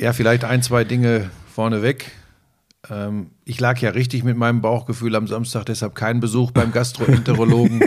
Ja, vielleicht ein, zwei Dinge vorneweg. Ähm, ich lag ja richtig mit meinem Bauchgefühl am Samstag, deshalb kein Besuch beim Gastroenterologen.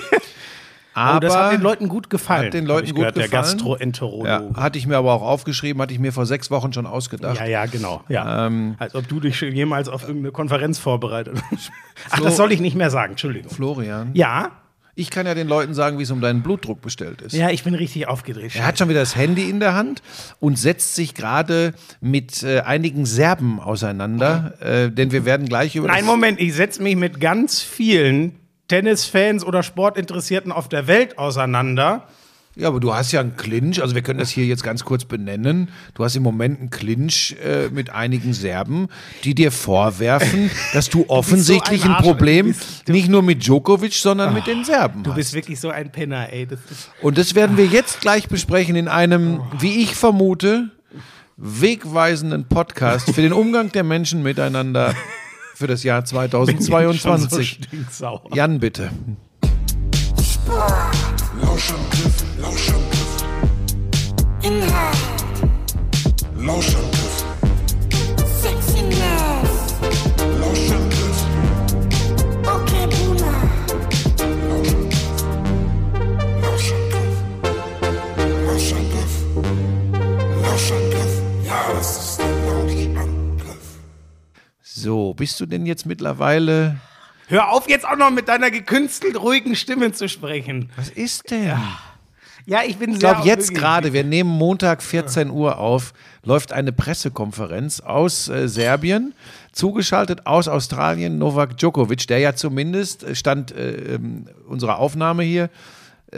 Aber oh, das hat den Leuten gut gefallen. Hat den Leuten gut gehört, gefallen. Der Gastroenterologe. Ja, hatte ich mir aber auch aufgeschrieben, hatte ich mir vor sechs Wochen schon ausgedacht. Ja, ja, genau. Ja. Ähm, Als ob du dich jemals auf irgendeine Konferenz vorbereitet hast. Ach, das soll ich nicht mehr sagen, Entschuldigung. Florian. Ja. Ich kann ja den Leuten sagen, wie es um deinen Blutdruck bestellt ist. Ja, ich bin richtig aufgedreht. Er hat schon wieder das Handy in der Hand und setzt sich gerade mit äh, einigen Serben auseinander, äh, denn wir werden gleich über. Nein, Moment, ich setze mich mit ganz vielen Tennisfans oder Sportinteressierten auf der Welt auseinander. Ja, aber du hast ja einen Clinch, also wir können das hier jetzt ganz kurz benennen. Du hast im Moment einen Clinch äh, mit einigen Serben, die dir vorwerfen, dass du offensichtlich so ein, ein, Problem nicht nur mit Djokovic, sondern oh, mit den Serben Du hast. bist wirklich so ein Penner, ey. Das Und das werden wir jetzt gleich besprechen in einem, wie ich vermute, wegweisenden Podcast für den Umgang der Menschen miteinander für das Jahr 2022. So Jan, bitte. Lauschangriff. Inhalt. Lauschangriff. Sexiness. Lauschangriff. Okay, Buna. Lauschangriff. Lauschangriff. Lauschangriff. Ja, das ist der Lauschangriff. So, bist du denn jetzt mittlerweile Hör auf, jetzt auch noch mit deiner gekünstelt ruhigen Stimme zu sprechen. Was ist denn? Ja. Ja, ich bin sehr. Ich glaube, jetzt gerade, wir nehmen Montag 14 Uhr auf, läuft eine Pressekonferenz aus äh, Serbien, zugeschaltet aus Australien, Novak Djokovic, der ja zumindest, äh, stand äh, ähm, unserer Aufnahme hier,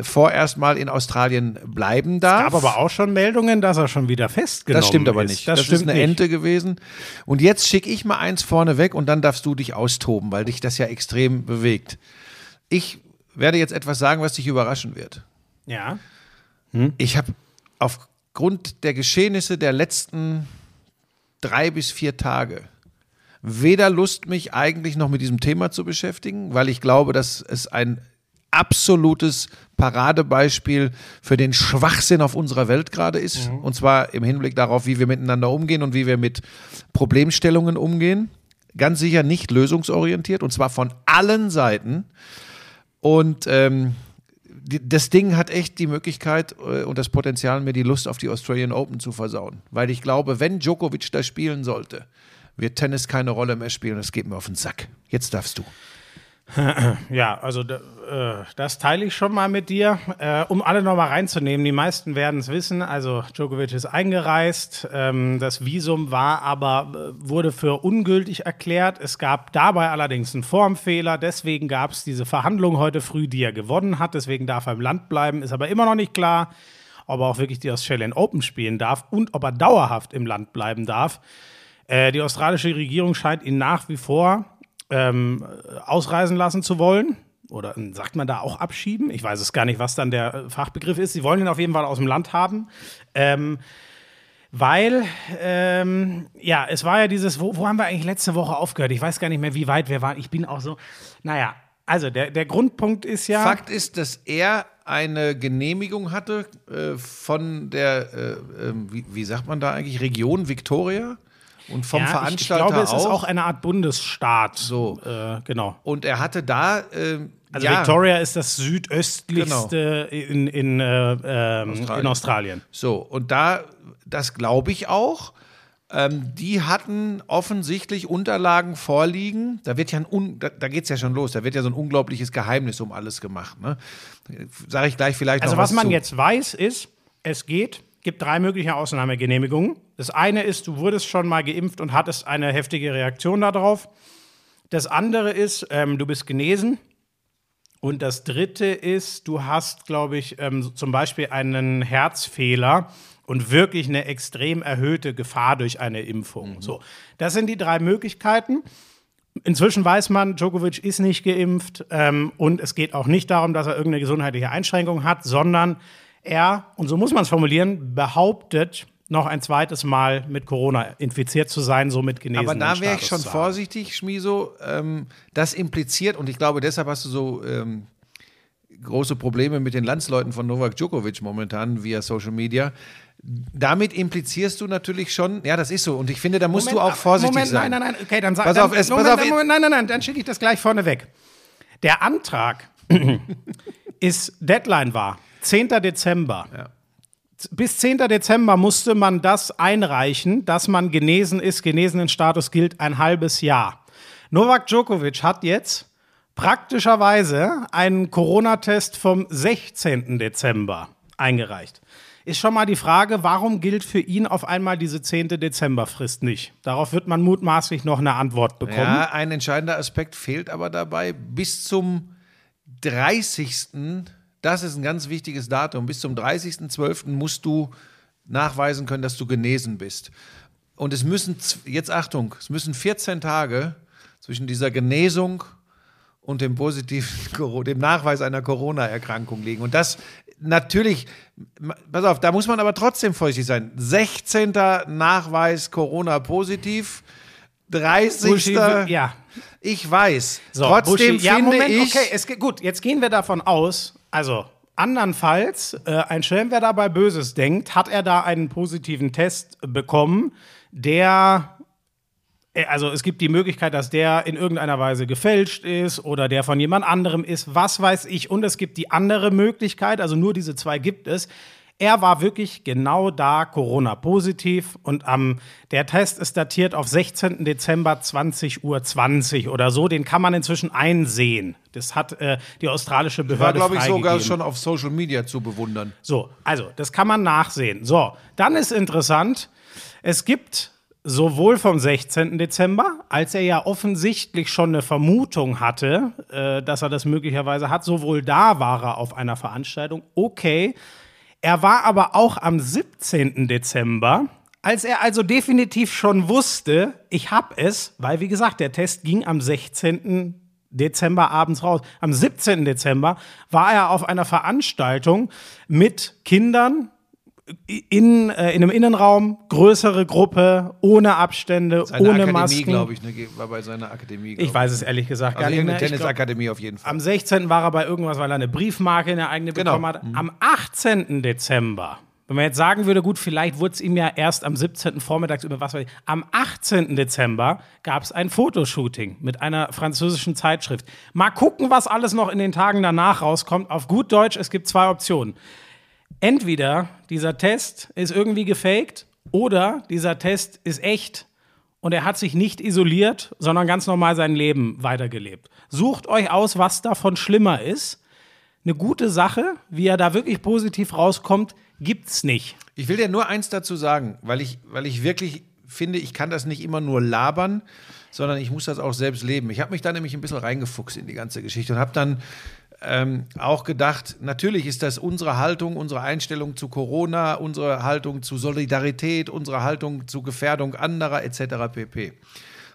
vorerst mal in Australien bleiben darf. Es gab aber auch schon Meldungen, dass er schon wieder festgenommen ist. Das stimmt aber nicht. Das, das ist eine nicht. Ente gewesen. Und jetzt schicke ich mal eins vorne weg und dann darfst du dich austoben, weil dich das ja extrem bewegt. Ich werde jetzt etwas sagen, was dich überraschen wird. Ja. Hm? Ich habe aufgrund der Geschehnisse der letzten drei bis vier Tage weder Lust, mich eigentlich noch mit diesem Thema zu beschäftigen, weil ich glaube, dass es ein absolutes Paradebeispiel für den Schwachsinn auf unserer Welt gerade ist. Mhm. Und zwar im Hinblick darauf, wie wir miteinander umgehen und wie wir mit Problemstellungen umgehen. Ganz sicher nicht lösungsorientiert und zwar von allen Seiten. Und ähm, das Ding hat echt die Möglichkeit äh, und das Potenzial, mir die Lust auf die Australian Open zu versauen. Weil ich glaube, wenn Djokovic da spielen sollte, wird Tennis keine Rolle mehr spielen. Das geht mir auf den Sack. Jetzt darfst du. Ja, also äh, das teile ich schon mal mit dir, äh, um alle nochmal reinzunehmen. Die meisten werden es wissen. Also Djokovic ist eingereist. Ähm, das Visum war aber äh, wurde für ungültig erklärt. Es gab dabei allerdings einen Formfehler. Deswegen gab es diese Verhandlung heute früh, die er gewonnen hat. Deswegen darf er im Land bleiben. Ist aber immer noch nicht klar, ob er auch wirklich die Australian Open spielen darf und ob er dauerhaft im Land bleiben darf. Die australische Regierung scheint ihn nach wie vor ähm, ausreisen lassen zu wollen. Oder sagt man da auch abschieben? Ich weiß es gar nicht, was dann der äh, Fachbegriff ist. Sie wollen ihn auf jeden Fall aus dem Land haben. Ähm, weil, ähm, ja, es war ja dieses, wo, wo haben wir eigentlich letzte Woche aufgehört? Ich weiß gar nicht mehr, wie weit wir waren. Ich bin auch so, naja, also der, der Grundpunkt ist ja. Fakt ist, dass er eine Genehmigung hatte äh, von der, äh, äh, wie, wie, sagt man da eigentlich, Region Victoria? Und vom ja, Veranstalter ich, ich glaube, es auch. ist auch eine Art Bundesstaat. So, äh, genau. Und er hatte da. Äh, also ja. Victoria ist das südöstlichste genau. in, in, äh, ähm, Australien. in Australien. So, und da, das glaube ich auch. Ähm, die hatten offensichtlich Unterlagen vorliegen. Da wird ja ein da, da geht es ja schon los. Da wird ja so ein unglaubliches Geheimnis um alles gemacht. Ne? Sage ich gleich vielleicht also noch was. Also was man zu. jetzt weiß, ist, es geht gibt drei mögliche Ausnahmegenehmigungen. Das eine ist, du wurdest schon mal geimpft und hattest eine heftige Reaktion darauf. Das andere ist, ähm, du bist genesen. Und das dritte ist, du hast, glaube ich, ähm, zum Beispiel einen Herzfehler und wirklich eine extrem erhöhte Gefahr durch eine Impfung. Mhm. So, das sind die drei Möglichkeiten. Inzwischen weiß man, Djokovic ist nicht geimpft ähm, und es geht auch nicht darum, dass er irgendeine gesundheitliche Einschränkung hat, sondern er, und so muss man es formulieren, behauptet, noch ein zweites Mal mit Corona infiziert zu sein, somit genesen. Aber da wäre ich schon vorsichtig, Schmiso. Ähm, das impliziert, und ich glaube, deshalb hast du so ähm, große Probleme mit den Landsleuten von Novak Djokovic momentan via Social Media. Damit implizierst du natürlich schon, ja, das ist so. Und ich finde, da musst Moment, du auch vorsichtig Moment, sein. Nein, nein, nein, okay, dann sag Pass dann, auf, es- pass Moment, auf, Moment, nein, nein, nein, dann schicke ich das gleich vorne weg. Der Antrag ist Deadline war 10. Dezember. Ja. Bis 10. Dezember musste man das einreichen, dass man genesen ist. Genesenenstatus gilt ein halbes Jahr. Novak Djokovic hat jetzt praktischerweise einen Corona-Test vom 16. Dezember eingereicht. Ist schon mal die Frage, warum gilt für ihn auf einmal diese 10. Dezemberfrist nicht? Darauf wird man mutmaßlich noch eine Antwort bekommen. Ja, ein entscheidender Aspekt fehlt aber dabei. Bis zum 30. Das ist ein ganz wichtiges Datum. Bis zum 30.12. musst du nachweisen können, dass du genesen bist. Und es müssen, jetzt Achtung, es müssen 14 Tage zwischen dieser Genesung und dem positiven, dem Nachweis einer Corona-Erkrankung liegen. Und das natürlich, pass auf, da muss man aber trotzdem vorsichtig sein. 16. Nachweis Corona positiv, 30. Buschi, ja. Ich weiß. So, trotzdem Buschi, ja, finde Moment, ich, okay, es, gut, jetzt gehen wir davon aus, also andernfalls, äh, ein Schelm, wer dabei Böses denkt, hat er da einen positiven Test bekommen, der, äh, also es gibt die Möglichkeit, dass der in irgendeiner Weise gefälscht ist oder der von jemand anderem ist, was weiß ich, und es gibt die andere Möglichkeit, also nur diese zwei gibt es, er war wirklich genau da Corona-positiv und am der Test ist datiert auf 16. Dezember 20 Uhr 20 oder so. Den kann man inzwischen einsehen. Das hat äh, die australische war, Behörde glaube ich, sogar schon auf Social Media zu bewundern. So, also, das kann man nachsehen. So, dann ist interessant, es gibt sowohl vom 16. Dezember, als er ja offensichtlich schon eine Vermutung hatte, äh, dass er das möglicherweise hat, sowohl da war er auf einer Veranstaltung, okay. Er war aber auch am 17. Dezember, als er also definitiv schon wusste, ich hab es, weil wie gesagt, der Test ging am 16. Dezember abends raus. Am 17. Dezember war er auf einer Veranstaltung mit Kindern in, äh, in einem Innenraum, größere Gruppe, ohne Abstände, Seine ohne Akademie, Masken. glaube ich, ne, war bei seiner Akademie. Ich weiß es ehrlich gesagt Also gar nicht mehr. Tennisakademie auf jeden Fall. am 16. war er bei irgendwas, weil er eine Briefmarke in der eigene Genau. bekommen hat. Am 18. Dezember, wenn man jetzt sagen würde, gut, vielleicht wurde es ihm ja erst am 17. vormittags über was weiß ich. Am 18. Dezember gab es ein Fotoshooting mit einer französischen Zeitschrift. Mal gucken, was alles noch in den Tagen danach rauskommt. Auf gut Deutsch, es gibt zwei Optionen. Entweder dieser Test ist irgendwie gefaked oder dieser Test ist echt und er hat sich nicht isoliert, sondern ganz normal sein Leben weitergelebt. Sucht euch aus, was davon schlimmer ist. Eine gute Sache, wie er da wirklich positiv rauskommt, gibt's nicht. Ich will dir nur eins dazu sagen, weil ich, weil ich wirklich finde, ich kann das nicht immer nur labern, sondern ich muss das auch selbst leben. Ich habe mich da nämlich ein bisschen reingefuchst in die ganze Geschichte und habe dann ähm, auch gedacht, natürlich ist das unsere Haltung, unsere Einstellung zu Corona, unsere Haltung zu Solidarität, unsere Haltung zu Gefährdung anderer etc. pp.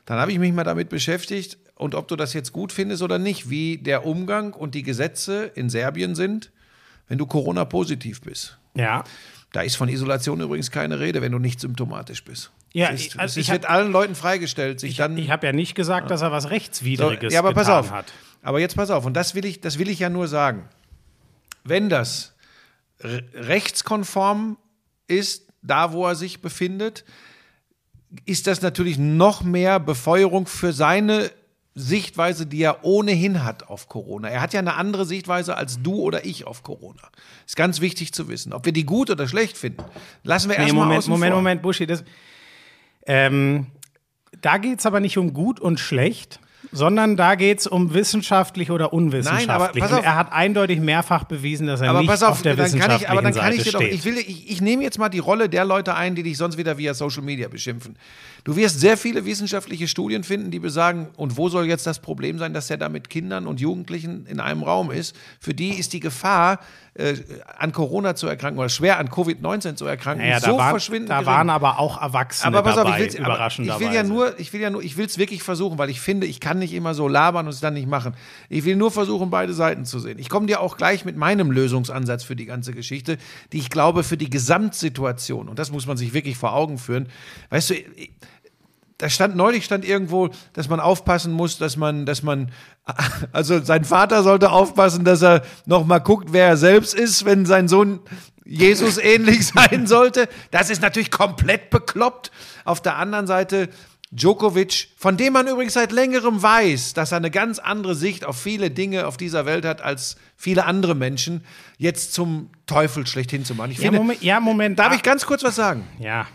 Dann habe ich mich mal damit beschäftigt und ob du das jetzt gut findest oder nicht, wie der Umgang und die Gesetze in Serbien sind, wenn du Corona-positiv bist. Ja. Da ist von Isolation übrigens keine Rede, wenn du nicht symptomatisch bist. Ja, es ist, ich- also es ich wird hab- allen Leuten freigestellt, sich dann. Ich habe ja nicht gesagt, dass er was So, Rechtswidriges ja, aber getan pass auf. hat. Aber jetzt pass auf, und das will ich, das will ich ja nur sagen. Wenn das re- rechtskonform ist, da wo er sich befindet, ist das natürlich noch mehr Befeuerung für seine Sichtweise, die er ohnehin hat auf Corona. Er hat ja eine andere Sichtweise als du oder ich auf Corona. Ist ganz wichtig zu wissen. Ob wir die gut oder schlecht finden, lassen wir Nee, erstmal Moment, außen Moment, vor. Moment, Buschi. Das, ähm, da geht es aber nicht um gut und schlecht, sondern da geht es um wissenschaftlich oder unwissenschaftlich. pass Und auf. er hat eindeutig mehrfach bewiesen, dass er Aber nicht pass auf, auf der wissenschaftlichen ich, aber dann kann ich dir doch, steht. ich will, ich, ich nehme jetzt mal die Rolle der Leute ein, die dich sonst wieder via Social Media beschimpfen. Du wirst sehr viele wissenschaftliche Studien finden, die besagen, und wo soll jetzt das Problem sein, dass er da mit Kindern und Jugendlichen in einem Raum ist? Für die ist die Gefahr, äh, an Corona zu erkranken oder schwer an Covid-19 zu erkranken, naja, so waren, verschwindend da gering. waren aber auch Erwachsene Aber pass auf, dabei, ich, aber ich will ja nur, ich will ja nur, ich will es wirklich versuchen, weil ich finde, ich kann nicht immer so labern und es dann nicht machen. Ich will nur versuchen, beide Seiten zu sehen. Ich komme dir auch gleich mit meinem Lösungsansatz für die ganze Geschichte, die ich glaube für die Gesamtsituation und das muss man sich wirklich vor Augen führen. Weißt du, da stand neulich stand irgendwo, dass man aufpassen muss, dass man, dass man, also sein Vater sollte aufpassen, dass er noch mal guckt, wer er selbst ist, wenn sein Sohn Jesus ähnlich sein sollte. Das ist natürlich komplett bekloppt. Auf der anderen Seite Djokovic, von dem man übrigens seit längerem weiß, dass er eine ganz andere Sicht auf viele Dinge auf dieser Welt hat als viele andere Menschen, jetzt zum Teufel schlechthin zu machen. Ich Ja, finde, Moment, ja, Moment. darf ich ganz kurz was sagen? Ja.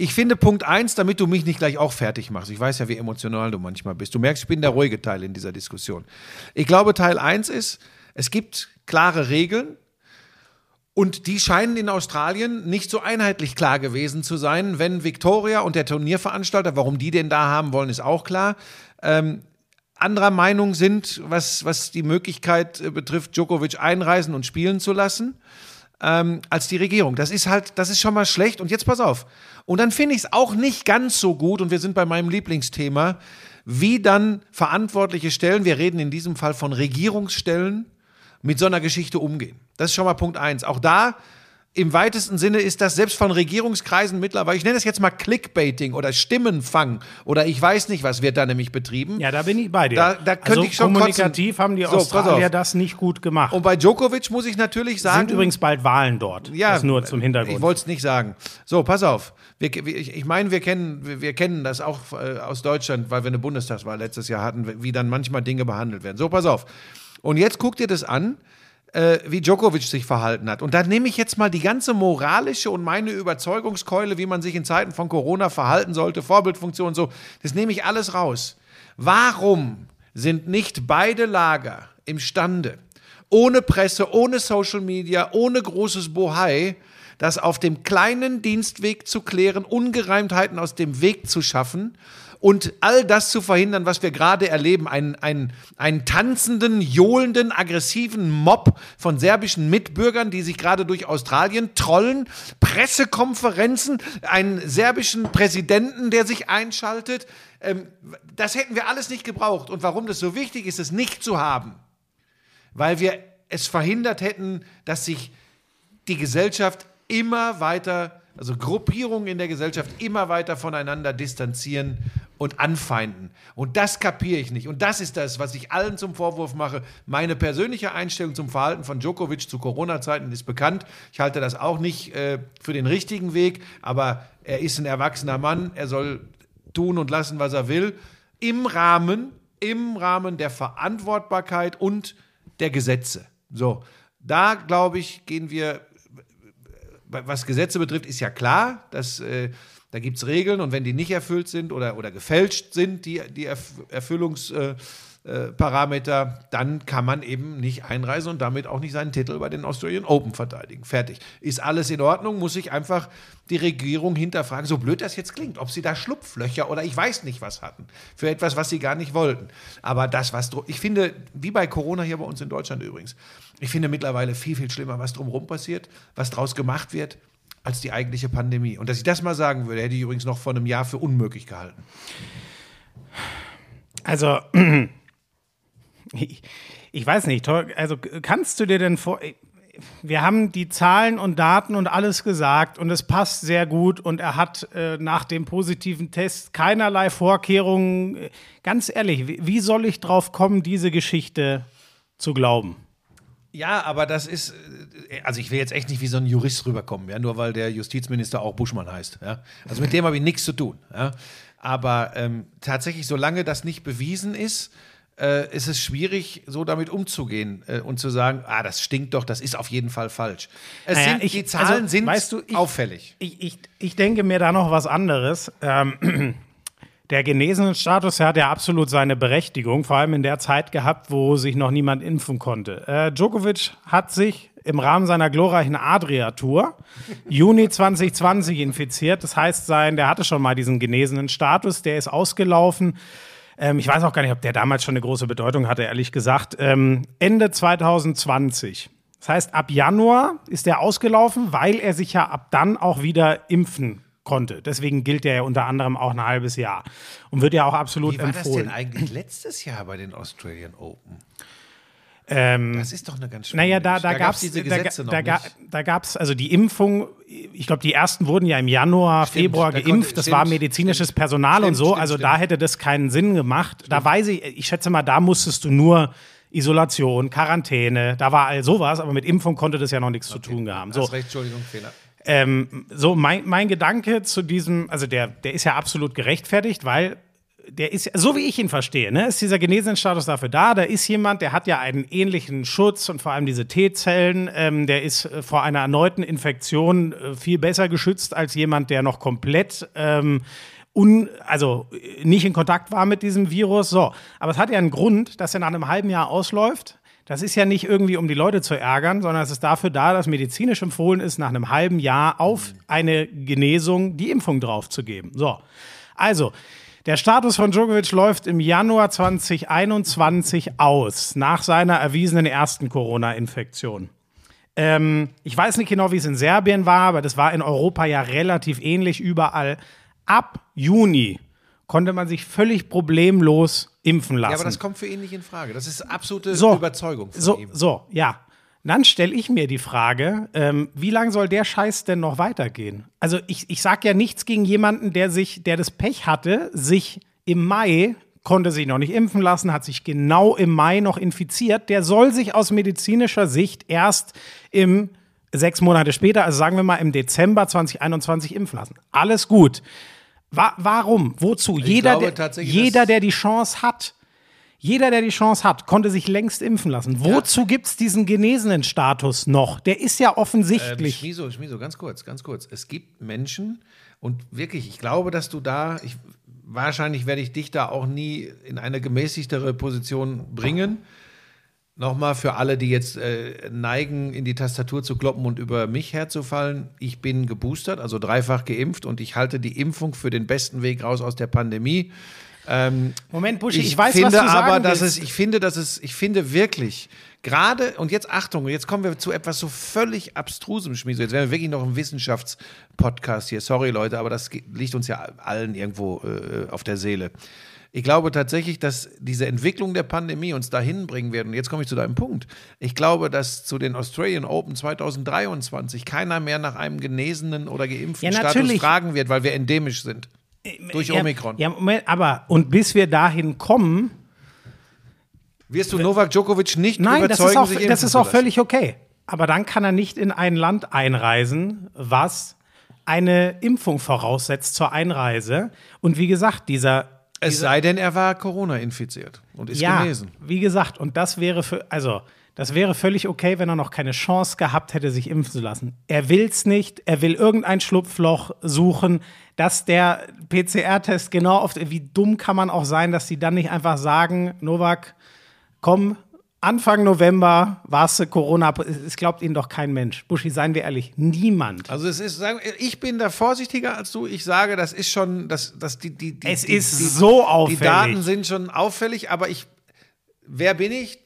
Ich finde Punkt eins, damit du mich nicht gleich auch fertig machst. Ich weiß ja, wie emotional du manchmal bist. Du merkst, ich bin der ruhige Teil in dieser Diskussion. Ich glaube, Teil eins ist, es gibt klare Regeln und die scheinen in Australien nicht so einheitlich klar gewesen zu sein. Wenn Victoria und der Turnierveranstalter, warum die den da haben wollen, ist auch klar. Ähm, anderer Meinung sind, was, was die Möglichkeit äh, betrifft, Djokovic einreisen und spielen zu lassen ähm, als die Regierung. Das ist halt, das ist schon mal schlecht. Und jetzt pass auf. Und dann finde ich es auch nicht ganz so gut, und wir sind bei meinem Lieblingsthema, wie dann verantwortliche Stellen, wir reden in diesem Fall von Regierungsstellen, mit so einer Geschichte umgehen. Das ist schon mal Punkt eins. Auch da im weitesten Sinne ist das selbst von Regierungskreisen mittlerweile, ich nenne es jetzt mal Clickbaiting oder Stimmenfang oder ich weiß nicht, was wird da nämlich betrieben. Ja, da bin ich bei dir. Da- da könnte also ich schon kommunikativ kotzen. haben die So, Australier das nicht gut gemacht. Und bei Djokovic muss ich natürlich sagen. sind übrigens bald Wahlen dort. Ja, das nur zum Hintergrund. Ich wollte es nicht sagen. So, pass auf. Wir, ich meine, wir kennen, wir, wir kennen das auch äh, aus Deutschland, weil wir eine Bundestagswahl letztes Jahr hatten, wie dann manchmal Dinge behandelt werden. So, pass auf. Und jetzt guck dir das an, äh, wie Djokovic sich verhalten hat. Und da nehme ich jetzt mal die ganze moralische und meine Überzeugungskeule, wie man sich in Zeiten von Corona verhalten sollte, Vorbildfunktion und so, das nehme ich alles raus. Warum sind nicht beide Lager imstande, ohne Presse, ohne Social Media, ohne großes Bohai, das auf dem kleinen Dienstweg zu klären, Ungereimtheiten aus dem Weg zu schaffen und all das zu verhindern, was wir gerade erleben, einen, einen, einen tanzenden, johlenden, aggressiven Mob von serbischen Mitbürgern, die sich gerade durch Australien trollen, Pressekonferenzen, einen serbischen Präsidenten, der sich einschaltet. Ähm, das hätten wir alles nicht gebraucht. Und warum das so wichtig ist, es nicht zu haben, weil wir es verhindert hätten, dass sich die Gesellschaft immer weiter, also Gruppierungen in der Gesellschaft immer weiter voneinander distanzieren und anfeinden. Und das kapiere ich nicht. Und das ist das, was ich allen zum Vorwurf mache. Meine persönliche Einstellung zum Verhalten von Djokovic zu Corona-Zeiten ist bekannt. Ich halte das auch nicht äh, für den richtigen Weg, aber er ist ein erwachsener Mann. Er soll tun und lassen, was er will. Im Rahmen, im Rahmen der Verantwortbarkeit und der Gesetze. So, da glaube ich, gehen wir was Gesetze betrifft, ist ja klar, dass äh, da gibt es Regeln und wenn die nicht erfüllt sind oder, oder gefälscht sind, die, die Erf Erfüllungsparameter, äh, Parameter, dann kann man eben nicht einreisen und damit auch nicht seinen Titel bei den Australian Open verteidigen. Fertig. Ist alles in Ordnung, muss sich einfach die Regierung hinterfragen, so blöd das jetzt klingt, ob sie da Schlupflöcher oder ich weiß nicht was hatten, für etwas, was sie gar nicht wollten. Aber das, was, ich finde, wie bei Corona hier bei uns in Deutschland übrigens, ich finde mittlerweile viel, viel schlimmer, was drumherum passiert, was draus gemacht wird, als die eigentliche Pandemie. Und dass ich das mal sagen würde, hätte ich übrigens noch vor einem Jahr für unmöglich gehalten. Also, ich, ich weiß nicht, also kannst du dir denn vor. Wir haben die Zahlen und Daten und alles gesagt und es passt sehr gut und er hat äh, nach dem positiven Test keinerlei Vorkehrungen. Ganz ehrlich, wie, wie soll ich drauf kommen, diese Geschichte zu glauben? Ja, aber das ist, äh, also ich will jetzt echt nicht wie so ein Jurist rüberkommen, ja, nur weil der Justizminister auch Buschmann heißt. Ja. Also mit dem habe ich nichts zu tun. Ja. Aber ähm, tatsächlich, solange das nicht bewiesen ist, äh, ist es schwierig, so damit umzugehen äh, und zu sagen, ah, das stinkt doch, das ist auf jeden Fall falsch. Es Naja, sind, ich- die Zahlen also, sind weißt du, ich- auffällig. Ich, ich, ich denke mir da noch was anderes. Ähm, der Genesenenstatus der hat ja absolut seine Berechtigung, vor allem in der Zeit gehabt, wo sich noch niemand impfen konnte. Äh, Djokovic hat sich im Rahmen seiner glorreichen Adria-Tour Juni 2020 infiziert. Das heißt, sein, der hatte schon mal diesen genesenen Status, der ist ausgelaufen. Ähm, ich weiß auch gar nicht, ob der damals schon eine große Bedeutung hatte, ehrlich gesagt. Ähm, Ende 2020. Das heißt, ab Januar ist er ausgelaufen, weil er sich ja ab dann auch wieder impfen konnte. Deswegen gilt er ja unter anderem auch ein halbes Jahr und wird ja auch absolut Wie war das empfohlen. denn eigentlich letztes Jahr bei den Australian Open? Ähm, Das ist doch eine ganz schöne naja, da, da, gab's gab es diese da, Gesetze noch da, ga- nicht. da gab's also die Impfung, ich glaube, die ersten wurden ja im Januar, Stimmt, Februar da geimpft. konnte- das stimmt, war medizinisches Personal und Stimmt, so. stimmt, also stimmt. da hätte das keinen Sinn gemacht. Da weiß ich, ich schätze mal, da musstest du nur Isolation, Quarantäne, da war all sowas, aber mit Impfung konnte das ja noch nichts zu tun haben. So, Hast recht, Entschuldigung, Fehler. ähm, so mein, mein Gedanke zu diesem, also der, der ist ja absolut gerechtfertigt, weil der ist, so wie ich ihn verstehe, ne, ist dieser Genesenenstatus dafür da. Da ist jemand, der hat ja einen ähnlichen Schutz und vor allem diese T-Zellen, ähm, der ist äh, vor einer erneuten Infektion äh, viel besser geschützt als jemand, der noch komplett ähm, un, also äh, nicht in Kontakt war mit diesem Virus. So, aber es hat ja einen Grund, dass er nach einem halben Jahr ausläuft. Das ist ja nicht irgendwie, um die Leute zu ärgern, sondern es ist dafür da, dass medizinisch empfohlen ist, nach einem halben Jahr auf eine Genesung die Impfung draufzugeben. So, also. Der Status von Djokovic läuft im Januar 2021 aus, nach seiner erwiesenen ersten Corona-Infektion. Ähm, ich weiß nicht genau, wie es in Serbien war, aber das war in Europa ja relativ ähnlich überall. Ab Juni konnte man sich völlig problemlos impfen lassen. Ja, aber das kommt für ihn nicht in Frage. Das ist absolute So. Überzeugung von so, ihm. So, ja. Dann stelle ich mir die Frage, ähm, wie lange soll der Scheiß denn noch weitergehen? Also ich, ich sage ja nichts gegen jemanden, der sich, der das Pech hatte, sich im Mai konnte sich noch nicht impfen lassen, hat sich genau im Mai noch infiziert. Der soll sich aus medizinischer Sicht erst im sechs Monate später, also sagen wir mal im Dezember 2021 impfen lassen. Alles gut. Wa warum? Wozu? jeder, glaube der, jeder, der die Chance hat, jeder, der die Chance hat, konnte sich längst impfen lassen. Wozu gibt's diesen genesenen Status noch? Der ist ja offensichtlich. Schmiso, Schmiso, ganz kurz, ganz kurz. Es gibt Menschen und wirklich, ich glaube, dass du da, ich, wahrscheinlich werde ich dich da auch nie in eine gemäßigtere Position bringen. Nochmal für alle, die jetzt äh, neigen, in die Tastatur zu kloppen und über mich herzufallen. Ich bin geboostert, also dreifach geimpft und ich halte die Impfung für den besten Weg raus aus der Pandemie. Moment, Buschi, ich, Ich, weiß, finde was du sagen aber, dass willst. es, ich finde, dass es, ich finde wirklich, gerade, und jetzt Achtung, jetzt kommen wir zu etwas so völlig abstrusem, Schmieso. Jetzt wären wir wirklich noch im Wissenschaftspodcast hier. Sorry, Leute, aber das liegt uns ja allen irgendwo äh, auf der Seele. Ich glaube tatsächlich, dass diese Entwicklung der Pandemie uns dahin bringen wird. Und jetzt komme ich zu deinem Punkt. Ich glaube, dass zu den Australian Open 2023 keiner mehr nach einem genesenen oder geimpften Ja, Status fragen wird, weil wir endemisch sind. Durch ja, Omikron. Ja, Moment, aber und bis wir dahin kommen, Wirst du Novak Djokovic nicht nein, das überzeugen, ist auch, das ist auch völlig okay. Aber dann kann er nicht in ein Land einreisen, was eine Impfung voraussetzt zur Einreise. Und wie gesagt, dieser Es sei denn, er war Corona infiziert und ist ja, genesen. wie gesagt, und das wäre für, also, das wäre völlig okay, wenn er noch keine Chance gehabt hätte, sich impfen zu lassen. Er will's nicht, er will irgendein Schlupfloch suchen, dass der PCR-Test genau auf, wie dumm kann man auch sein, dass sie dann nicht einfach sagen, Novak, komm, Anfang November warst du Corona, es glaubt ihnen doch kein Mensch. Buschi, seien wir ehrlich, niemand. Also es ist, ich bin da vorsichtiger als du. Ich sage, das ist schon, das, das die, die, die, Es die, ist die, so auffällig. Die Daten sind schon auffällig, aber ich, wer bin ich,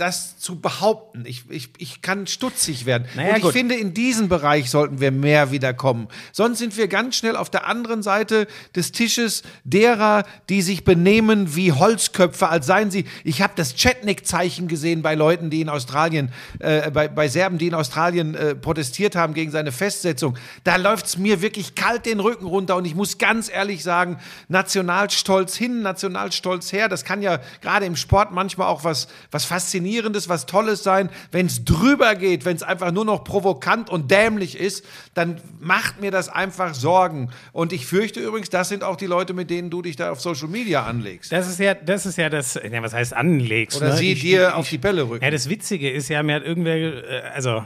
das zu behaupten? Ich, ich, ich kann stutzig werden. Naja, Und ich gut. finde, in diesen Bereich sollten wir mehr wieder kommen. Sonst sind wir ganz schnell auf der anderen Seite des Tisches derer, die sich benehmen wie Holzköpfe, als seien sie. Ich habe das Chetnik-Zeichen gesehen bei Leuten, die in Australien, äh, bei, bei Serben, die in Australien äh, protestiert haben gegen seine Festsetzung. Da läuft es mir wirklich kalt den Rücken runter und ich muss ganz ehrlich sagen, Nationalstolz hin, Nationalstolz her. Das kann ja gerade im Sport manchmal auch was, was Faszinierendes, was Tolles sein. Wenn es drüber geht, wenn es einfach nur noch provokant und dämlich ist, dann macht mir das einfach Sorgen. Und ich fürchte übrigens, das sind auch die Leute, mit denen du dich da auf Social Media anlegst. Das ist ja, das ist ja das, ja, was heißt anlegst? Oder ne? sie Ich- dir ich- auf die Bälle rücken. Ja, das Witzige ist ja, mir hat irgendwer, äh, also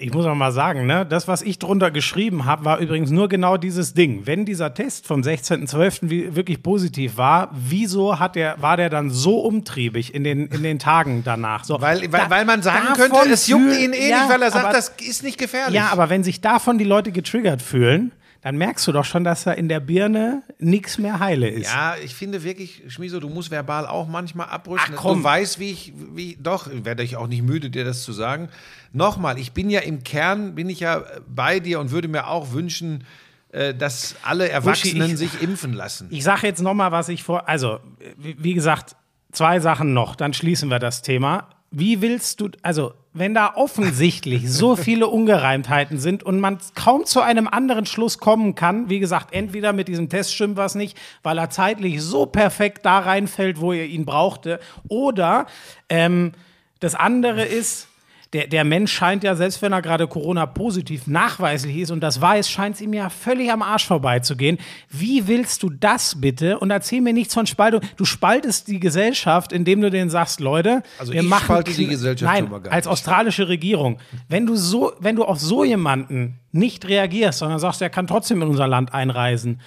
ich muss auch mal sagen, ne, das, was ich drunter geschrieben habe, war übrigens nur genau dieses Ding. Wenn dieser Test vom 16.12. wie- wirklich positiv war, wieso hat der, war der dann so umtriebig in den, in den Tagen danach? So, Weil, weil, da- weil man sagen könnte, es juckt ihn eh ja, nicht, weil er sagt, aber- das ist nicht gefährlich. Ja, aber wenn sich davon die Leute getriggert fühlen, dann merkst du doch schon, dass da in der Birne nichts mehr heile ist. Ja, ich finde wirklich, Schmiso, du musst verbal auch manchmal abrüsten. Ach, komm. Du weißt, wie ich, wie, doch, werde ich auch nicht müde, dir das zu sagen. Nochmal, ich bin ja im Kern, bin ich ja bei dir und würde mir auch wünschen, äh, dass alle Erwachsenen ich- sich impfen lassen. Ich sage jetzt noch mal, was ich vor. Also, wie, wie gesagt, zwei Sachen noch, dann schließen wir das Thema. wie willst du, also wenn da offensichtlich so viele Ungereimtheiten sind und man kaum zu einem anderen Schluss kommen kann, wie gesagt, entweder mit diesem Test stimmt was nicht, weil er zeitlich so perfekt da reinfällt, wo ihr ihn brauchte, oder ähm, das andere ist, der, der Mensch scheint ja, selbst wenn er gerade Corona-positiv nachweislich ist und das weiß, scheint es ihm ja völlig am Arsch vorbeizugehen. Wie willst du das bitte? Und erzähl mir nichts von Spaltung. Du spaltest die Gesellschaft, indem du denen sagst, Leute, Also wir ich machen spalte die Gesellschaft Nein, gar als nicht. australische Regierung. Wenn du so, wenn du auf so jemanden nicht reagierst, sondern sagst, er kann trotzdem in unser Land einreisen,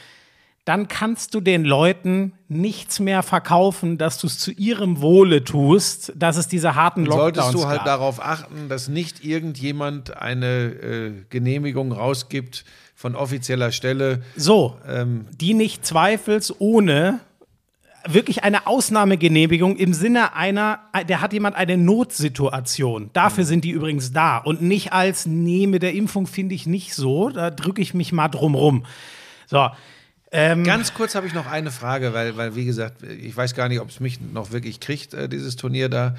dann kannst du den Leuten nichts mehr verkaufen, dass du es zu ihrem Wohle tust, dass es diese harten Lockdowns Solltest du halt gab. darauf achten, dass nicht irgendjemand eine äh, Genehmigung rausgibt von offizieller Stelle. So, Ähm, die nicht zweifelsohne wirklich eine Ausnahmegenehmigung im Sinne einer, der hat jemand eine Notsituation. Dafür sind die übrigens da und nicht als, nee, mit der Impfung finde ich nicht so, da drücke ich mich mal drum rum. So, ähm, Ganz kurz habe ich noch eine Frage, weil, weil wie gesagt, ich weiß gar nicht, ob es mich noch wirklich kriegt, äh, dieses Turnier da.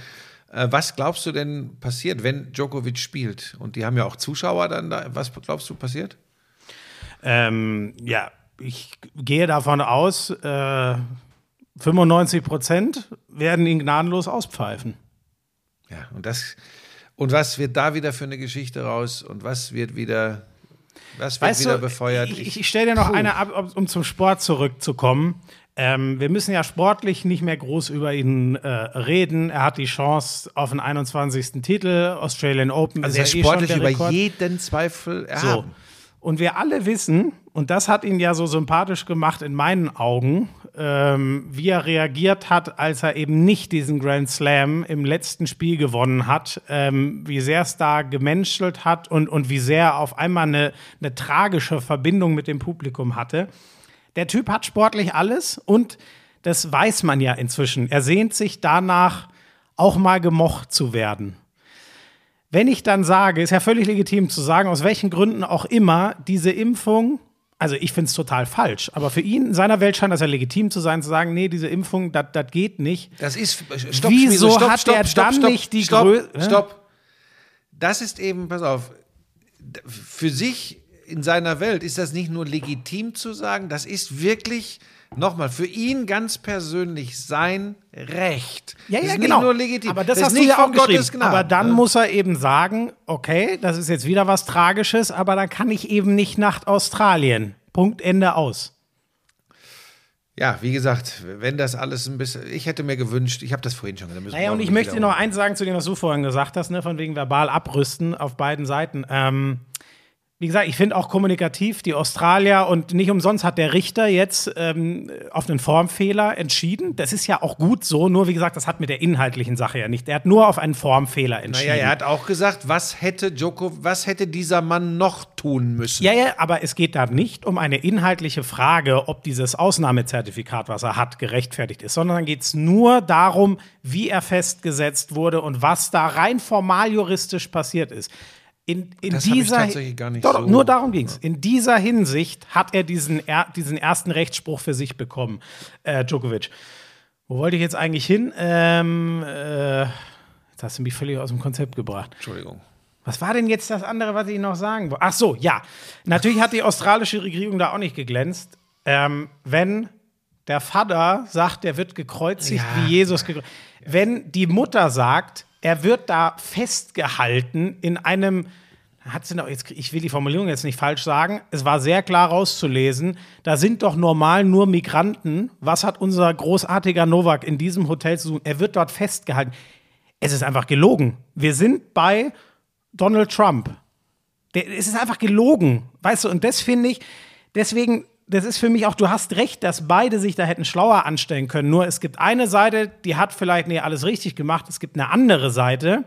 Äh, was glaubst du denn passiert, wenn Djokovic spielt? Und die haben ja auch Zuschauer dann da. Was glaubst du passiert? ähm, ja, ich gehe davon aus, äh, 95 Prozent werden ihn gnadenlos auspfeifen. Ja, und das. Und was wird da wieder für eine Geschichte raus? Und was wird wieder. Was wird wieder befeuert? Ich, ich, stelle dir noch Puh. eine ab, um- um zum Sport zurückzukommen. Ähm, wir müssen ja sportlich nicht mehr groß über ihn äh, reden. Er hat die Chance auf den 21. Titel, Australian Open. also ist er ja eh sportlich der über Rekord. jeden Zweifel So. erhaben. Und wir alle wissen, und das hat ihn ja so sympathisch gemacht in meinen Augen, ähm, wie er reagiert hat, als er eben nicht diesen Grand Slam im letzten Spiel gewonnen hat, ähm, wie sehr es da gemenschelt hat und, und wie sehr auf einmal eine, eine tragische Verbindung mit dem Publikum hatte. Der Typ hat sportlich alles und das weiß man ja inzwischen. Er sehnt sich danach, auch mal gemocht zu werden. Wenn ich dann sage, ist ja völlig legitim zu sagen, aus welchen Gründen auch immer, diese Impfung, also ich finde es total falsch, aber für ihn in seiner Welt scheint das ja legitim zu sein, zu sagen, nee, diese Impfung, das geht nicht. Das ist. Stopp, Wieso stopp, hat stopp, der stopp, dann stopp, nicht die stopp, Grö- Hä? Stopp. Das ist eben, pass auf, für sich in seiner Welt ist das nicht nur legitim zu sagen, das ist wirklich, nochmal, für ihn ganz persönlich sein Recht. Ja, das ja, ist genau. Nicht nur legitim. Aber das, ist hast du ja auch geschrieben. Gnade. Aber dann ne? muss er eben sagen, okay, das ist jetzt wieder was Tragisches, aber dann kann ich eben nicht nach Australien. Punkt, Ende aus. Ja, wie gesagt, wenn das alles ein bisschen, ich hätte mir gewünscht, ich habe das vorhin schon gesagt. Naja, und ich möchte noch eins sagen zu dem, was du vorhin gesagt hast, ne, von wegen verbal abrüsten auf beiden Seiten. Ähm, wie gesagt, ich finde auch kommunikativ die Australier und nicht umsonst hat der Richter jetzt ähm, auf einen Formfehler entschieden. Das ist ja auch gut so, nur wie gesagt, das hat mit der inhaltlichen Sache ja nicht. Er hat nur auf einen Formfehler entschieden. Naja, er hat auch gesagt, was hätte Joko, was hätte dieser Mann noch tun müssen? Ja, ja, aber es geht da nicht um eine inhaltliche Frage, ob dieses Ausnahmezertifikat, was er hat, gerechtfertigt ist, sondern dann geht es nur darum, wie er festgesetzt wurde und was da rein formal juristisch passiert ist. In, in Das hab ich dieser tatsächlich gar nicht Doch, so- nur darum ging es. In dieser Hinsicht hat er diesen, er, diesen ersten Rechtsspruch für sich bekommen, äh, Djokovic. Wo wollte ich jetzt eigentlich hin? Ähm, äh, jetzt hast du mich völlig aus dem Konzept gebracht. Entschuldigung. Was war denn jetzt das andere, was ich noch sagen wollte? Ach so, ja. Natürlich hat die australische Regierung da auch nicht geglänzt. Ähm, wenn der Vater sagt, er wird gekreuzigt Ja. wie Jesus gekreuzigt. Wenn die Mutter sagt, er wird da festgehalten in einem hat sie noch, jetzt, ich will die Formulierung jetzt nicht falsch sagen, es war sehr klar rauszulesen, da sind doch normal nur Migranten. Was hat unser großartiger Novak in diesem Hotel zu tun? Er wird dort festgehalten. Es ist einfach gelogen. Wir sind bei Donald Trump. Der, es ist einfach gelogen, weißt du, und das finde ich, deswegen, das ist für mich auch, du hast recht, dass beide sich da hätten schlauer anstellen können. Nur es gibt eine Seite, die hat vielleicht nee, alles richtig gemacht, es gibt eine andere Seite,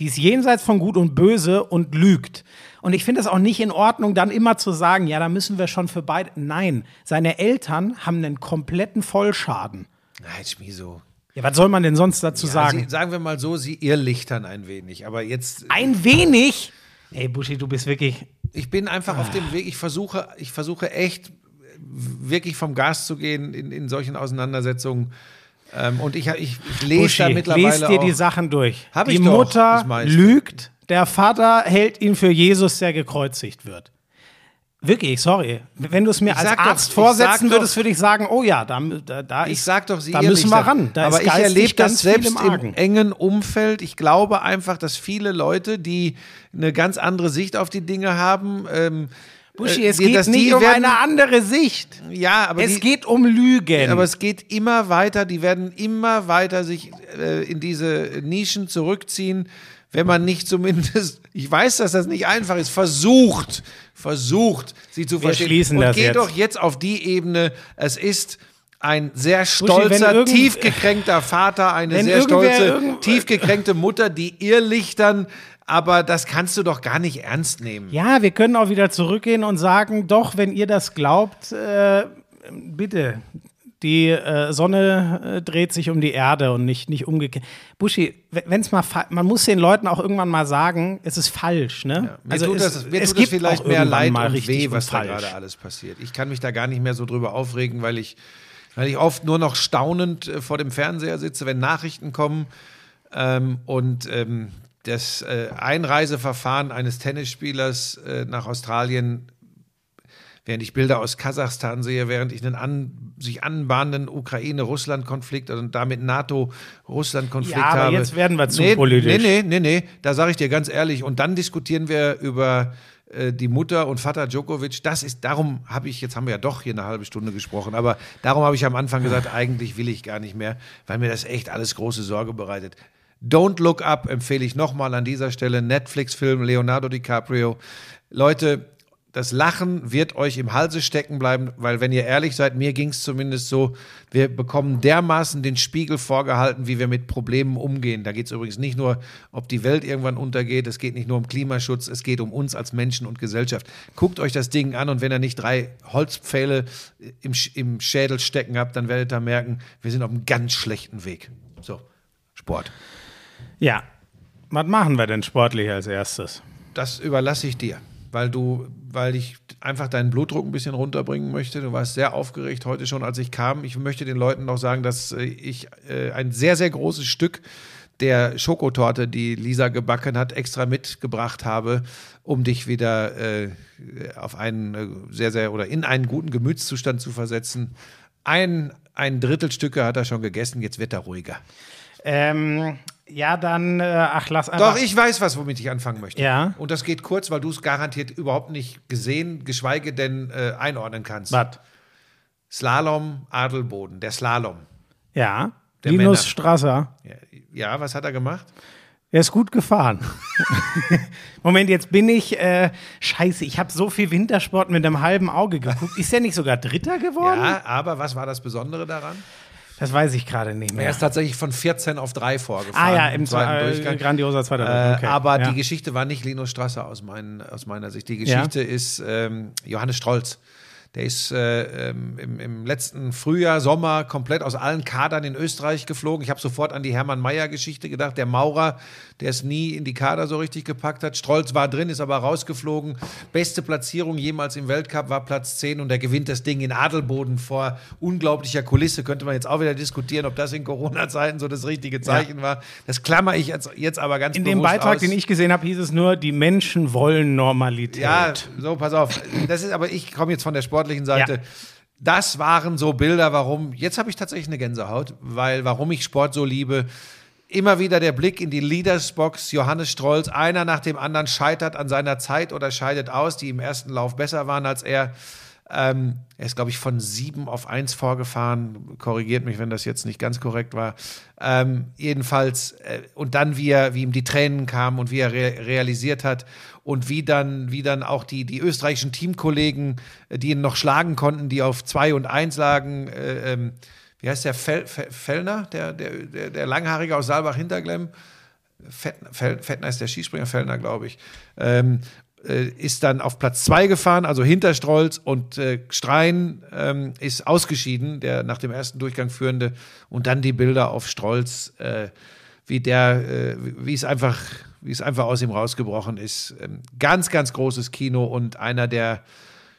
die ist jenseits von Gut und Böse und lügt. Und ich finde es auch nicht in Ordnung, dann immer zu sagen, ja, da müssen wir schon für beide. Nein, seine Eltern haben einen kompletten Vollschaden. Nein, Schmiso. Ja, was soll man denn sonst dazu Ja, sagen? Sie, sagen wir mal so, sie irrlichtern ein wenig. Aber jetzt, Ein wenig. Ey, Buschi, du bist wirklich. ich bin einfach auf dem Weg. Ich versuche, ich versuche echt wirklich vom Gas zu gehen in, in solchen Auseinandersetzungen. Ähm, und ich, ich, ich lese Buschi, da mittlerweile lest dir auch, die Sachen durch. Die doch, Mutter lügt, der Vater hält ihn für Jesus, der gekreuzigt wird. Wirklich, sorry. Wenn du es mir Ich als doch- Arzt ich vorsetzen doch- würdest, würde ich sagen, oh ja, da, da, da Ich ist, sag doch, sie da müssen wir ran. Da aber ich erlebe das selbst im im, engen Umfeld. Ich glaube einfach, dass viele Leute, die eine ganz andere Sicht auf die Dinge haben, ähm, Buschi, äh, es die- geht nicht um werden- eine andere Sicht. Ja, aber Es die, geht um Lügen. aber es geht immer weiter. Die werden immer weiter sich äh, in diese Nischen zurückziehen, wenn man nicht zumindest, ich weiß, dass das nicht einfach ist, versucht, versucht, sie zu Wir verstehen. schließen Und das geh jetzt. doch jetzt auf die Ebene. Es ist ein sehr stolzer, tiefgekränkter Vater, eine sehr stolze, tiefgekränkte Mutter, die irrlichtern. Aber das kannst du doch gar nicht ernst nehmen. Ja, wir können auch wieder zurückgehen und sagen, doch, wenn ihr das glaubt, äh, bitte, die äh, Sonne äh, dreht sich um die Erde und nicht, nicht umgekehrt. Buschi, wenn es mal, man muss den Leuten auch irgendwann mal sagen, es ist falsch, ne? Mir tut es, das, mir es tut gibt vielleicht mehr Leid mal und weh, was und da falsch. gerade alles passiert. Ich kann mich da gar nicht mehr so drüber aufregen, weil ich, weil ich oft nur noch staunend äh, vor dem Fernseher sitze, wenn Nachrichten kommen ähm, und ähm, das äh, Einreiseverfahren eines Tennisspielers äh, nach Australien während ich Bilder aus Kasachstan sehe, während ich einen an, sich anbahnenden Ukraine-Russland-Konflikt und damit NATO-Russland-Konflikt Ja, aber habe. jetzt werden wir zu nee, politisch. Nee, nee, nee, nee, da sage ich dir ganz ehrlich. Und dann diskutieren wir über äh, die Mutter und Vater Djokovic. Das ist, darum habe ich, jetzt haben wir ja doch hier eine halbe Stunde gesprochen, aber darum habe ich am Anfang gesagt, eigentlich will ich gar nicht mehr, weil mir das echt alles große Sorge bereitet. Don't Look Up empfehle ich nochmal an dieser Stelle. Netflix-Film, Leonardo DiCaprio. Leute, das Lachen wird euch im Halse stecken bleiben, weil wenn ihr ehrlich seid, mir ging es zumindest so, wir bekommen dermaßen den Spiegel vorgehalten, wie wir mit Problemen umgehen. Da geht es übrigens nicht nur, ob die Welt irgendwann untergeht, es geht nicht nur um Klimaschutz, es geht um uns als Menschen und Gesellschaft. Guckt euch das Ding an und wenn ihr nicht drei Holzpfähle im, Sch- im Schädel stecken habt, dann werdet ihr merken, wir sind auf einem ganz schlechten Weg. So, Sport. Ja. Was machen wir denn sportlich als erstes? Das überlasse ich dir, weil du, weil ich einfach deinen Blutdruck ein bisschen runterbringen möchte. Du warst sehr aufgeregt heute schon, als ich kam. Ich möchte den Leuten noch sagen, dass äh, ich äh, ein sehr, sehr großes Stück der Schokotorte, die Lisa gebacken hat, extra mitgebracht habe, um dich wieder äh, auf einen äh, sehr, sehr oder in einen guten Gemütszustand zu versetzen. Ein, ein Drittel Stücke hat er schon gegessen, jetzt wird er ruhiger. Ähm, ja, dann, äh, ach, lass einfach. Doch, ich weiß was, womit ich anfangen möchte. Ja. Und das geht kurz, weil du es garantiert überhaupt nicht gesehen, geschweige denn äh, einordnen kannst. Was? Slalom Adelboden, der Slalom. Ja. Der Linus Männer. Strasser. Ja, ja, was hat er gemacht? Er ist gut gefahren. Moment, jetzt bin ich. Äh, scheiße, ich habe so viel Wintersport mit einem halben Auge geguckt. Ist er nicht sogar Dritter geworden? Ja, aber was war das Besondere daran? Das weiß ich gerade nicht Er mehr. ist tatsächlich von 14 auf 3 vorgefahren. Ah ja, im zweiten äh, Durchgang. grandioser zweiter Äh, Durchgang. Okay. Aber ja. die Geschichte war nicht Linus Strasser aus, mein, aus meiner Sicht. Die Geschichte ist ähm, Johannes Strolz. Der ist äh, ähm, im, im letzten Frühjahr, Sommer komplett aus allen Kadern in Österreich geflogen. Ich habe sofort an die Hermann Mayer-Geschichte gedacht. Der Maurer, der es nie in die Kader so richtig gepackt hat. Strolz war drin, ist aber rausgeflogen. Beste Platzierung jemals im Weltcup war Platz 10 und er gewinnt das Ding in Adelboden vor unglaublicher Kulisse. Könnte man jetzt auch wieder diskutieren, ob das in Corona-Zeiten so das richtige Zeichen war. Das klammer ich jetzt, jetzt aber ganz In dem Beitrag, aus. den ich gesehen habe, hieß es nur, die Menschen wollen Normalität. Ja, so, pass auf. Das ist aber, ich komme jetzt von der sportlichen Seite. Ja. Das waren so Bilder, warum, jetzt habe ich tatsächlich eine Gänsehaut, weil warum ich Sport so liebe. Immer wieder der Blick in die Leadersbox, Johannes Strolz, einer nach dem anderen scheitert an seiner Zeit oder scheidet aus, die im ersten Lauf besser waren als er. Ähm, er ist, glaube ich, von sieben auf eins vorgefahren. Korrigiert mich, wenn das jetzt nicht ganz korrekt war. Ähm, jedenfalls, äh, und dann, wie, er, wie ihm die Tränen kamen und wie er re realisiert hat und wie dann, wie dann auch die, die österreichischen Teamkollegen, äh, die ihn noch schlagen konnten, die auf zwei und eins lagen, äh, ähm, wie heißt der Fel Fe Fellner, der, der, der, der Langhaarige aus Saalbach-Hinterglemm? Fettner, ist der Skispringer, Fellner, glaube ich. Ähm, äh, ist dann auf Platz zwei gefahren, also hinter Strolz und äh, Strein ähm, ist ausgeschieden, der nach dem ersten Durchgang führende. Und dann die Bilder auf Strolz, äh, wie der, äh, wie es einfach, wie es einfach aus ihm rausgebrochen ist. Ähm, ganz, ganz großes Kino und einer der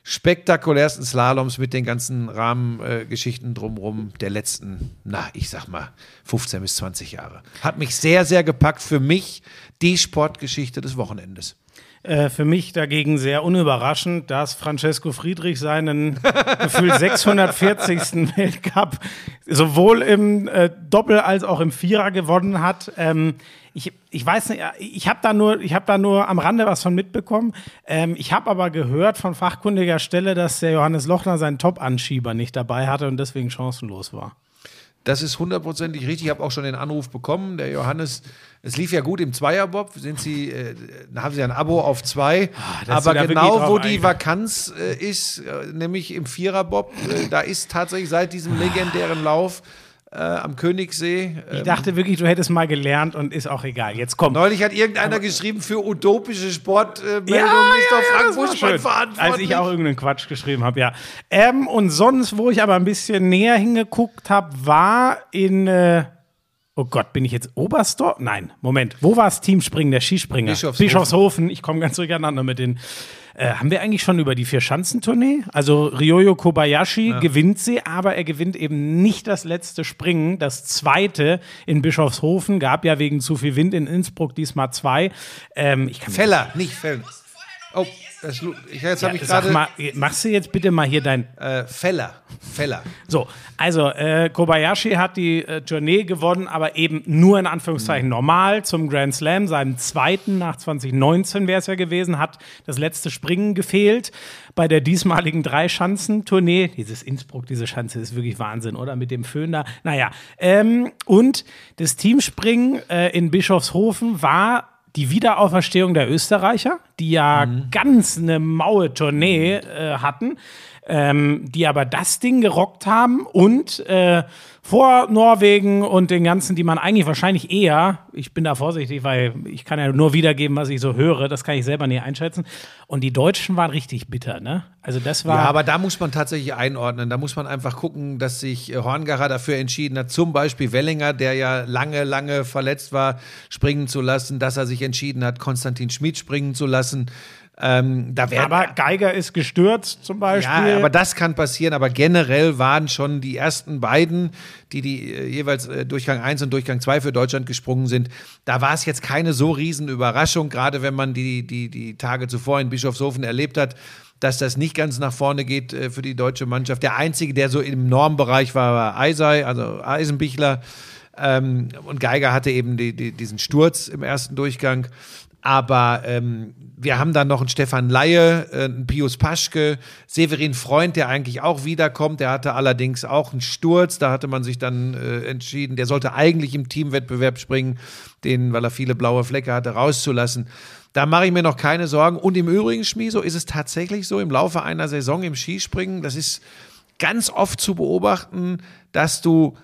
spektakulärsten Slaloms mit den ganzen Rahmengeschichten äh, drumherum der letzten, na, ich sag mal, 15 bis 20 Jahre. Hat mich sehr, sehr gepackt. Für mich die Sportgeschichte des Wochenendes. Äh, für mich dagegen sehr unüberraschend, dass Francesco Friedrich seinen gefühlt 640. Weltcup sowohl im äh, Doppel als auch im Vierer gewonnen hat. Ähm, ich, ich weiß nicht, ich habe da nur, ich habe da nur am Rande was von mitbekommen. Ähm, ich habe aber gehört von fachkundiger Stelle, dass der Johannes Lochner seinen Top-Anschieber nicht dabei hatte und deswegen chancenlos war. Das ist hundertprozentig richtig. Ich habe auch schon den Anruf bekommen. Der Johannes, es lief ja gut im Zweierbob. Sind Sie, äh, haben Sie ein Abo auf zwei. Ah, Aber genau wo die Vakanz äh, ist, äh, nämlich im Viererbob, äh, da ist tatsächlich seit diesem legendären Lauf äh, am Königssee. Ich dachte wirklich, du hättest mal gelernt und ist auch egal. Jetzt kommt. Neulich hat irgendeiner geschrieben, für utopische Sportmeldungen ja, ist doch Frank ja, Buschmann verantwortlich. Als ich auch irgendeinen Quatsch geschrieben habe, ja. Ähm, und sonst, wo ich aber ein bisschen näher hingeguckt habe, war in. Äh, Oh Gott, bin ich jetzt Oberstdorf? Nein, Moment. Wo war es Teamspringen, der Skispringer? Bischofshofen. Bischofshofen. Ich komme ganz durcheinander mit den äh, haben wir eigentlich schon über die Vier-Schanzentournee? Also Ryoyo Kobayashi ja. gewinnt sie, aber er gewinnt eben nicht das letzte Springen. Das zweite in Bischofshofen gab ja wegen zu viel Wind in Innsbruck diesmal zwei. Ähm, Feller, nicht Fellner. Oh, das, ich, jetzt ja, habe ich gerade. Machst du jetzt bitte mal hier dein. Äh, Feller. Feller. So, also äh, Kobayashi hat die äh, Tournee gewonnen, aber eben nur in Anführungszeichen mhm. normal zum Grand Slam. Seinem zweiten nach 2019 wäre es ja gewesen, hat das letzte Springen gefehlt. Bei der diesmaligen Drei-Schanzen-Tournee. Dieses Innsbruck, diese Schanze ist wirklich Wahnsinn, oder? Mit dem Föhn da. Naja. Ähm, und das Teamspringen äh, in Bischofshofen war die Wiederauferstehung der Österreicher, die ja mhm. ganz eine maue Tournee äh, hatten, ähm, die aber das Ding gerockt haben und äh, vor Norwegen und den ganzen, die man eigentlich wahrscheinlich eher, ich bin da vorsichtig, weil ich kann ja nur wiedergeben, was ich so höre, das kann ich selber nicht einschätzen. Und die Deutschen waren richtig bitter, ne? Also das war. Ja, aber da muss man tatsächlich einordnen. Da muss man einfach gucken, dass sich äh, Horngacher dafür entschieden hat, zum Beispiel Wellinger, der ja lange, lange verletzt war, springen zu lassen, dass er sich entschieden hat, Konstantin Schmid springen zu lassen. Ähm, da wär, aber Geiger ist gestürzt zum Beispiel. Ja, aber das kann passieren. Aber generell waren schon die ersten beiden, die, die äh, jeweils äh, Durchgang 1 und Durchgang 2 für Deutschland gesprungen sind. Da war es jetzt keine so riesen Überraschung, gerade wenn man die, die, die Tage zuvor in Bischofshofen erlebt hat dass das nicht ganz nach vorne geht äh, für die deutsche Mannschaft. Der einzige, der so im Normbereich war, war Eisei, also Eisenbichler. Ähm, und Geiger hatte eben die, die, diesen Sturz im ersten Durchgang. Aber ähm, wir haben dann noch einen Stefan Laie, äh, einen Pius Paschke, Severin Freund, der eigentlich auch wiederkommt. Der hatte allerdings auch einen Sturz. Da hatte man sich dann äh, entschieden, der sollte eigentlich im Teamwettbewerb springen, den, weil er viele blaue Flecke hatte, rauszulassen. Da mache ich mir noch keine Sorgen. Und im Übrigen, Schmieso, ist es tatsächlich so im Laufe einer Saison im Skispringen, das ist ganz oft zu beobachten, dass du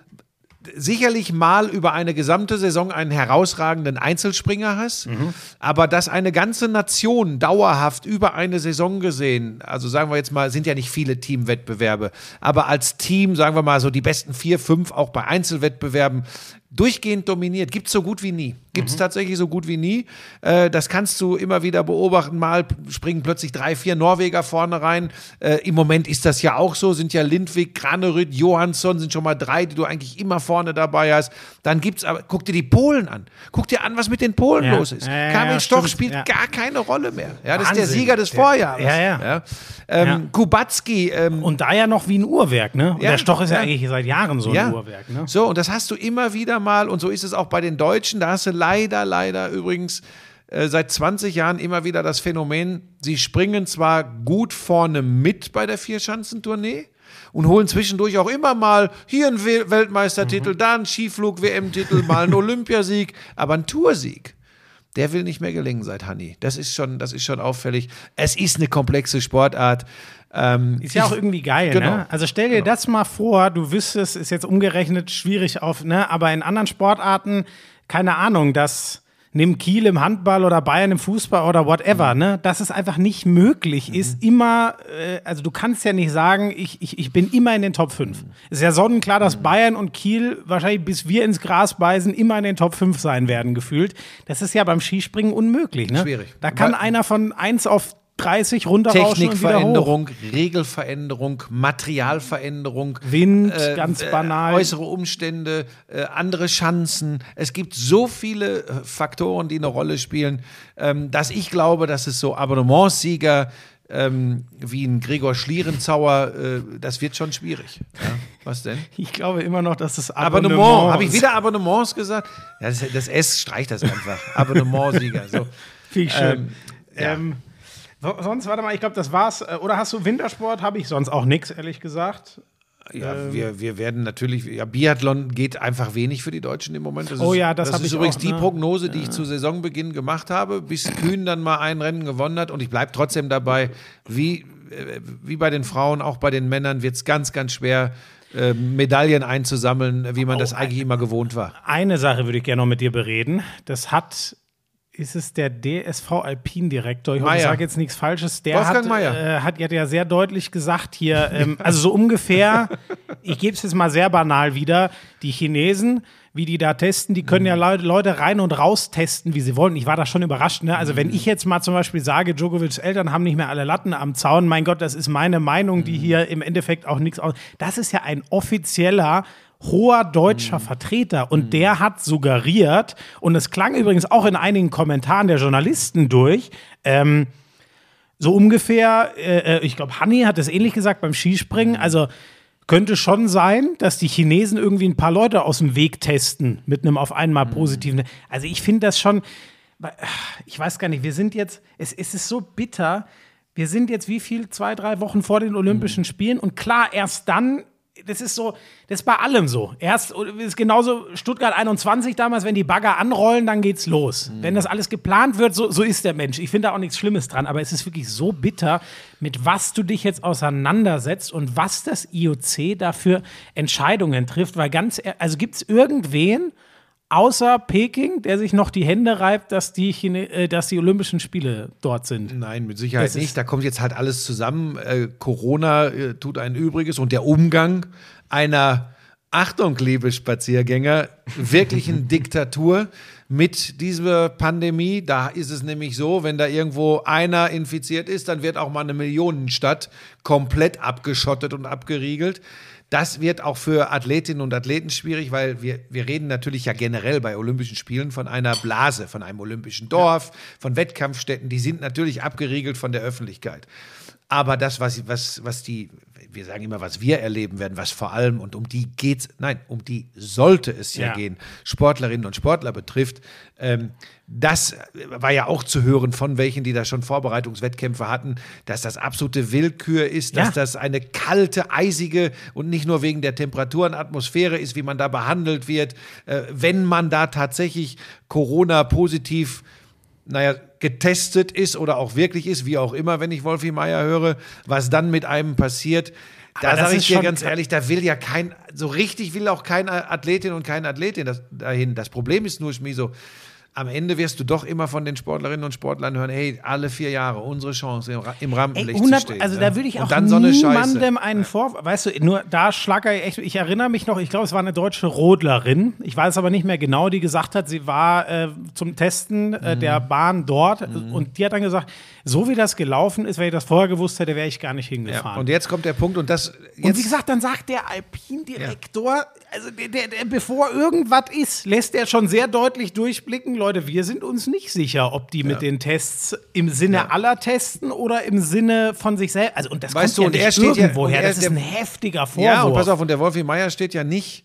sicherlich mal über eine gesamte Saison einen herausragenden Einzelspringer hast, mhm. aber dass eine ganze Nation dauerhaft über eine Saison gesehen, also sagen wir jetzt mal, sind ja nicht viele Teamwettbewerbe, aber als Team, sagen wir mal so die besten vier, fünf auch bei Einzelwettbewerben durchgehend dominiert. Gibt es so gut wie nie. Gibt es mhm. tatsächlich so gut wie nie. Äh, das kannst du immer wieder beobachten. Mal springen plötzlich drei, vier Norweger vorne rein. Äh, Im Moment ist das ja auch so. Sind ja Lindwig, Granerüt, Johansson sind schon mal drei, die du eigentlich immer vorne dabei hast. Dann gibt's aber, guck dir die Polen an. Guck dir an, was mit den Polen ja. los ist. Ja, Kamil Stoch spielt ja. gar keine Rolle mehr. Ja, das Wahnsinn. ist der Sieger des Vorjahres. Ja, ja. ja. Ähm, Kubacki. Ähm, und da ja noch wie ein Uhrwerk, ne? Und der Stoch ist ja, eigentlich seit Jahren so ein Uhrwerk, ne? So, und das hast du immer wieder mal, und so ist es auch bei den Deutschen, da hast du leider, leider übrigens äh, seit 20 Jahren immer wieder das Phänomen, sie springen zwar gut vorne mit bei der Vierschanzentournee, und holen zwischendurch auch immer mal hier einen Weltmeistertitel, mhm. da einen Skiflug-WM-Titel, mal einen Olympiasieg, aber ein Toursieg. Der will nicht mehr gelingen seit Hanni. Das ist schon, das ist schon auffällig. Es ist eine komplexe Sportart. Ähm, ist ja auch irgendwie geil, ne? genau, ne? Also stell dir genau. das mal vor, du wüsstest, ist jetzt umgerechnet schwierig auf, ne? Aber in anderen Sportarten, keine Ahnung, dass nimm Kiel im Handball oder Bayern im Fußball oder whatever, mhm. ne? Dass es einfach nicht möglich mhm. ist, immer, äh, also du kannst ja nicht sagen, ich, ich, ich bin immer in den Top 5. Mhm. Ist ja sonnenklar, dass mhm. Bayern und Kiel wahrscheinlich bis wir ins Gras beißen, immer in den Top 5 sein werden, gefühlt. Das ist ja beim Skispringen unmöglich, ne? Schwierig. Da kann Weil, einer von 1 auf 30 runterrauschen und wieder hoch. Technikveränderung, Regelveränderung, Materialveränderung, Wind, ganz banal. äußere Umstände, äh, andere Chancen. Es gibt so viele äh, Faktoren, die eine Rolle spielen, ähm, dass ich glaube, dass es so Abonnementssieger ähm, wie ein Gregor Schlierenzauer, äh, das wird schon schwierig. Ja, was denn? Ich glaube immer noch, dass das Abonnement. Abonnement. Habe ich wieder Abonnements gesagt? Das, das S streicht das einfach. Abonnementsieger. So. Ich schön. Ähm, ja. Ähm, so, sonst, warte mal, ich glaube, das war's. Äh, Oder hast du Wintersport? Habe ich sonst auch nichts, ehrlich gesagt. Ja, wir, wir werden natürlich, ja, Biathlon geht einfach wenig für die Deutschen im Moment. Oh ist, ja, das hab ist ich übrigens auch, die ne? Prognose, die ich zu Saisonbeginn gemacht habe, bis Kühn dann mal ein Rennen gewonnen hat. Und ich bleibe trotzdem dabei, wie, äh, wie bei den Frauen, auch bei den Männern wird es ganz, ganz schwer, äh, Medaillen einzusammeln, wie man das eigentlich immer gewohnt war. Eine Sache würde ich gerne noch mit dir bereden. Das hat, ist es der DSV Alpin-Direktor? Ich hoffe, ich sage jetzt nichts Falsches. Der Wolfgang hat, Meier. äh, hat ja der sehr deutlich gesagt hier, ähm, also so ungefähr, ich gebe es jetzt mal sehr banal wieder, die Chinesen, wie die da testen, die können ja Mhm. Leute, rein und raus testen, wie sie wollen. Ich war da schon überrascht. Ne? Also wenn Mhm. ich jetzt mal zum Beispiel sage, Djokovic's Eltern haben nicht mehr alle Latten am Zaun, mein Gott, das ist meine Meinung, Mhm. die hier im Endeffekt auch nichts aus. Das ist ja ein offizieller hoher deutscher Mhm. Vertreter und der hat suggeriert, und es klang übrigens auch in einigen Kommentaren der Journalisten durch, ähm, so ungefähr, äh, äh, ich glaube, Hanni hat es ähnlich gesagt beim Skispringen, also könnte schon sein, dass die Chinesen irgendwie ein paar Leute aus dem Weg testen mit einem auf einmal positiven. Also ich finde das schon, ich weiß gar nicht, wir sind jetzt, es, es ist so bitter, wir sind jetzt wie viel, zwei, drei Wochen vor den Olympischen Spielen und klar, erst dann, das ist so, das ist bei allem so. Erst ist genauso Stuttgart 21 damals, wenn die Bagger anrollen, dann geht's los. Wenn das alles geplant wird, so, so ist der Mensch. Ich finde da auch nichts Schlimmes dran, aber es ist wirklich so bitter, mit was du dich jetzt auseinandersetzt und was das IOC dafür Entscheidungen trifft, weil ganz, also gibt's irgendwen, außer Peking, der sich noch die Hände reibt, dass die, Chine äh, dass die Olympischen Spiele dort sind. Nein, mit Sicherheit Das nicht. Da kommt jetzt halt alles zusammen. Äh, Corona äh, tut ein Übriges und der Umgang einer, Achtung, liebe Spaziergänger, wirklichen Diktatur mit dieser Pandemie. Da ist es nämlich so, wenn da irgendwo einer infiziert ist, dann wird auch mal eine Millionenstadt komplett abgeschottet und abgeriegelt. Das wird auch für Athletinnen und Athleten schwierig, weil wir, wir reden natürlich ja generell bei Olympischen Spielen von einer Blase, von einem olympischen Dorf, von Wettkampfstätten. Die sind natürlich abgeriegelt von der Öffentlichkeit. Aber das, was, was, was die, wir sagen immer, was wir erleben werden, was vor allem, und um die geht's, nein, um die sollte es ja, Ja. gehen, Sportlerinnen und Sportler betrifft, ähm, das war ja auch zu hören von welchen, die da schon Vorbereitungswettkämpfe hatten, dass das absolute Willkür ist, dass Ja. das eine kalte, eisige und nicht nur wegen der Temperaturen Atmosphäre ist, wie man da behandelt wird, äh, wenn man da tatsächlich Corona positiv naja, getestet ist oder auch wirklich ist, wie auch immer, wenn ich Wolfi Meier höre, was dann mit einem passiert. Da sage ich dir ganz ehrlich, da will ja kein, so richtig will auch keine Athletin und kein Athletin das, dahin. Das Problem ist nur, Schmiso, am Ende wirst du doch immer von den Sportlerinnen und Sportlern hören, hey, alle vier Jahre unsere Chance im, im Ey, Rampenlicht 100, zu stehen. also ne? da würde ich auch dann so eine Scheiße. niemandem einen Vorwurf, weißt du, nur da schlager ich echt, ich erinnere mich noch, ich glaube, es war eine deutsche Rodlerin, ich weiß aber nicht mehr genau, die gesagt hat, sie war äh, zum Testen äh, der Mhm. Bahn dort und die hat dann gesagt, so wie das gelaufen ist, wenn ich das vorher gewusst hätte, wäre ich gar nicht Ja, hingefahren. und jetzt kommt der Punkt und das Und wie gesagt, dann sagt der Alpin-Direktor, also der, der, der, bevor irgendwas ist, lässt er schon sehr deutlich durchblicken, Leute, wir sind uns nicht sicher, ob die mit den Tests im Sinne aller testen oder im Sinne von sich selbst. Also, und das Weißt kommt du, ja und nicht er steht ja- irgendwoher. er- das ist ein heftiger Vorwurf. Ja, und pass auf, und der Wolfi Meier steht ja nicht,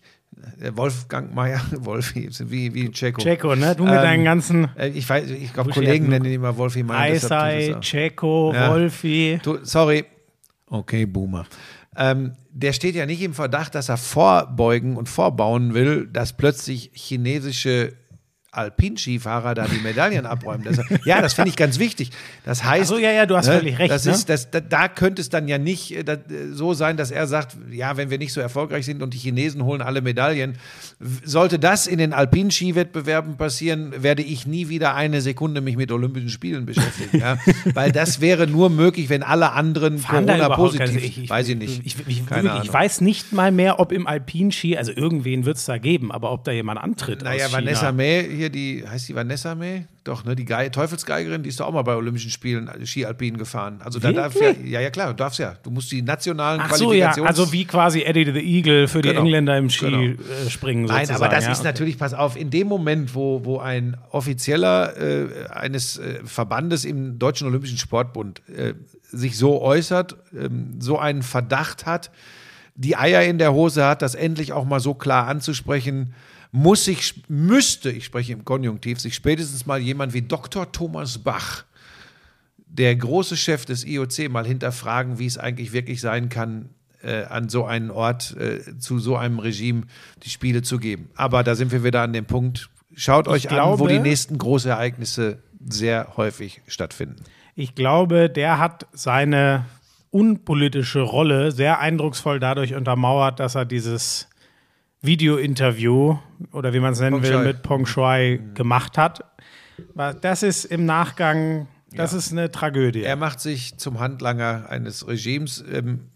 der Wolfgang Meier, Wolfi, wie, wie Checo. Checo, ne? Du mit Ähm, deinen ganzen Äh, Ich weiß, ich glaube, Kollegen nennen ihn immer Wolfi Meier. Eisei. Checo, Ja. Wolfi. Du, sorry. Okay, Boomer. Ähm, der steht ja nicht im Verdacht, dass er vorbeugen und vorbauen will, dass plötzlich chinesische Alpinskifahrer da die Medaillen abräumen. Das, ja, das finde ich ganz wichtig. Das heißt, so, ja, ja, du hast völlig recht, Das ne? ist, das, da, da könnte es dann ja nicht äh, da, äh, so sein, dass er sagt, ja, wenn wir nicht so erfolgreich sind und die Chinesen holen alle Medaillen, sollte das in den Alpinskiwettbewerben passieren, werde ich nie wieder eine Sekunde mich mit Olympischen Spielen beschäftigen, ja? weil das wäre nur möglich, wenn alle anderen Fahren da Corona überhaupt positiv, keine- ich, ich, weiß ich nicht, Ich, ich, Keine wirklich, ich weiß nicht mal mehr, ob im Alpinski, also irgendwen wird es da geben, aber ob da jemand antritt. Naja. Vanessa May, hier die, heißt die Vanessa May? Doch, ne, die Ge Teufelsgeigerin, die ist doch auch mal bei Olympischen Spielen äh, Skialpin gefahren. Also da darf ja, ja, ja klar, du darfst ja. Du musst die nationalen Ach so, ja, Qualifikations... also wie quasi Eddie the Eagle für die Genau. Engländer im Genau. Skispringen Nein, sozusagen. aber das ja, ist okay. natürlich, pass auf, in dem Moment, wo, wo ein Offizieller äh, eines äh, Verbandes im Deutschen Olympischen Sportbund äh, sich so äußert, ähm, so einen Verdacht hat, die Eier in der Hose hat, das endlich auch mal so klar anzusprechen, muss sich, müsste, ich spreche im Konjunktiv, sich spätestens mal jemand wie Dr. Thomas Bach, der große Chef des IOC, mal hinterfragen, wie es eigentlich wirklich sein kann, äh, an so einen Ort, äh, zu so einem Regime die Spiele zu geben. Aber da sind wir wieder an dem Punkt. Schaut euch an, wo glaube- die nächsten Großereignisse sehr häufig stattfinden. Ich glaube, der hat seine unpolitische Rolle sehr eindrucksvoll dadurch untermauert, dass er dieses Video-Interview oder wie man es nennen Peng will, Shui. mit Peng Shui gemacht hat. Das ist im Nachgang, das ist eine Tragödie. Er macht sich zum Handlanger eines Regimes. Ähm,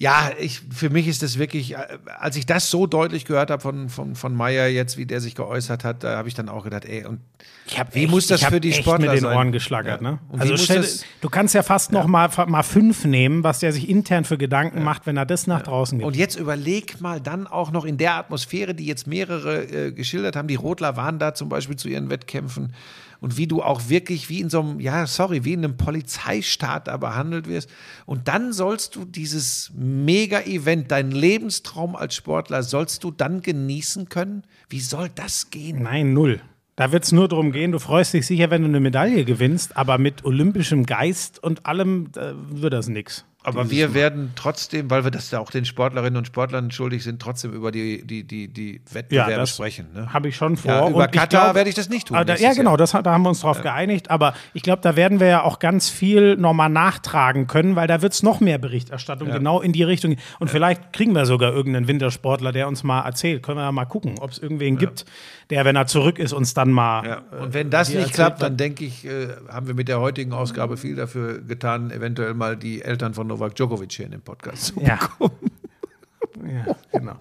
ja, ich, für mich ist das wirklich, äh, als ich das so deutlich gehört habe von, von, von Meyer jetzt, wie der sich geäußert hat, da habe ich dann auch gedacht, ey, und Ich hab Wie muss das ich für die echt Sportler mit den sein? Ohren geschlagert, Ja. ne? Und Also stell, du kannst ja fast noch mal, mal fünf nehmen, was der sich intern für Gedanken macht, wenn er das nach draußen gibt. Und jetzt überleg mal dann auch noch in der Atmosphäre, die jetzt mehrere äh, geschildert haben. Die Rotler waren da zum Beispiel zu ihren Wettkämpfen. Und wie du auch wirklich wie in so einem, ja, sorry, wie in einem Polizeistaat da behandelt wirst. Und dann sollst du dieses Mega-Event, deinen Lebenstraum als Sportler, sollst du dann genießen können? Wie soll das gehen? Nein, null. Da wird es nur darum gehen, du freust dich sicher, wenn du eine Medaille gewinnst, aber mit olympischem Geist und allem äh, wird das nix. Aber wir werden trotzdem, weil wir das ja auch den Sportlerinnen und Sportlern schuldig sind, trotzdem über die, die, die, die Wettbewerbe das sprechen. Ne? Habe ich schon vor. Ja, über Und Katar glaub- werde ich das nicht tun da, ja, genau, das, da haben wir uns drauf geeinigt. Aber ich glaube, da werden wir ja auch ganz viel nochmal nachtragen können, weil da wird es noch mehr Berichterstattung genau in die Richtung. Und vielleicht kriegen wir sogar irgendeinen Wintersportler, der uns mal erzählt. Können wir ja mal gucken, ob es irgendwen gibt, der, wenn er zurück ist, uns dann mal. Ja. Und wenn das nicht klappt, dann denke ich, äh, haben wir mit der heutigen Ausgabe viel dafür getan, eventuell mal die Eltern von Novak Djokovic hier in den Podcast zu Ja. ja, genau.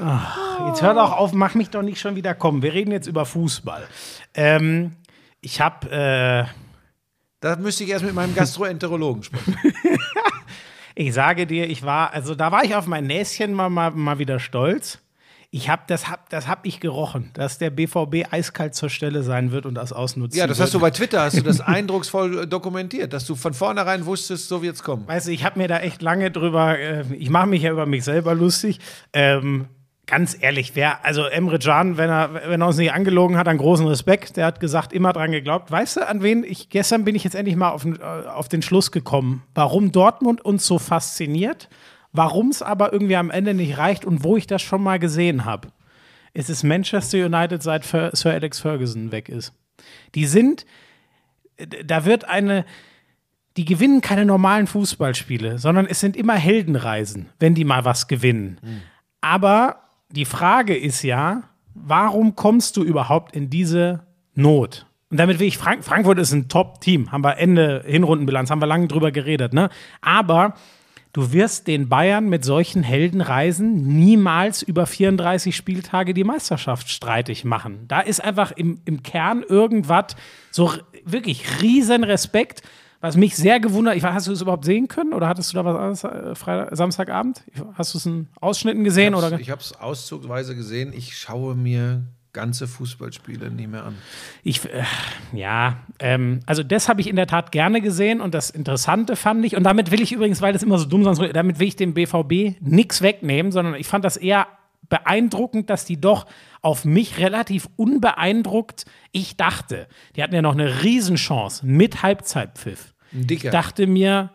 Ach, jetzt hör doch auf, mach mich doch nicht schon wieder kommen. Wir reden jetzt über Fußball. Ähm, ich habe äh, Da müsste ich erst mit meinem Gastroenterologen sprechen. Ich sage dir, ich war, also da war ich auf mein Näschen mal, mal, mal wieder stolz. Ich habe, das hab, das hab ich gerochen, dass der BVB eiskalt zur Stelle sein wird und das ausnutzen Ja, das wird. hast du bei Twitter, hast du das eindrucksvoll äh, dokumentiert, dass du von vornherein wusstest, so wird's kommen. Weißt du, ich habe mir da echt lange drüber, äh, ich mache mich ja über mich selber lustig. Ähm, ganz ehrlich, wer, also Emre Can, wenn er, wenn er uns nicht angelogen hat, einen großen Respekt. Der hat gesagt, immer dran geglaubt. Weißt du, an wen ich, gestern bin ich jetzt endlich mal auf, äh, auf den Schluss gekommen, warum Dortmund uns so fasziniert, warum es aber irgendwie am Ende nicht reicht und wo ich das schon mal gesehen habe. Es ist Manchester United, seit Sir Alex Ferguson weg ist. Die sind, da wird eine, die gewinnen keine normalen Fußballspiele, sondern es sind immer Heldenreisen, wenn die mal was gewinnen. Aber die Frage ist ja, warum kommst du überhaupt in diese Not? Und damit will ich, Frank Frankfurt ist ein Top-Team, haben wir Ende Hinrundenbilanz, haben wir lange drüber geredet, ne? Aber du wirst den Bayern mit solchen Heldenreisen niemals über 34 Spieltage die Meisterschaft streitig machen. Da ist einfach im, im Kern irgendwas, so wirklich riesen Respekt, was mich sehr gewundert, ich weiß, hast du es überhaupt sehen können oder hattest du da was anderes äh, Freitag, Samstagabend? Hast du es in Ausschnitten gesehen? oder? Ich habe es auszugsweise gesehen. Ich schaue mir ganze Fußballspiele nie mehr an. Ich, äh, ja, ähm, also das habe ich in der Tat gerne gesehen und das Interessante fand ich, und damit will ich übrigens, weil das immer so dumm sonst, damit will ich dem BVB nichts wegnehmen, sondern ich fand das eher beeindruckend, dass die doch auf mich relativ unbeeindruckt, ich dachte, die hatten ja noch eine Riesenchance mit Halbzeitpfiff. Dicker. Ich dachte mir,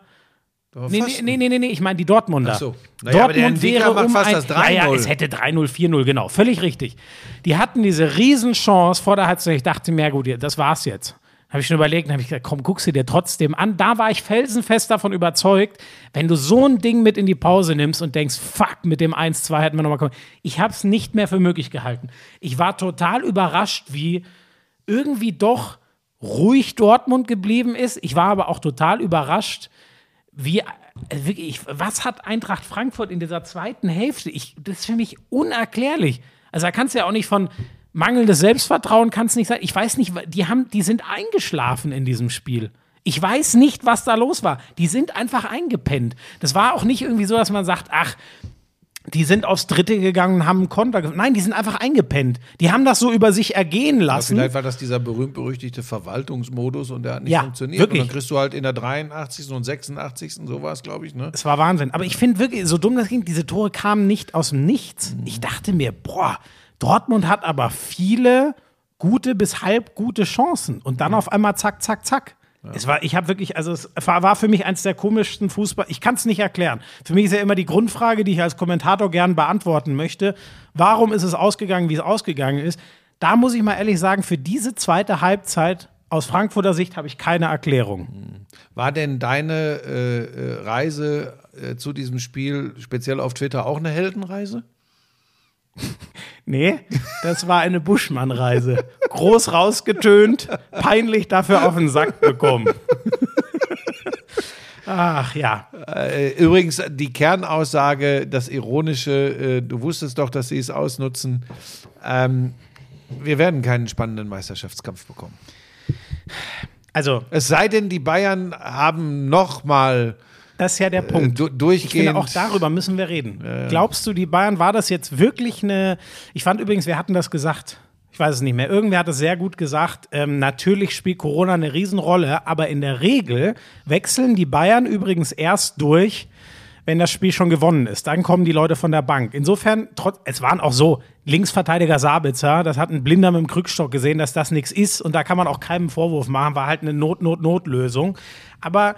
Nee, nee, nee, nee, nee, ich meine die Dortmunder. Ach so. Naja, Dortmund wäre um fast ein, das Ja, ja, 3-0. es hätte 3-0, 4-0, genau, völlig richtig. Die hatten diese Riesenchance vor der Halbzeit. Ich dachte mir, ja gut, das war's jetzt. Habe ich schon überlegt, dann habe ich gesagt, komm, guck sie dir trotzdem an. Da war ich felsenfest davon überzeugt, wenn du so ein Ding mit in die Pause nimmst und denkst, fuck, mit dem 1-2 hätten wir nochmal kommen. Ich habe es nicht mehr für möglich gehalten. Ich war total überrascht, wie irgendwie doch ruhig Dortmund geblieben ist. Ich war aber auch total überrascht, wie, äh, wirklich, was hat Eintracht Frankfurt in dieser zweiten Hälfte? Ich, das ist für mich unerklärlich. Also da kannst du ja auch nicht von, mangelndes Selbstvertrauen kann es nicht sein. Ich weiß nicht, die, haben, die sind eingeschlafen in diesem Spiel. Ich weiß nicht, was da los war. Die sind einfach eingepennt. Das war auch nicht irgendwie so, dass man sagt, ach, die sind aufs Dritte gegangen und haben einen Konter. Nein, die sind einfach eingepennt. Die haben das so über sich ergehen lassen. Ja, vielleicht war das dieser berühmt-berüchtigte Verwaltungsmodus und der hat nicht ja, funktioniert. Wirklich. Und dann kriegst du halt in der 83. und 86. sowas, glaube ich. Ne? Es war Wahnsinn. Aber ich finde wirklich, so dumm das ging, diese Tore kamen nicht aus dem Nichts. Mhm. Ich dachte mir, boah, Dortmund hat aber viele gute bis halb gute Chancen. Und dann mhm. auf einmal zack, zack, zack. Ja. Es war, ich habe wirklich, also es war, für mich eines der komischsten Fußball. Ich kann es nicht erklären. Für mich ist ja immer die Grundfrage, die ich als Kommentator gern beantworten möchte: Warum ist es ausgegangen, wie es ausgegangen ist? Da muss ich mal ehrlich sagen, für diese zweite Halbzeit aus Frankfurter Sicht habe ich keine Erklärung. Hm. War denn deine äh, äh, Reise äh, zu diesem Spiel speziell auf Twitter auch eine Heldenreise? Nee, das war eine Buschmann-Reise. Groß rausgetönt, peinlich dafür auf den Sack bekommen. Ach ja. Äh, übrigens, die Kernaussage, das Ironische, äh, du wusstest doch, dass sie es ausnutzen. Ähm, wir werden keinen spannenden Meisterschaftskampf bekommen. Also. Es sei denn, die Bayern haben noch mal das ist ja der Punkt. Äh, durchgehend. Ich finde, auch darüber müssen wir reden. Äh. Glaubst du, die Bayern, war das jetzt wirklich eine. Ich fand übrigens, wir hatten das gesagt. Ich weiß es nicht mehr. Irgendwer hat es sehr gut gesagt. Ähm, natürlich spielt Corona eine Riesenrolle, aber in der Regel wechseln die Bayern übrigens erst durch, wenn das Spiel schon gewonnen ist. Dann kommen die Leute von der Bank. Insofern, trotz, es waren auch so, Linksverteidiger Sabitzer, das hat ein Blinder mit dem Krückstock gesehen, dass das nichts ist und da kann man auch keinen Vorwurf machen, war halt eine Not-Not-Not-Lösung. Aber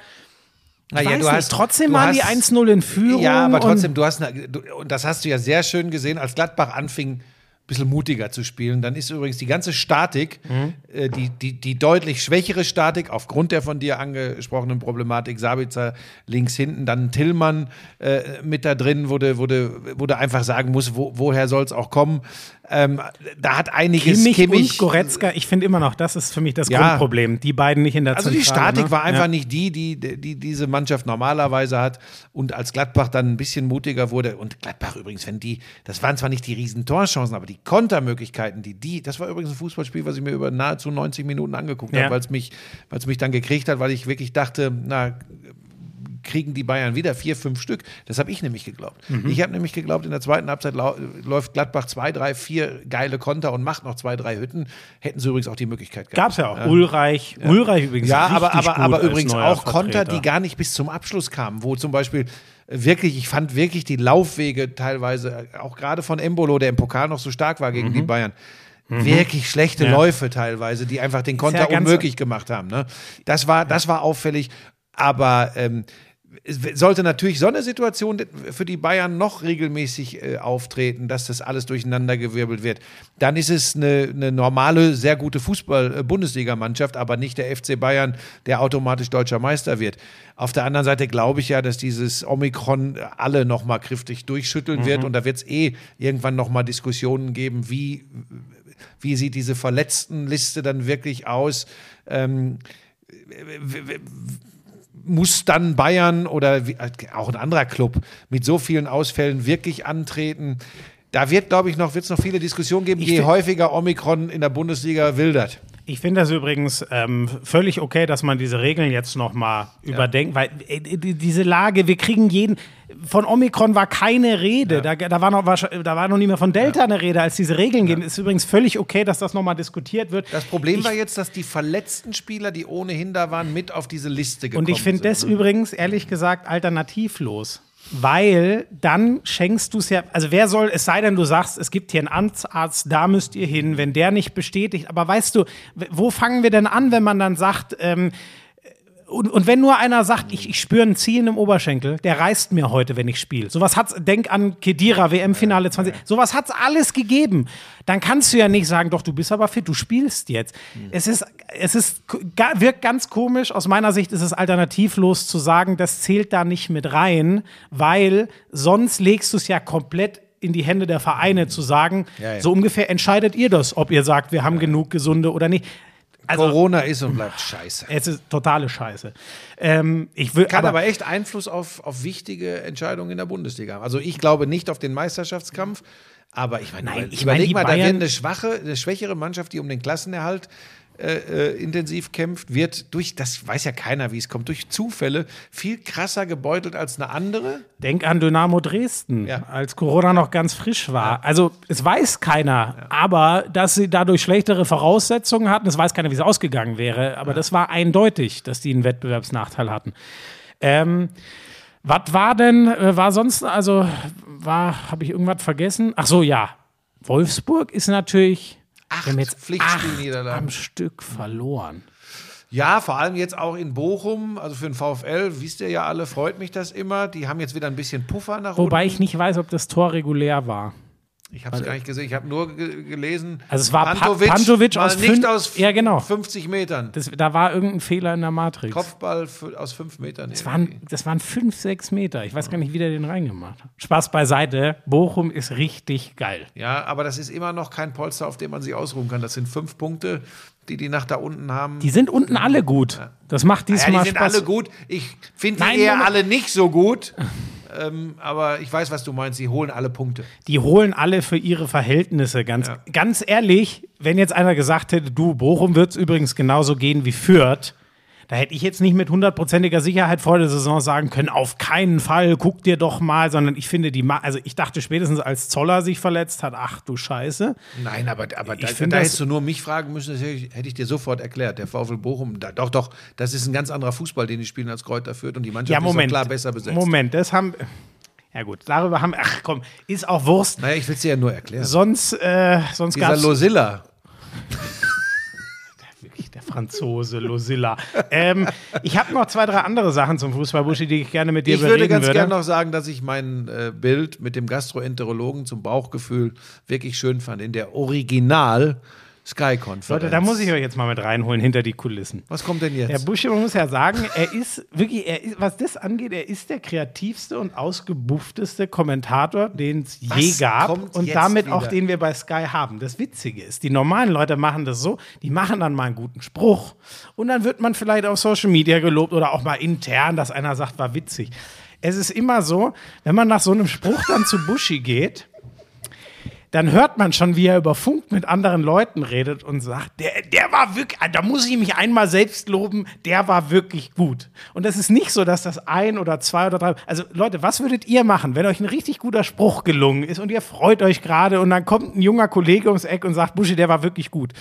naja, du nicht, hast, trotzdem waren die 1-0 in Führung. Ja, aber trotzdem, du hast, und das hast du ja sehr schön gesehen, als Gladbach anfing, bisschen mutiger zu spielen. Dann ist übrigens die ganze Statik, mhm. äh, die, die, die deutlich schwächere Statik, aufgrund der von dir angesprochenen Problematik, Sabitzer links hinten, dann Tillmann äh, mit da drin, du, du, wo du einfach sagen musst, wo, woher soll es auch kommen. Ähm, da hat einiges Kimmich, Kimmich und Goretzka, ich finde immer noch, das ist für mich das ja. Grundproblem. Die beiden nicht in der Also die Statik ne? war einfach ja. nicht die, die, die diese Mannschaft normalerweise hat. Und als Gladbach dann ein bisschen mutiger wurde, und Gladbach übrigens, wenn die, das waren zwar nicht die riesen Torchancen, aber die Kontermöglichkeiten, die die, das war übrigens ein Fußballspiel, was ich mir über nahezu 90 Minuten angeguckt ja. habe, weil es mich, mich dann gekriegt hat, weil ich wirklich dachte, na, kriegen die Bayern wieder vier, fünf Stück. Das habe ich nämlich geglaubt. Mhm. Ich habe nämlich geglaubt, in der zweiten Halbzeit läuft Gladbach zwei, drei, vier geile Konter und macht noch zwei, drei Hütten. Hätten sie übrigens auch die Möglichkeit gehabt. Gab es ja auch. Ja. Ulreich, ja. Ulreich übrigens. Ja, aber, aber, aber übrigens auch Konter, die gar nicht bis zum Abschluss kamen, wo zum Beispiel wirklich, ich fand wirklich die Laufwege teilweise, auch gerade von Embolo, der im Pokal noch so stark war gegen mhm. die Bayern, Mhm. Wirklich schlechte ja. Läufe teilweise, die einfach den Konter ja unmöglich gemacht haben. Ne? Das, war, das war auffällig. Aber ähm, sollte natürlich so eine Situation für die Bayern noch regelmäßig äh, auftreten, dass das alles durcheinandergewirbelt wird, dann ist es eine, eine normale, sehr gute Fußball-Bundesligamannschaft, aber nicht der FC Bayern, der automatisch deutscher Meister wird. Auf der anderen Seite glaube ich ja, dass dieses Omikron alle noch mal kräftig durchschütteln mhm. wird und da wird es eh irgendwann noch mal Diskussionen geben, wie, wie sieht diese Verletztenliste dann wirklich aus. Ähm, muss dann Bayern oder auch ein anderer Club mit so vielen Ausfällen wirklich antreten? Da wird, glaube ich, noch, wird es noch viele Diskussionen geben, je häufiger Omikron in der Bundesliga wildert. Ich finde das übrigens ähm, völlig okay, dass man diese Regeln jetzt noch mal ja. überdenkt, weil äh, diese Lage, wir kriegen jeden, von Omikron war keine Rede, ja. da, da, war noch, da war noch nie mehr von Delta ja. eine Rede, als diese Regeln gehen. Ist übrigens völlig okay, dass das noch mal diskutiert wird. Das Problem ich, war jetzt, dass die verletzten Spieler, die ohnehin da waren, mit auf diese Liste gekommen sind. Und ich finde das ne? übrigens, ehrlich gesagt, alternativlos weil dann schenkst du es ja, also wer soll, es sei denn, du sagst, es gibt hier einen Amtsarzt, da müsst ihr hin, wenn der nicht bestätigt, aber weißt du, wo fangen wir denn an, wenn man dann sagt, ähm, und, und wenn nur einer sagt, ich, ich spüre ein Ziehen im Oberschenkel, der reißt mir heute, wenn ich spiele. Sowas hat's, denk an Kedira, WM-Finale 20. Sowas hat's alles gegeben. Dann kannst du ja nicht sagen, doch, du bist aber fit, du spielst jetzt. Mhm. Es ist, es ist, wirkt ganz komisch. Aus meiner Sicht ist es alternativlos zu sagen, das zählt da nicht mit rein, weil sonst legst du es ja komplett in die Hände der Vereine zu sagen, ja, ja. so ungefähr entscheidet ihr das, ob ihr sagt, wir haben ja. genug Gesunde oder nicht. Also, Corona ist und bleibt scheiße. Es ist totale Scheiße. Ähm, ich will, Kann aber, aber, echt Einfluss auf, auf wichtige Entscheidungen in der Bundesliga haben. Also ich glaube nicht auf den Meisterschaftskampf, Aber ich meine, Nein, ich überleg meine, die mal, da Bayern- wird eine schwache, eine schwächere Mannschaft, die um den Klassenerhalt äh, äh, intensiv kämpft, wird durch, das weiß ja keiner, wie es kommt, durch Zufälle viel krasser gebeutelt als eine andere. Denk an Dynamo Dresden, Ja. als Corona noch ganz frisch war. Also es weiß keiner, aber dass sie dadurch schlechtere Voraussetzungen hatten, es weiß keiner, wie es ausgegangen wäre, aber das war eindeutig, dass die einen Wettbewerbsnachteil hatten. Ähm, was war denn, äh, war sonst, also war, habe ich irgendwas vergessen? Ach so, ja. Wolfsburg ist natürlich, Acht wir haben jetzt Pflichtspielniederlagen. am Stück verloren. Ja, vor allem jetzt auch in Bochum, also für den VfL, wisst ihr ja alle, freut mich das immer. Die haben jetzt wieder ein bisschen Puffer nach Wobei unten. ich nicht weiß, ob das Tor regulär war. Ich habe es gar nicht gesehen, ich habe nur ge gelesen. Also es war Pa- Pantovic, Pantovic aus nicht aus Ja, genau. 50 Metern. Das, da war irgendein Fehler in der Matrix. Kopfball aus 5 Metern. Das waren, das waren fünf, sechs Meter. Ich weiß gar nicht, wie der den reingemacht hat. Spaß beiseite. Bochum ist richtig geil. Ja, aber das ist immer noch kein Polster, auf dem man sich ausruhen kann. Das sind fünf Punkte, die die nach da unten haben. Die sind unten alle gut. Das macht ja, diesmal die sind Spaß. alle gut. Ich finde die eher Moment. alle nicht so gut. Ähm, aber ich weiß, was du meinst. Sie holen alle Punkte. Die holen alle für ihre Verhältnisse. Ganz, ganz ehrlich, wenn jetzt einer gesagt hätte, du, Bochum wird es übrigens genauso gehen wie Fürth, da hätte ich jetzt nicht mit hundertprozentiger Sicherheit vor der Saison sagen können, auf keinen Fall, guck dir doch mal, sondern ich finde die, Ma also ich dachte spätestens als Zoller sich verletzt hat, ach du Scheiße. Nein, aber, aber da, find da hättest du nur mich fragen müssen, das hätte ich, ich dir sofort erklärt. Der VfL Bochum, da, doch, doch, das ist ein ganz anderer Fußball, den die spielen als Kräuter führt und die Mannschaft Ja, Moment. ist klar besser besetzt. Moment, das haben. Ja, gut, darüber haben. Ach komm, ist auch Wurst. Naja, ich will es dir ja nur erklären. Sonst, äh, sonst gab es. Losilla. Franzose, Losilla. ähm, ich habe noch zwei, drei andere Sachen zum Fußball, Buschi, die ich gerne mit dir Ich würde ganz würde. gerne noch sagen, dass ich mein äh, Bild mit dem Gastroenterologen zum Bauchgefühl wirklich schön fand. In der Original Sky-Konferenz. Leute, da muss ich euch jetzt mal mit reinholen hinter die Kulissen. Was kommt denn Der jetzt? Buschi, man muss ja sagen, er ist wirklich, er ist, was das angeht, er ist der kreativste und ausgebuffteste Kommentator, den es je gab und damit auch wieder? den wir bei Sky haben. Das Witzige ist, die normalen Leute machen das so, die machen dann mal einen guten Spruch und dann wird man vielleicht auf Social Media gelobt oder auch mal intern, dass einer sagt, war witzig. Es ist immer so, wenn man nach so einem Spruch dann zu Buschi geht, dann hört man schon, wie er über Funk mit anderen Leuten redet und sagt, der, der war wirklich, da muss ich mich einmal selbst loben, der war wirklich gut. Und das ist nicht so, dass das ein oder zwei oder drei, also Leute, was würdet ihr machen, wenn euch ein richtig guter Spruch gelungen ist und ihr freut euch gerade und dann kommt ein junger Kollege ums Eck und sagt, Buschi, der war wirklich gut.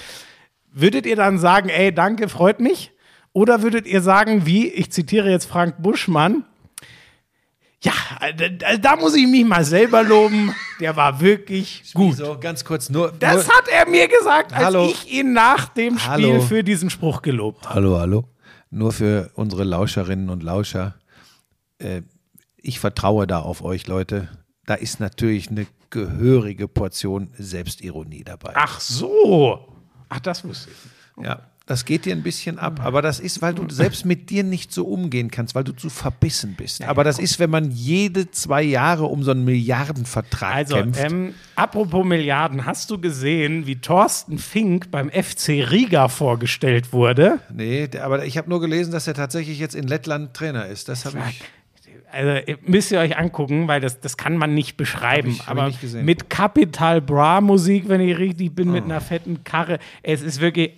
Würdet ihr dann sagen, ey, danke, freut mich? Oder würdet ihr sagen, wie, ich zitiere jetzt Frank Buschmann, ja, da, da muss ich mich mal selber loben, der war wirklich gut. So, ganz kurz, nur. Das nur hat er mir gesagt, als Hallo. ich ihn nach dem Spiel Hallo. für diesen Spruch gelobt habe. Hallo, hallo. Nur für unsere Lauscherinnen und Lauscher. Äh, ich vertraue da auf euch, Leute. Da ist natürlich eine gehörige Portion Selbstironie dabei. Ach so. Ach, das wusste ich. Ja, das geht dir ein bisschen ab. Aber das ist, weil du selbst mit dir nicht so umgehen kannst, weil du zu verbissen bist. Aber das ist, wenn man jede zwei Jahre um so einen Milliardenvertrag Also, kämpft. ähm, apropos Milliarden, hast du gesehen, wie Thorsten Fink beim FC Riga vorgestellt wurde? nee, aber ich habe nur gelesen, dass er tatsächlich jetzt in Lettland Trainer ist. Das habe ich. Also ihr- müsst ihr euch angucken, weil das, das kann man nicht beschreiben. Hab ich- hab aber nicht mit Capital Bra Musik, wenn ich richtig bin, Oh. mit einer fetten Karre. Es ist wirklich.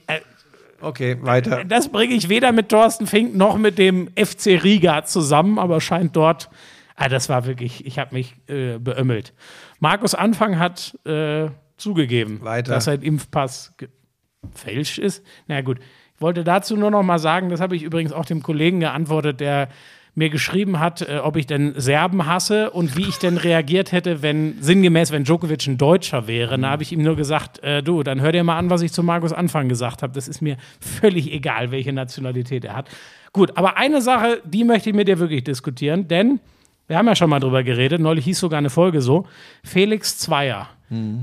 Okay, weiter. Das bringe ich weder mit Thorsten Fink noch mit dem FC Riga zusammen, aber scheint dort. Ah, das war wirklich, ich habe mich äh, beömmelt. Markus Anfang hat äh, zugegeben, Weiter. dass sein Impfpass gefälscht ist. Na gut, ich wollte dazu nur noch mal sagen, das habe ich übrigens auch dem Kollegen geantwortet, der mir geschrieben hat, äh, ob ich denn Serben hasse und wie ich denn reagiert hätte, wenn, sinngemäß, wenn Djokovic ein Deutscher wäre. Da habe ich ihm nur gesagt, äh, du, dann hör dir mal an, was ich zu Markus Anfang gesagt habe. Das ist mir völlig egal, welche Nationalität er hat. Gut, aber eine Sache, die möchte ich mit dir wirklich diskutieren, denn wir haben ja schon mal drüber geredet, neulich hieß sogar eine Folge so, Felix Zweier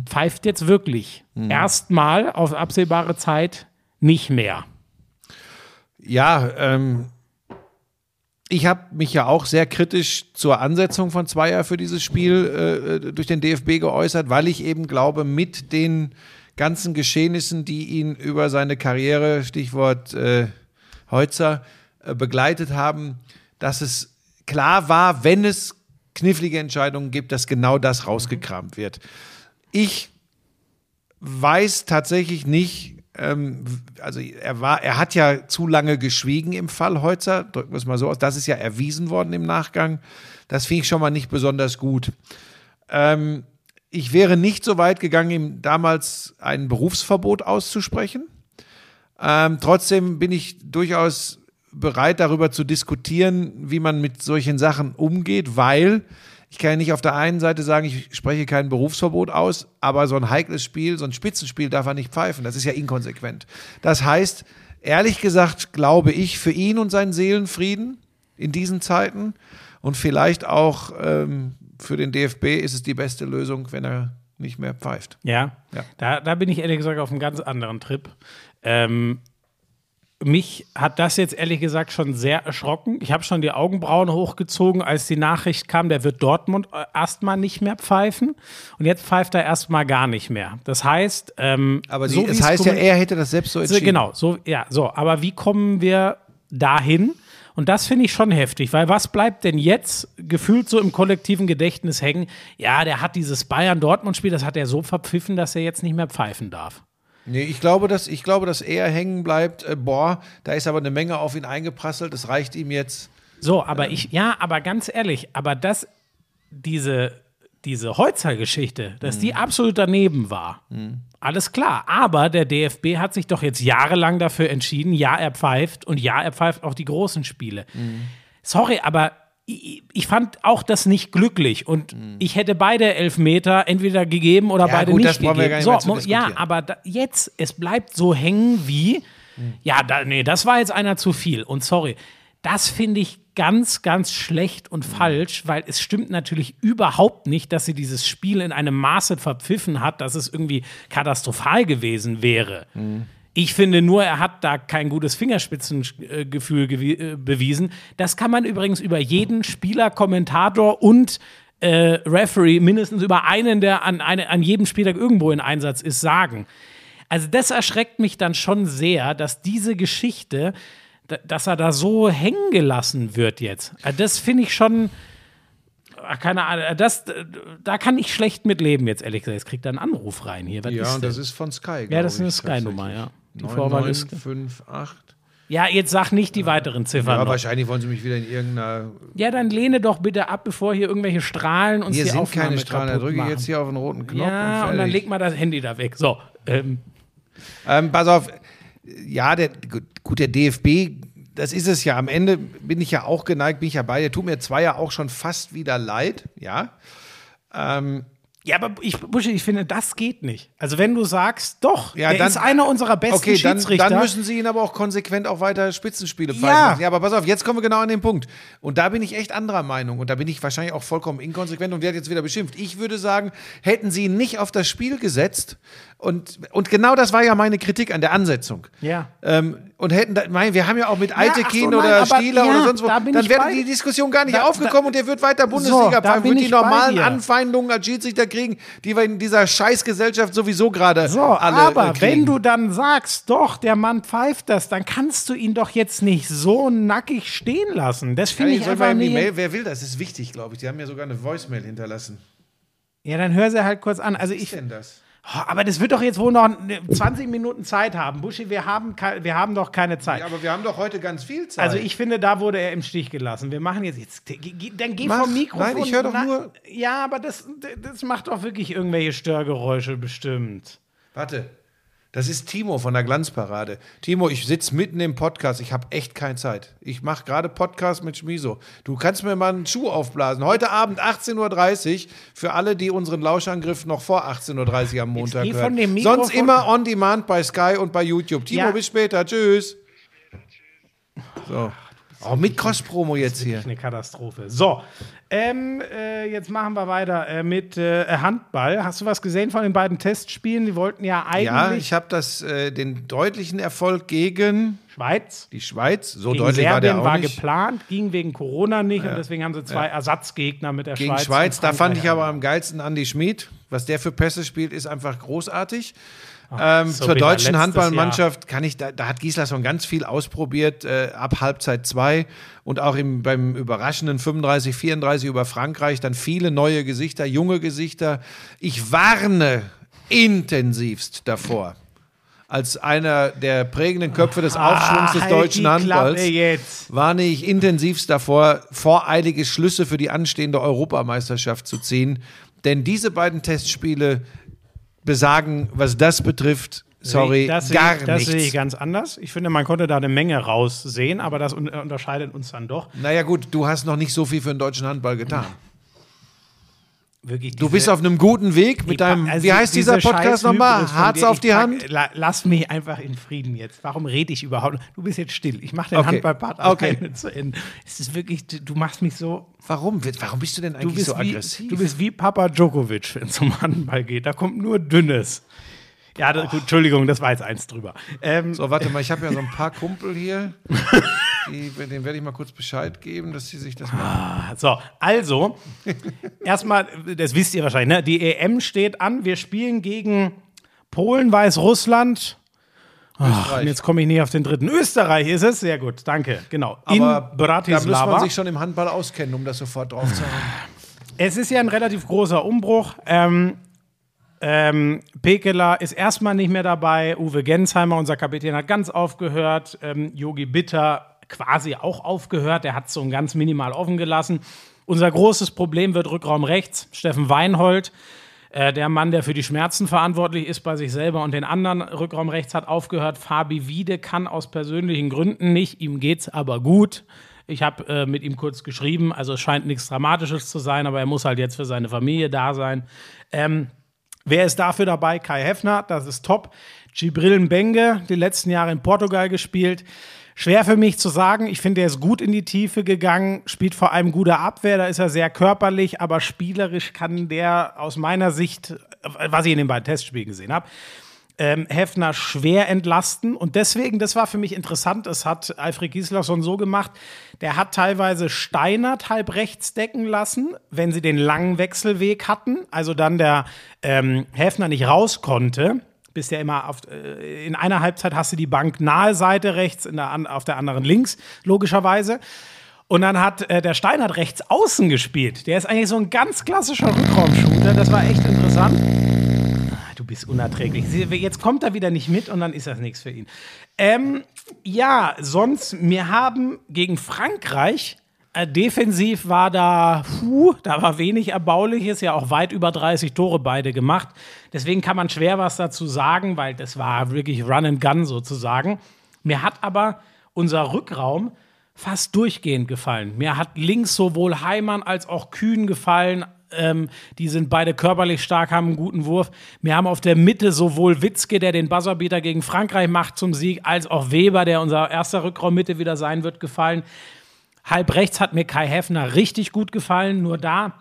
pfeift jetzt wirklich erstmal auf absehbare Zeit nicht mehr. Ja, ähm, ich habe mich ja auch sehr kritisch zur Ansetzung von Zweier für dieses Spiel äh, durch den DFB geäußert, weil ich eben glaube, mit den ganzen Geschehnissen, die ihn über seine Karriere, Stichwort äh, Heutzer, äh, begleitet haben, dass es klar war, wenn es knifflige Entscheidungen gibt, dass genau das rausgekramt wird. Ich weiß tatsächlich nicht, ähm, also er war, er hat ja zu lange geschwiegen im Fall Heutzer, drücken wir es mal so aus. Das ist ja erwiesen worden im Nachgang. Das finde ich schon mal nicht besonders gut. Ähm, ich wäre nicht so weit gegangen, ihm damals ein Berufsverbot auszusprechen. Ähm, trotzdem bin ich durchaus bereit, darüber zu diskutieren, wie man mit solchen Sachen umgeht, weil ich kann ja nicht auf der einen Seite sagen, ich spreche kein Berufsverbot aus, aber so ein heikles Spiel, so ein Spitzenspiel darf er nicht pfeifen. Das ist ja inkonsequent. Das heißt, ehrlich gesagt, glaube ich, für ihn und seinen Seelenfrieden in diesen Zeiten und vielleicht auch ähm, für den DFB ist es die beste Lösung, wenn er nicht mehr pfeift. Ja, ja. Da, da bin ich ehrlich gesagt auf einem ganz anderen Trip. Ähm, mich hat das jetzt ehrlich gesagt schon sehr erschrocken. Ich habe schon die Augenbrauen hochgezogen, als die Nachricht kam, der wird Dortmund äh, erstmal nicht mehr pfeifen. Und jetzt pfeift er erstmal gar nicht mehr. Das heißt, ähm, aber die, so das heißt ja, er hätte das selbst so entschieden. Genau, so ja, so. Aber wie kommen wir dahin? Und das finde ich schon heftig, weil was bleibt denn jetzt gefühlt so im kollektiven Gedächtnis hängen? Ja, der hat dieses Bayern-Dortmund-Spiel, das hat er so verpfiffen, dass er jetzt nicht mehr pfeifen darf. Nee, ich glaube, dass, ich glaube, dass er hängen bleibt. Äh, boah, da ist aber eine Menge auf ihn eingeprasselt. Das reicht ihm jetzt. So, aber ähm. ich, ja, aber ganz ehrlich, aber das, diese, diese Holzer-Geschichte, dass mhm. die absolut daneben war. Mhm. Alles klar. Aber der DFB hat sich doch jetzt jahrelang dafür entschieden, ja, er pfeift und ja, er pfeift auch die großen Spiele. Mhm. Sorry, aber ich, fand auch das nicht glücklich und mhm. ich hätte beide Elfmeter entweder gegeben oder ja, beide gut, nicht gegeben. so, ja, aber da, jetzt, es bleibt so hängen wie, mhm. ja, da, nee, das war jetzt einer zu viel und sorry. Das finde ich ganz, ganz schlecht und mhm. falsch, weil es stimmt natürlich überhaupt nicht, dass sie dieses Spiel in einem Maße verpfiffen hat, dass es irgendwie katastrophal gewesen wäre. Ich finde nur, er hat da kein gutes Fingerspitzengefühl äh, bewiesen. Das kann man übrigens über jeden Spieler, Kommentator und äh, Referee, mindestens über einen, der an, eine, an jedem Spieltag irgendwo in Einsatz ist, sagen. Also das erschreckt mich dann schon sehr, dass diese Geschichte, dass er da so hängen gelassen wird jetzt. Also das finde ich schon, keine Ahnung, das, da kann ich schlecht mit leben jetzt, ehrlich gesagt. Jetzt kriegt er einen Anruf rein hier. Was ja, und das ist von Sky. Ja, das ist eine Sky-Nummer, ja. Die 9958. Ja, jetzt sag nicht die weiteren Ziffern. Ja, noch. wahrscheinlich wollen sie mich wieder in irgendeiner. Ja, dann lehne doch bitte ab, bevor hier irgendwelche Strahlen uns hier die sind Aufnahme keine Strahlen. Da drücke ich jetzt hier auf den roten Knopf. Ja, und, und, dann leg mal das Handy da weg. So. Ähm. Ähm, pass auf. Ja, der, gut, der DFB, das ist es ja. Am Ende bin ich ja auch geneigt, bin ich ja bei. Der tut mir zwar ja auch schon fast wieder leid, ja. Ähm, ja, aber ich, Buschi, ich finde, das geht nicht. Also wenn du sagst, doch, ja, der ist einer unserer besten okay, Schiedsrichter. Dann, dann müssen sie ihn aber auch konsequent auch weiter Spitzenspiele ja. ja, aber pass auf, jetzt kommen wir genau an den Punkt. Und da bin ich echt anderer Meinung. Und da bin ich wahrscheinlich auch vollkommen inkonsequent und werde jetzt wieder beschimpft. Ich würde sagen, hätten sie ihn nicht auf das Spiel gesetzt, und, und genau das war ja meine Kritik an der Ansetzung. Ja. Ähm, und hätten, da, mein, wir haben ja auch mit Altekin ja, so, oder Stieler ja, oder sonst wo, da dann wäre die Diskussion gar nicht da, aufgekommen da, und der wird weiter Bundesliga so, wird die normalen Anfeindungen als Schiedsrichter kriegen, die wir in dieser Scheißgesellschaft sowieso gerade so, alle äh, Aber kriegen. wenn du dann sagst, doch, der Mann pfeift das, dann kannst du ihn doch jetzt nicht so nackig stehen lassen. Das finde ich einfach nicht. Mail, wer will das? Das ist wichtig, glaube ich. Die haben mir sogar eine Voicemail hinterlassen. Ja, dann hör sie halt kurz an. Also Was ist denn das? Aber das wird doch jetzt wohl noch 20 Minuten Zeit haben. Buschi, wir haben, wir haben doch keine Zeit. Ja, aber wir haben doch heute ganz viel Zeit. Also ich finde, da wurde er im Stich gelassen. Wir machen jetzt, jetzt dann geh Mach, vom Mikrofon. Nein, ich höre doch nur. Ja, aber das, das macht doch wirklich irgendwelche Störgeräusche bestimmt. Warte. Das ist Timo von der Glanzparade. Timo, ich sitze mitten im Podcast. Ich habe echt keine Zeit. Ich mache gerade Podcast mit Schmiso. Du kannst mir mal einen Schuh aufblasen. Heute Abend 18.30 Uhr für alle, die unseren Lauschangriff noch vor 18.30 Uhr am Montag hören. Sonst immer on demand bei Sky und bei YouTube. Timo, ja. bis später. Tschüss. So. Oh, mit Cross-Promo jetzt hier. Eine Katastrophe. So, ähm, äh, jetzt machen wir weiter äh, mit äh, Handball. Hast du was gesehen von den beiden Testspielen? Die wollten ja eigentlich. Ja, ich habe das äh, den deutlichen Erfolg gegen Schweiz. Die Schweiz. So gegen deutlich Serbien war der auch war nicht. geplant, ging wegen Corona nicht ja. und deswegen haben sie zwei ja. Ersatzgegner mit der gegen Schweiz. Schweiz. Da fand ich aber am geilsten Andi Schmid Was der für Pässe spielt, ist einfach großartig. Ähm, so zur deutschen Handballmannschaft kann ich, da, da hat Gislason ganz viel ausprobiert, äh, ab Halbzeit 2 und auch im, beim überraschenden 35, 34 über Frankreich, dann viele neue Gesichter, junge Gesichter. Ich warne intensivst davor, als einer der prägenden Köpfe des Aufschwungs des halt deutschen die Handballs warne ich intensivst davor, voreilige Schlüsse für die anstehende Europameisterschaft zu ziehen. Denn diese beiden Testspiele besagen, was das betrifft, sorry, das sehe gar ich, Das nichts. sehe ich ganz anders. Ich finde, man konnte da eine Menge raussehen, aber das un unterscheidet uns dann doch. naja gut, du hast noch nicht so viel für den deutschen Handball getan. Wirklich Du bist auf einem guten Weg mit deinem, Also wie heißt dieser diese Podcast nochmal? Harz auf die pack- Hand? La, lass mich einfach in Frieden jetzt. Warum rede ich überhaupt? Du bist jetzt still. Ich mache den Okay. Handballpart Okay. alleine zu Ende. Es ist wirklich, du machst mich so. Warum? Warum bist du denn Du eigentlich bist, so wie, aggressiv? du bist wie Papa Djokovic, wenn es um Handball geht. Da kommt nur Dünnes. Ja, das, gut, Entschuldigung, das war jetzt eins drüber. Ähm, so, warte mal, ich habe ja so ein paar Kumpel hier. Die, denen werde ich mal kurz Bescheid geben, dass sie sich das mal. So, also, erstmal, das wisst ihr wahrscheinlich, ne? die EM steht an. Wir spielen gegen Polen, Weißrussland. Ach, jetzt komme ich nicht auf den dritten. Österreich ist es, sehr gut, danke, genau. Aber In da muss Bratislava. man sich schon im Handball auskennen, um das sofort drauf zu haben. Es ist ja ein relativ großer Umbruch. Ähm, ähm, Pekela ist erstmal nicht mehr dabei. Uwe Gensheimer, unser Kapitän, hat ganz aufgehört. Ähm, Yogi Bitter quasi auch aufgehört. Der hat es so ganz minimal offen gelassen. Unser großes Problem wird Rückraum rechts. Steffen Weinhold, äh, der Mann, der für die Schmerzen verantwortlich ist bei sich selber und den anderen Rückraum rechts hat aufgehört. Fabi Wiede kann aus persönlichen Gründen nicht. Ihm geht's aber gut. Ich habe äh, mit ihm kurz geschrieben, also es scheint nichts Dramatisches zu sein, aber er muss halt jetzt für seine Familie da sein. Ähm, wer ist dafür dabei? Kai Heffner, das ist top. Gibril Mbenge, die letzten Jahre in Portugal gespielt. Schwer für mich zu sagen. Ich finde, er ist gut in die Tiefe gegangen, spielt vor allem gute Abwehr, da ist er sehr körperlich, aber spielerisch kann der aus meiner Sicht, was ich in den beiden Testspielen gesehen habe, ähm, Heffner schwer entlasten. Und deswegen, das war für mich interessant, es hat Alfred Gislason so gemacht, der hat teilweise Steinert halb rechts decken lassen, wenn sie den langen Wechselweg hatten, also dann der ähm, Heffner nicht raus konnte. Bist ja immer auf, äh, in einer Halbzeit hast du die Bank nahe Seite rechts, in der, an, auf der anderen links, logischerweise. Und dann hat äh, der Steinert rechts außen gespielt. Der ist eigentlich so ein ganz klassischer Rückraumshooter. Das war echt interessant. Du bist unerträglich. Jetzt kommt er wieder nicht mit und dann ist das nichts für ihn. Ähm, ja, sonst, wir haben gegen Frankreich, defensiv war da, puh, da war wenig Erbauliches, ja auch weit über 30 Tore beide gemacht. Deswegen kann man schwer was dazu sagen, weil das war wirklich Run and Gun sozusagen. Mir hat aber unser Rückraum fast durchgehend gefallen. Mir hat links sowohl Heimann als auch Kühn gefallen. Ähm, die sind beide körperlich stark, haben einen guten Wurf. Wir haben auf der Mitte sowohl Witzke, der den Buzzerbeater gegen Frankreich macht zum Sieg, als auch Weber, der unser erster Rückraummitte wieder sein wird, gefallen. Halb rechts hat mir Kai Heffner richtig gut gefallen. Nur da,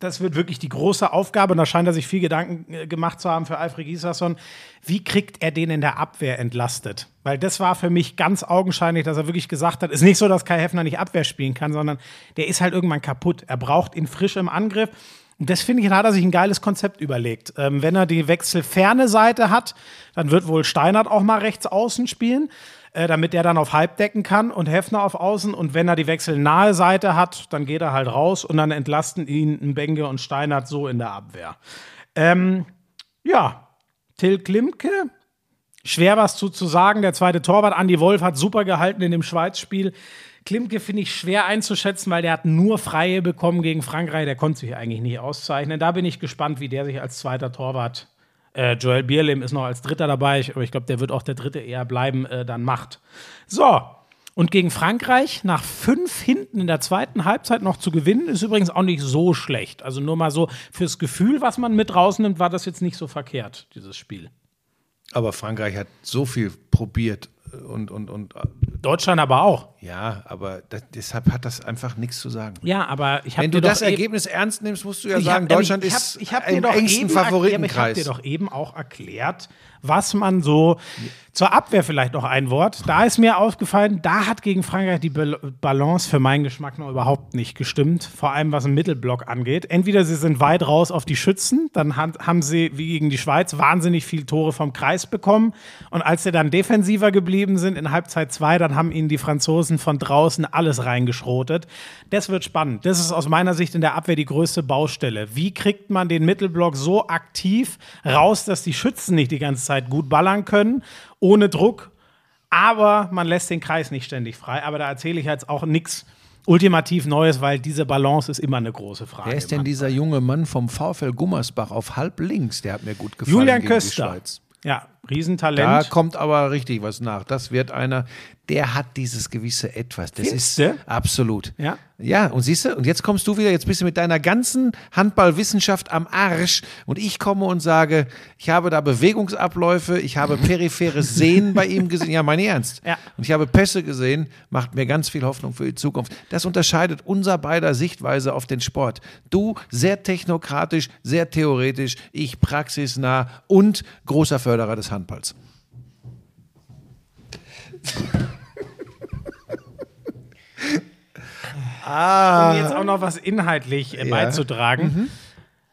das wird wirklich die große Aufgabe. Und da scheint er sich viel Gedanken äh, gemacht zu haben für Alfred Gislason. Wie kriegt er den in der Abwehr entlastet? Weil das war für mich ganz augenscheinlich, dass er wirklich gesagt hat, ist nicht so, dass Kai Heffner nicht Abwehr spielen kann, sondern der ist halt irgendwann kaputt. Er braucht ihn frisch im Angriff. Und das finde ich, da hat er sich ein geiles Konzept überlegt. Ähm, wenn er die wechselferne Seite hat, dann wird wohl Steinert auch mal rechts außen spielen äh, damit der dann auf Halb decken kann und Heffner auf Außen. Und wenn er die wechselnahe Seite hat, dann geht er halt raus und dann entlasten ihn Benge und Steinert so in der Abwehr. Ähm, ja, Till Klimke, schwer was zu, zu sagen. Der zweite Torwart, Andi Wolf, hat super gehalten in dem Schweiz-Spiel. Klimke finde ich schwer einzuschätzen, weil der hat nur Freie bekommen gegen Frankreich. Der konnte sich eigentlich nicht auszeichnen. Da bin ich gespannt, wie der sich als zweiter Torwart äh, Joel Bierlim ist noch als Dritter dabei, ich, aber ich glaube, der wird auch der Dritte eher bleiben, äh, dann macht. So, und gegen Frankreich nach fünf hinten in der zweiten Halbzeit noch zu gewinnen, ist übrigens auch nicht so schlecht. Also nur mal so fürs Gefühl, was man mit rausnimmt, war das jetzt nicht so verkehrt, dieses Spiel. Aber Frankreich hat so viel probiert und, und, und Deutschland aber auch. ja, aber das, deshalb hat das einfach nichts zu sagen. Ja, aber ich habe Wenn du das eben- Ergebnis ernst nimmst, musst du ja Ich sagen, hab- Deutschland ich hab- ist ich hab dir im engsten Favoritenkreis. Ich habe dir doch eben auch erklärt, was man so zur Abwehr vielleicht noch ein Wort. Da ist mir aufgefallen, da hat gegen Frankreich die Balance für meinen Geschmack noch überhaupt nicht gestimmt. Vor allem was den Mittelblock angeht. Entweder sie sind weit raus auf die Schützen, dann haben sie wie gegen die Schweiz wahnsinnig viele Tore vom Kreis bekommen. Und als sie dann defensiver geblieben sind in Halbzeit 2, dann haben ihnen die Franzosen von draußen alles reingeschrotet. Das wird spannend. Das ist aus meiner Sicht in der Abwehr die größte Baustelle. Wie kriegt man den Mittelblock so aktiv raus, dass die Schützen nicht die ganze Zeit gut ballern können? ohne Druck, aber man lässt den Kreis nicht ständig frei. Aber da erzähle ich jetzt auch nichts ultimativ Neues, weil diese Balance ist immer eine große Frage. Wer ist denn dieser junge Mann vom VfL Gummersbach auf halb links? Der hat mir gut gefallen. Julian Köster. Ja, Riesentalent. Da kommt aber richtig was nach. Das wird einer, der hat dieses gewisse Etwas. Das Findste? ist absolut. Ja. Ja, und siehst du, und jetzt kommst du wieder, jetzt bist du mit deiner ganzen Handballwissenschaft am Arsch und ich komme und sage, ich habe da Bewegungsabläufe, ich habe peripheres Sehen bei ihm gesehen, ja, mein Ernst. Ja. Und ich habe Pässe gesehen, macht mir ganz viel Hoffnung für die Zukunft. Das unterscheidet unser beider Sichtweise auf den Sport. Du sehr technokratisch, sehr theoretisch, ich praxisnah und großer Förderer des Handballs. ah. Um jetzt auch noch was inhaltlich äh, ja. beizutragen. Mhm.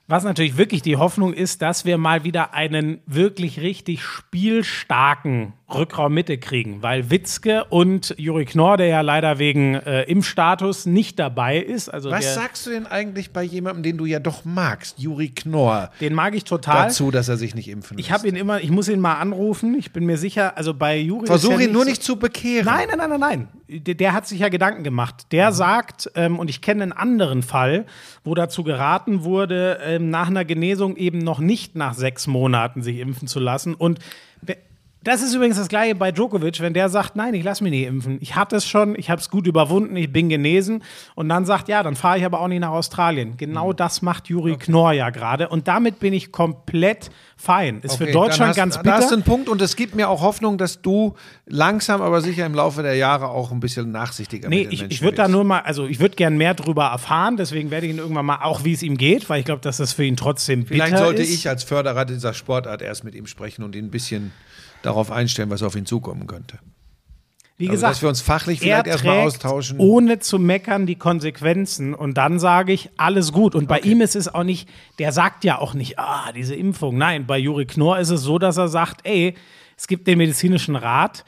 Was natürlich wirklich die Hoffnung ist, dass wir mal wieder einen wirklich richtig spielstarken Rückraum Mitte kriegen, weil Witzke und Juri Knorr, der ja leider wegen äh, Impfstatus nicht dabei ist. Also Was sagst du denn eigentlich bei jemandem, den du ja doch magst, Juri Knorr? Den mag ich total. Dazu, dass er sich nicht impfen lässt. Ich habe ihn immer, ich muss ihn mal anrufen. Ich bin mir sicher, also bei Juri. Versuche ihn nur so nicht zu bekehren. Nein, nein, nein, nein, nein. Der, der hat sich ja Gedanken gemacht. Der mhm. sagt, ähm, und ich kenne einen anderen Fall, wo dazu geraten wurde, ähm, nach einer Genesung eben noch nicht nach sechs Monaten sich impfen zu lassen. Und das ist übrigens das gleiche bei Djokovic, wenn der sagt, nein, ich lasse mich nicht impfen. Ich hatte es schon, ich habe es gut überwunden, ich bin genesen. Und dann sagt, ja, dann fahre ich aber auch nicht nach Australien. Genau mhm. das macht Juri okay. Knorr ja gerade. Und damit bin ich komplett fein. Ist okay, für Deutschland hast, ganz bitter. Da hast du einen Punkt und es gibt mir auch Hoffnung, dass du langsam, aber sicher im Laufe der Jahre auch ein bisschen nachsichtiger nee, ich, ich würde da nur mal, also ich würde gern mehr drüber erfahren, deswegen werde ich ihn irgendwann mal, auch wie es ihm geht, weil ich glaube, dass das für ihn trotzdem bitter Vielleicht sollte ist. ich als Förderer dieser Sportart erst mit ihm sprechen und ihn ein bisschen darauf einstellen, was auf ihn zukommen könnte. Wie also, gesagt, dass wir uns fachlich vielleicht erstmal austauschen. Ohne zu meckern die Konsequenzen und dann sage ich, alles gut. Und bei okay. ihm ist es auch nicht, der sagt ja auch nicht, ah, diese Impfung. Nein, bei Juri Knorr ist es so, dass er sagt, ey, es gibt den medizinischen Rat,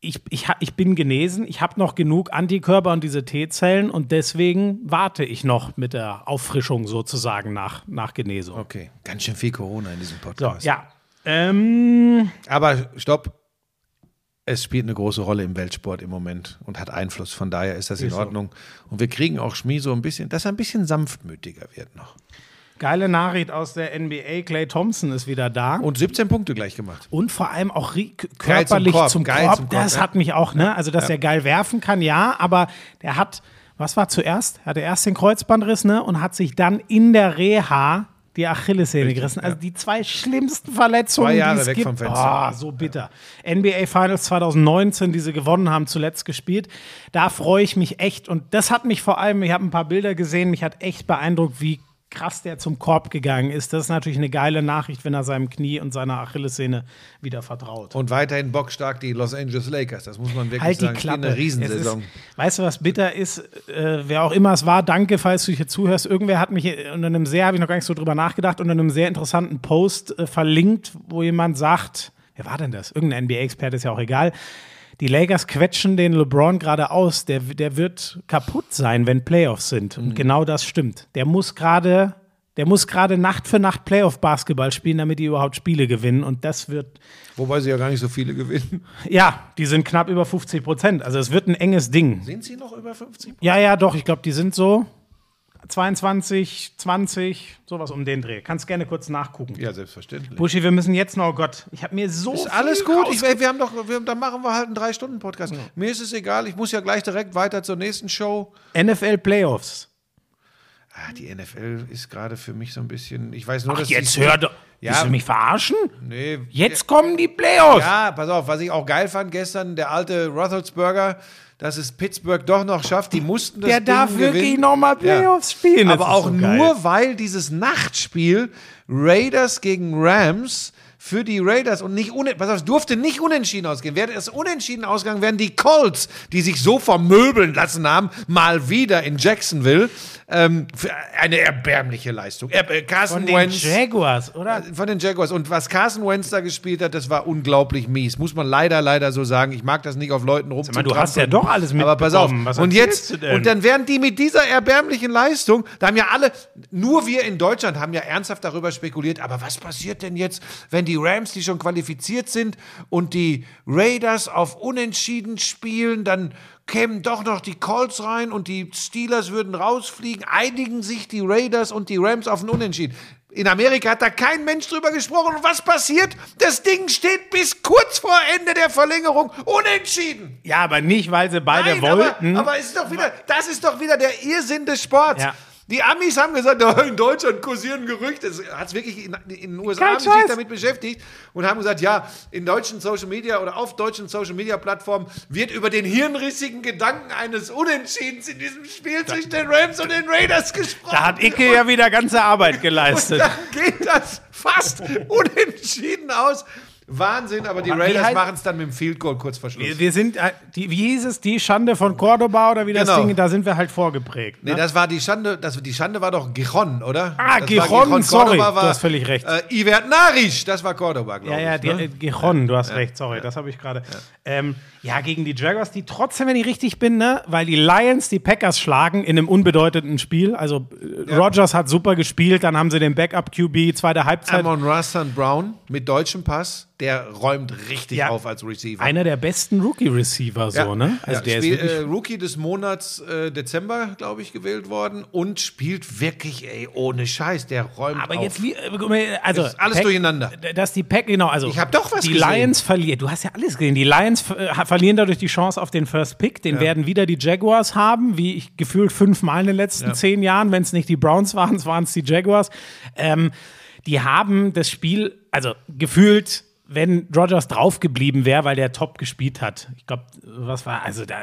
ich, ich, ich bin genesen, ich habe noch genug Antikörper und diese T-Zellen und deswegen warte ich noch mit der Auffrischung sozusagen nach, nach Genesung. Okay, ganz schön viel Corona in diesem Podcast. So, ja, ähm, Aber stopp. Es spielt eine große Rolle im Weltsport im Moment und hat Einfluss. Von daher ist das in Ordnung. Und wir kriegen auch Schmie so ein bisschen, dass er ein bisschen sanftmütiger wird noch. Geile Nachricht aus der NBA. Clay Thompson ist wieder da. Und 17 Punkte gleich gemacht. Und vor allem auch körperlich zum Korb. Zum Korb. Zum Korb das ja. hat mich auch, ne? Also, dass ja. er geil werfen kann, ja, aber der hat, was war zuerst? Er hatte erst den Kreuzbandriss, ne? Und hat sich dann in der Reha die Achillessehne gerissen. Also die zwei schlimmsten Verletzungen, zwei Jahre die es weg gibt. Vom Fenster. Oh, so bitter. Ja. NBA Finals 2019, die sie gewonnen haben, zuletzt gespielt. Da freue ich mich echt. Und das hat mich vor allem, ich habe ein paar Bilder gesehen, mich hat echt beeindruckt, wie krass der zum Korb gegangen ist. Das ist natürlich eine geile Nachricht, wenn er seinem Knie und seiner Achillessehne wieder vertraut. Und weiterhin bockstark die Los Angeles Lakers. Das muss man wirklich halt sagen. Die Klappe. Eine Riesensaison. Ist, weißt du, was bitter ist? Äh, wer auch immer es war, danke, falls du hier zuhörst. Irgendwer hat mich unter einem sehr, habe ich noch gar nicht so drüber nachgedacht, unter einem sehr interessanten Post äh, verlinkt, wo jemand sagt, wer war denn das? Irgendein NBA-Experte ist ja auch egal die Lakers quetschen den LeBron gerade aus. Der, der wird kaputt sein, wenn Playoffs sind. Und mhm. genau das stimmt. Der muss gerade. Der muss gerade Nacht für Nacht Playoff-Basketball spielen, damit die überhaupt Spiele gewinnen. Und das wird. Wobei sie ja gar nicht so viele gewinnen. Ja, die sind knapp über 50 Prozent. Also es wird ein enges Ding. Sind sie noch über 50 Ja, ja, doch. Ich glaube, die sind so 22, 20, sowas um den Dreh. Kannst gerne kurz nachgucken. Ja, selbstverständlich. Buschi, wir müssen jetzt noch, oh Gott, ich habe mir so. Ist alles gut. Ich, wir haben doch, wir, dann machen wir halt einen Drei-Stunden-Podcast. Ja. Mir ist es egal. Ich muss ja gleich direkt weiter zur nächsten Show. NFL Playoffs. Ah, die NFL ist gerade für mich so ein bisschen. Ich weiß nur, Ach, dass. Jetzt hör doch. Ja, Willst du mich verarschen? Nee. Jetzt kommen die Playoffs. Ja, pass auf, was ich auch geil fand gestern, der alte Roethlisberger, dass es Pittsburgh doch noch schafft. Die mussten das Der Ding darf wirklich nochmal Playoffs ja. spielen. Aber auch so nur, weil dieses Nachtspiel Raiders gegen Rams für die Raiders und nicht pass auf, es durfte nicht unentschieden ausgehen. Wäre es unentschieden ausgegangen, wären die Colts, die sich so vermöbeln lassen haben, mal wieder in Jacksonville. Ähm, eine erbärmliche Leistung. Er, Carson Von den Wentz, Jaguars, oder? von den Jaguars. Und was Carson Wentz da gespielt hat, das war unglaublich mies. Muss man leider, leider so sagen. Ich mag das nicht auf Leuten rum. du hast ja doch alles Aber pass auf. mitbekommen. Was und jetzt, und dann werden die mit dieser erbärmlichen Leistung, da haben ja alle, nur wir in Deutschland haben ja ernsthaft darüber spekuliert, aber was passiert denn jetzt, wenn die Rams, die schon qualifiziert sind und die Raiders auf Unentschieden spielen, dann kämen doch noch die Colts rein und die Steelers würden rausfliegen, einigen sich die Raiders und die Rams auf ein Unentschieden. In Amerika hat da kein Mensch drüber gesprochen. Und was passiert? Das Ding steht bis kurz vor Ende der Verlängerung unentschieden. Ja, aber nicht, weil sie beide Nein, wollten. Aber, aber es ist doch wieder, das ist doch wieder der Irrsinn des Sports. Ja. Die Amis haben gesagt, in Deutschland kursieren Gerüchte. Es hat es wirklich in, in den USA haben sich damit beschäftigt und haben gesagt, ja, in deutschen Social Media oder auf deutschen Social Media Plattformen wird über den hirnrissigen Gedanken eines Unentschiedens in diesem Spiel zwischen den Rams und den Raiders gesprochen. da hat Icke ja wieder ganze Arbeit und geleistet. dann geht das fast unentschieden aus. Wahnsinn, aber die Raiders heißt- machen es dann mit dem Field Goal kurz vor Schluss. Wir, wir sind, äh, die, wie hieß es, die Schande von Cordoba oder wie das Genau. Ding, da sind wir halt vorgeprägt. Nee, Ne? das war die Schande, das, die Schande war doch Gijon, oder? Ah, das Gijon, war sorry, Cordoba du hast völlig recht. Äh, Ivert Narisch, das war Cordoba, glaube ja, ja, ich. die, ne? äh, Gijon, du hast recht, sorry, das habe ich gerade. Ähm, ja, gegen die Jaguars, die trotzdem, wenn ich richtig bin, ne, weil die Lions die Packers schlagen in einem unbedeutenden Spiel. Also äh, Rogers hat super gespielt, dann haben sie den Backup-QB, zweite Halbzeit. Amon Rassan Brown mit deutschem Pass, der räumt richtig Ja. auf als Receiver. Einer der besten Rookie-Receiver, so, Ja. ne? Also ja, der Spiel, ist äh, Rookie des Monats äh, Dezember, glaube ich, gewählt worden und spielt wirklich, ey, ohne Scheiß, der räumt Aber auf. jetzt, wie, äh, also. ist alles durcheinander. Dass die Pack, genau, also. Ich hab doch was Die gesehen. Lions verlieren, du hast ja alles gesehen. Die Lions äh, verlieren dadurch die Chance auf den First Pick. Den werden wieder die Jaguars haben, wie ich gefühlt fünfmal in den letzten zehn Jahren. Wenn es nicht die Browns waren, waren es die Jaguars. Ähm, die haben das Spiel, also gefühlt. Wenn Rogers draufgeblieben wäre, weil der top gespielt hat. Ich glaube, was war, also, da,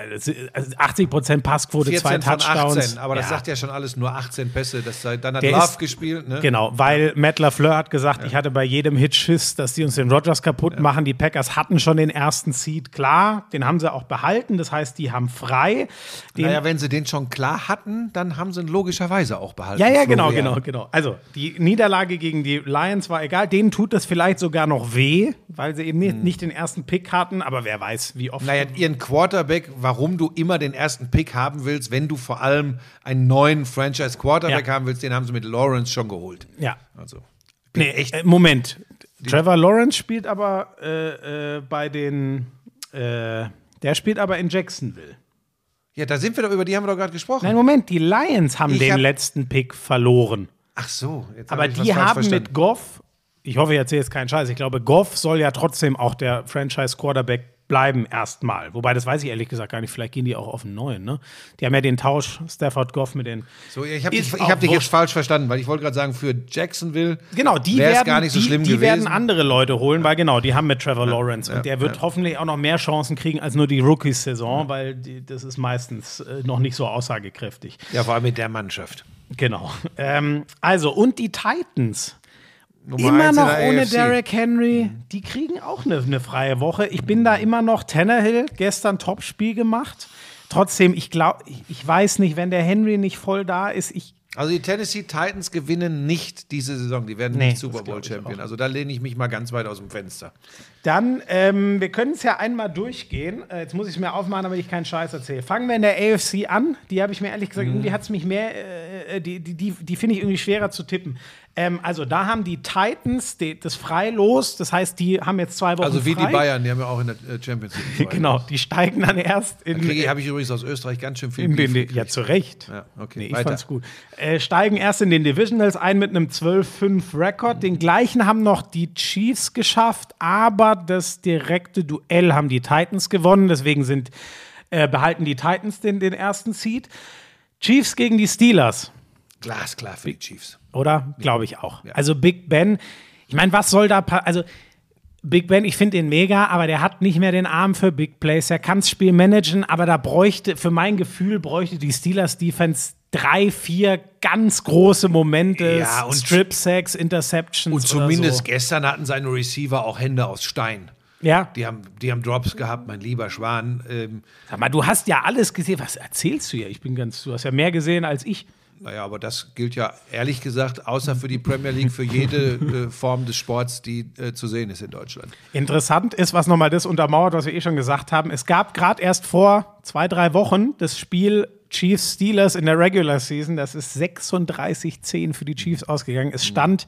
also 80% Passquote, zwei 14 von Touchdowns. 18, aber das Ja. sagt ja schon alles, nur 18 Pässe. Das, dann hat Der Love ist- gespielt, ne? Genau, weil Matt LaFleur hat gesagt, ich hatte bei jedem Hit Schiss, dass die uns den Rodgers kaputt machen. Die Packers hatten schon den ersten Seed, klar, den haben sie auch behalten. Das heißt, die haben frei. Den, Naja, wenn sie den schon klar hatten, dann haben sie ihn logischerweise auch behalten. ja, ja, genau, Florian. genau, genau. Also, die Niederlage gegen die Lions war egal. Denen tut das vielleicht sogar noch weh, weil sie eben nicht, nicht den ersten Pick hatten, aber wer weiß, wie oft. Hm. Naja, ihren Quarterback, warum du immer den ersten Pick haben willst, wenn du vor allem einen neuen Franchise-Quarterback Ja. haben willst, den haben sie mit Lawrence schon geholt. ja. Also, Nee, echt. Äh, Moment. Trevor Lawrence spielt aber äh, äh, bei den. Äh, der spielt aber in Jacksonville. ja, da sind wir doch, über die haben wir doch gerade gesprochen. Nein, Moment, die Lions haben Ich den hab- letzten Pick verloren. Ach so, jetzt Aber hab ich die haben verstanden. mit Goff, ich hoffe, ich erzähle jetzt keinen Scheiß, ich glaube, Goff soll ja trotzdem auch der Franchise-Quarterback bleiben erstmal. Wobei, das weiß ich ehrlich gesagt gar nicht. Vielleicht gehen die auch auf einen neuen, ne? Die haben ja den Tausch Stafford Goff mit den. So, ich habe dich, ich hab dich jetzt falsch verstanden, weil ich wollte gerade sagen, für Jacksonville Genau, die wäre es werden, gar nicht so die, schlimm die gewesen. werden andere Leute holen, weil genau, die haben mit Trevor Lawrence und der wird hoffentlich auch noch mehr Chancen kriegen als nur die Rookies-Saison, weil die, das ist meistens äh, noch nicht so aussagekräftig. ja, vor allem mit der Mannschaft. Genau. Ähm, also, und die Titans. Nummer Immer noch ohne AFC. Derrick Henry. Die kriegen auch eine, eine freie Woche. Ich bin da immer noch Tannehill, gestern Topspiel gemacht. Trotzdem, ich glaube, ich, ich weiß nicht, wenn der Henry nicht voll da ist, ich. Also die Tennessee Titans gewinnen nicht diese Saison. Die werden Nee, nicht Super Bowl Champion. Also da lehne ich mich mal ganz weit aus dem Fenster. Dann, ähm, wir können es ja einmal durchgehen. Äh, jetzt muss ich es mir aufmachen, damit ich keinen Scheiß erzähle. Fangen wir in der AFC an. Die habe ich mir ehrlich gesagt, Mhm. irgendwie hat es mich mehr, äh, die, die, die, die finde ich irgendwie schwerer zu tippen. Ähm, also da haben die Titans die, das Freilos, das heißt, die haben jetzt zwei Wochen Also wie frei. die Bayern, die haben ja auch in der äh, Champions League. Genau, die steigen dann erst in, Kriege habe ich übrigens aus Österreich ganz schön viel in den, ja, zu Recht. Ja, okay, Nee, ich weiter. fand's gut. Äh, steigen erst in den Divisionals ein mit einem 12-5-Rekord. Den gleichen haben noch die Chiefs geschafft, aber das direkte Duell haben die Titans gewonnen. Deswegen sind, äh, behalten die Titans den, den ersten Seed. Chiefs gegen die Steelers, Glasklar für die Chiefs. oder? Glaube ich auch. Also Big Ben, ich meine, was soll da Also Big Ben, ich finde ihn mega, aber der hat nicht mehr den Arm für Big Plays. Er kann das Spiel managen, aber da bräuchte, für mein Gefühl, bräuchte die Steelers Defense drei, vier ganz große Momente, Ja, und- Strip-Sacks, Interceptions. Und zumindest Oder gestern hatten seine Receiver auch Hände aus Stein. so. Ja, Die haben, die haben Drops gehabt, mein lieber Schwan. Ähm, sag mal, du hast ja alles gesehen. Was erzählst du hier? Ich bin ganz, du hast ja mehr gesehen als ich. naja, aber das gilt ja ehrlich gesagt, außer für die Premier League, für jede äh, Form des Sports, die äh, zu sehen ist in Deutschland. Interessant ist, was nochmal das untermauert, was wir eh schon gesagt haben. Es gab gerade erst vor zwei, drei Wochen das Spiel Chiefs Steelers in der Regular Season. Das ist 36-10 für die Chiefs ausgegangen. Es stand,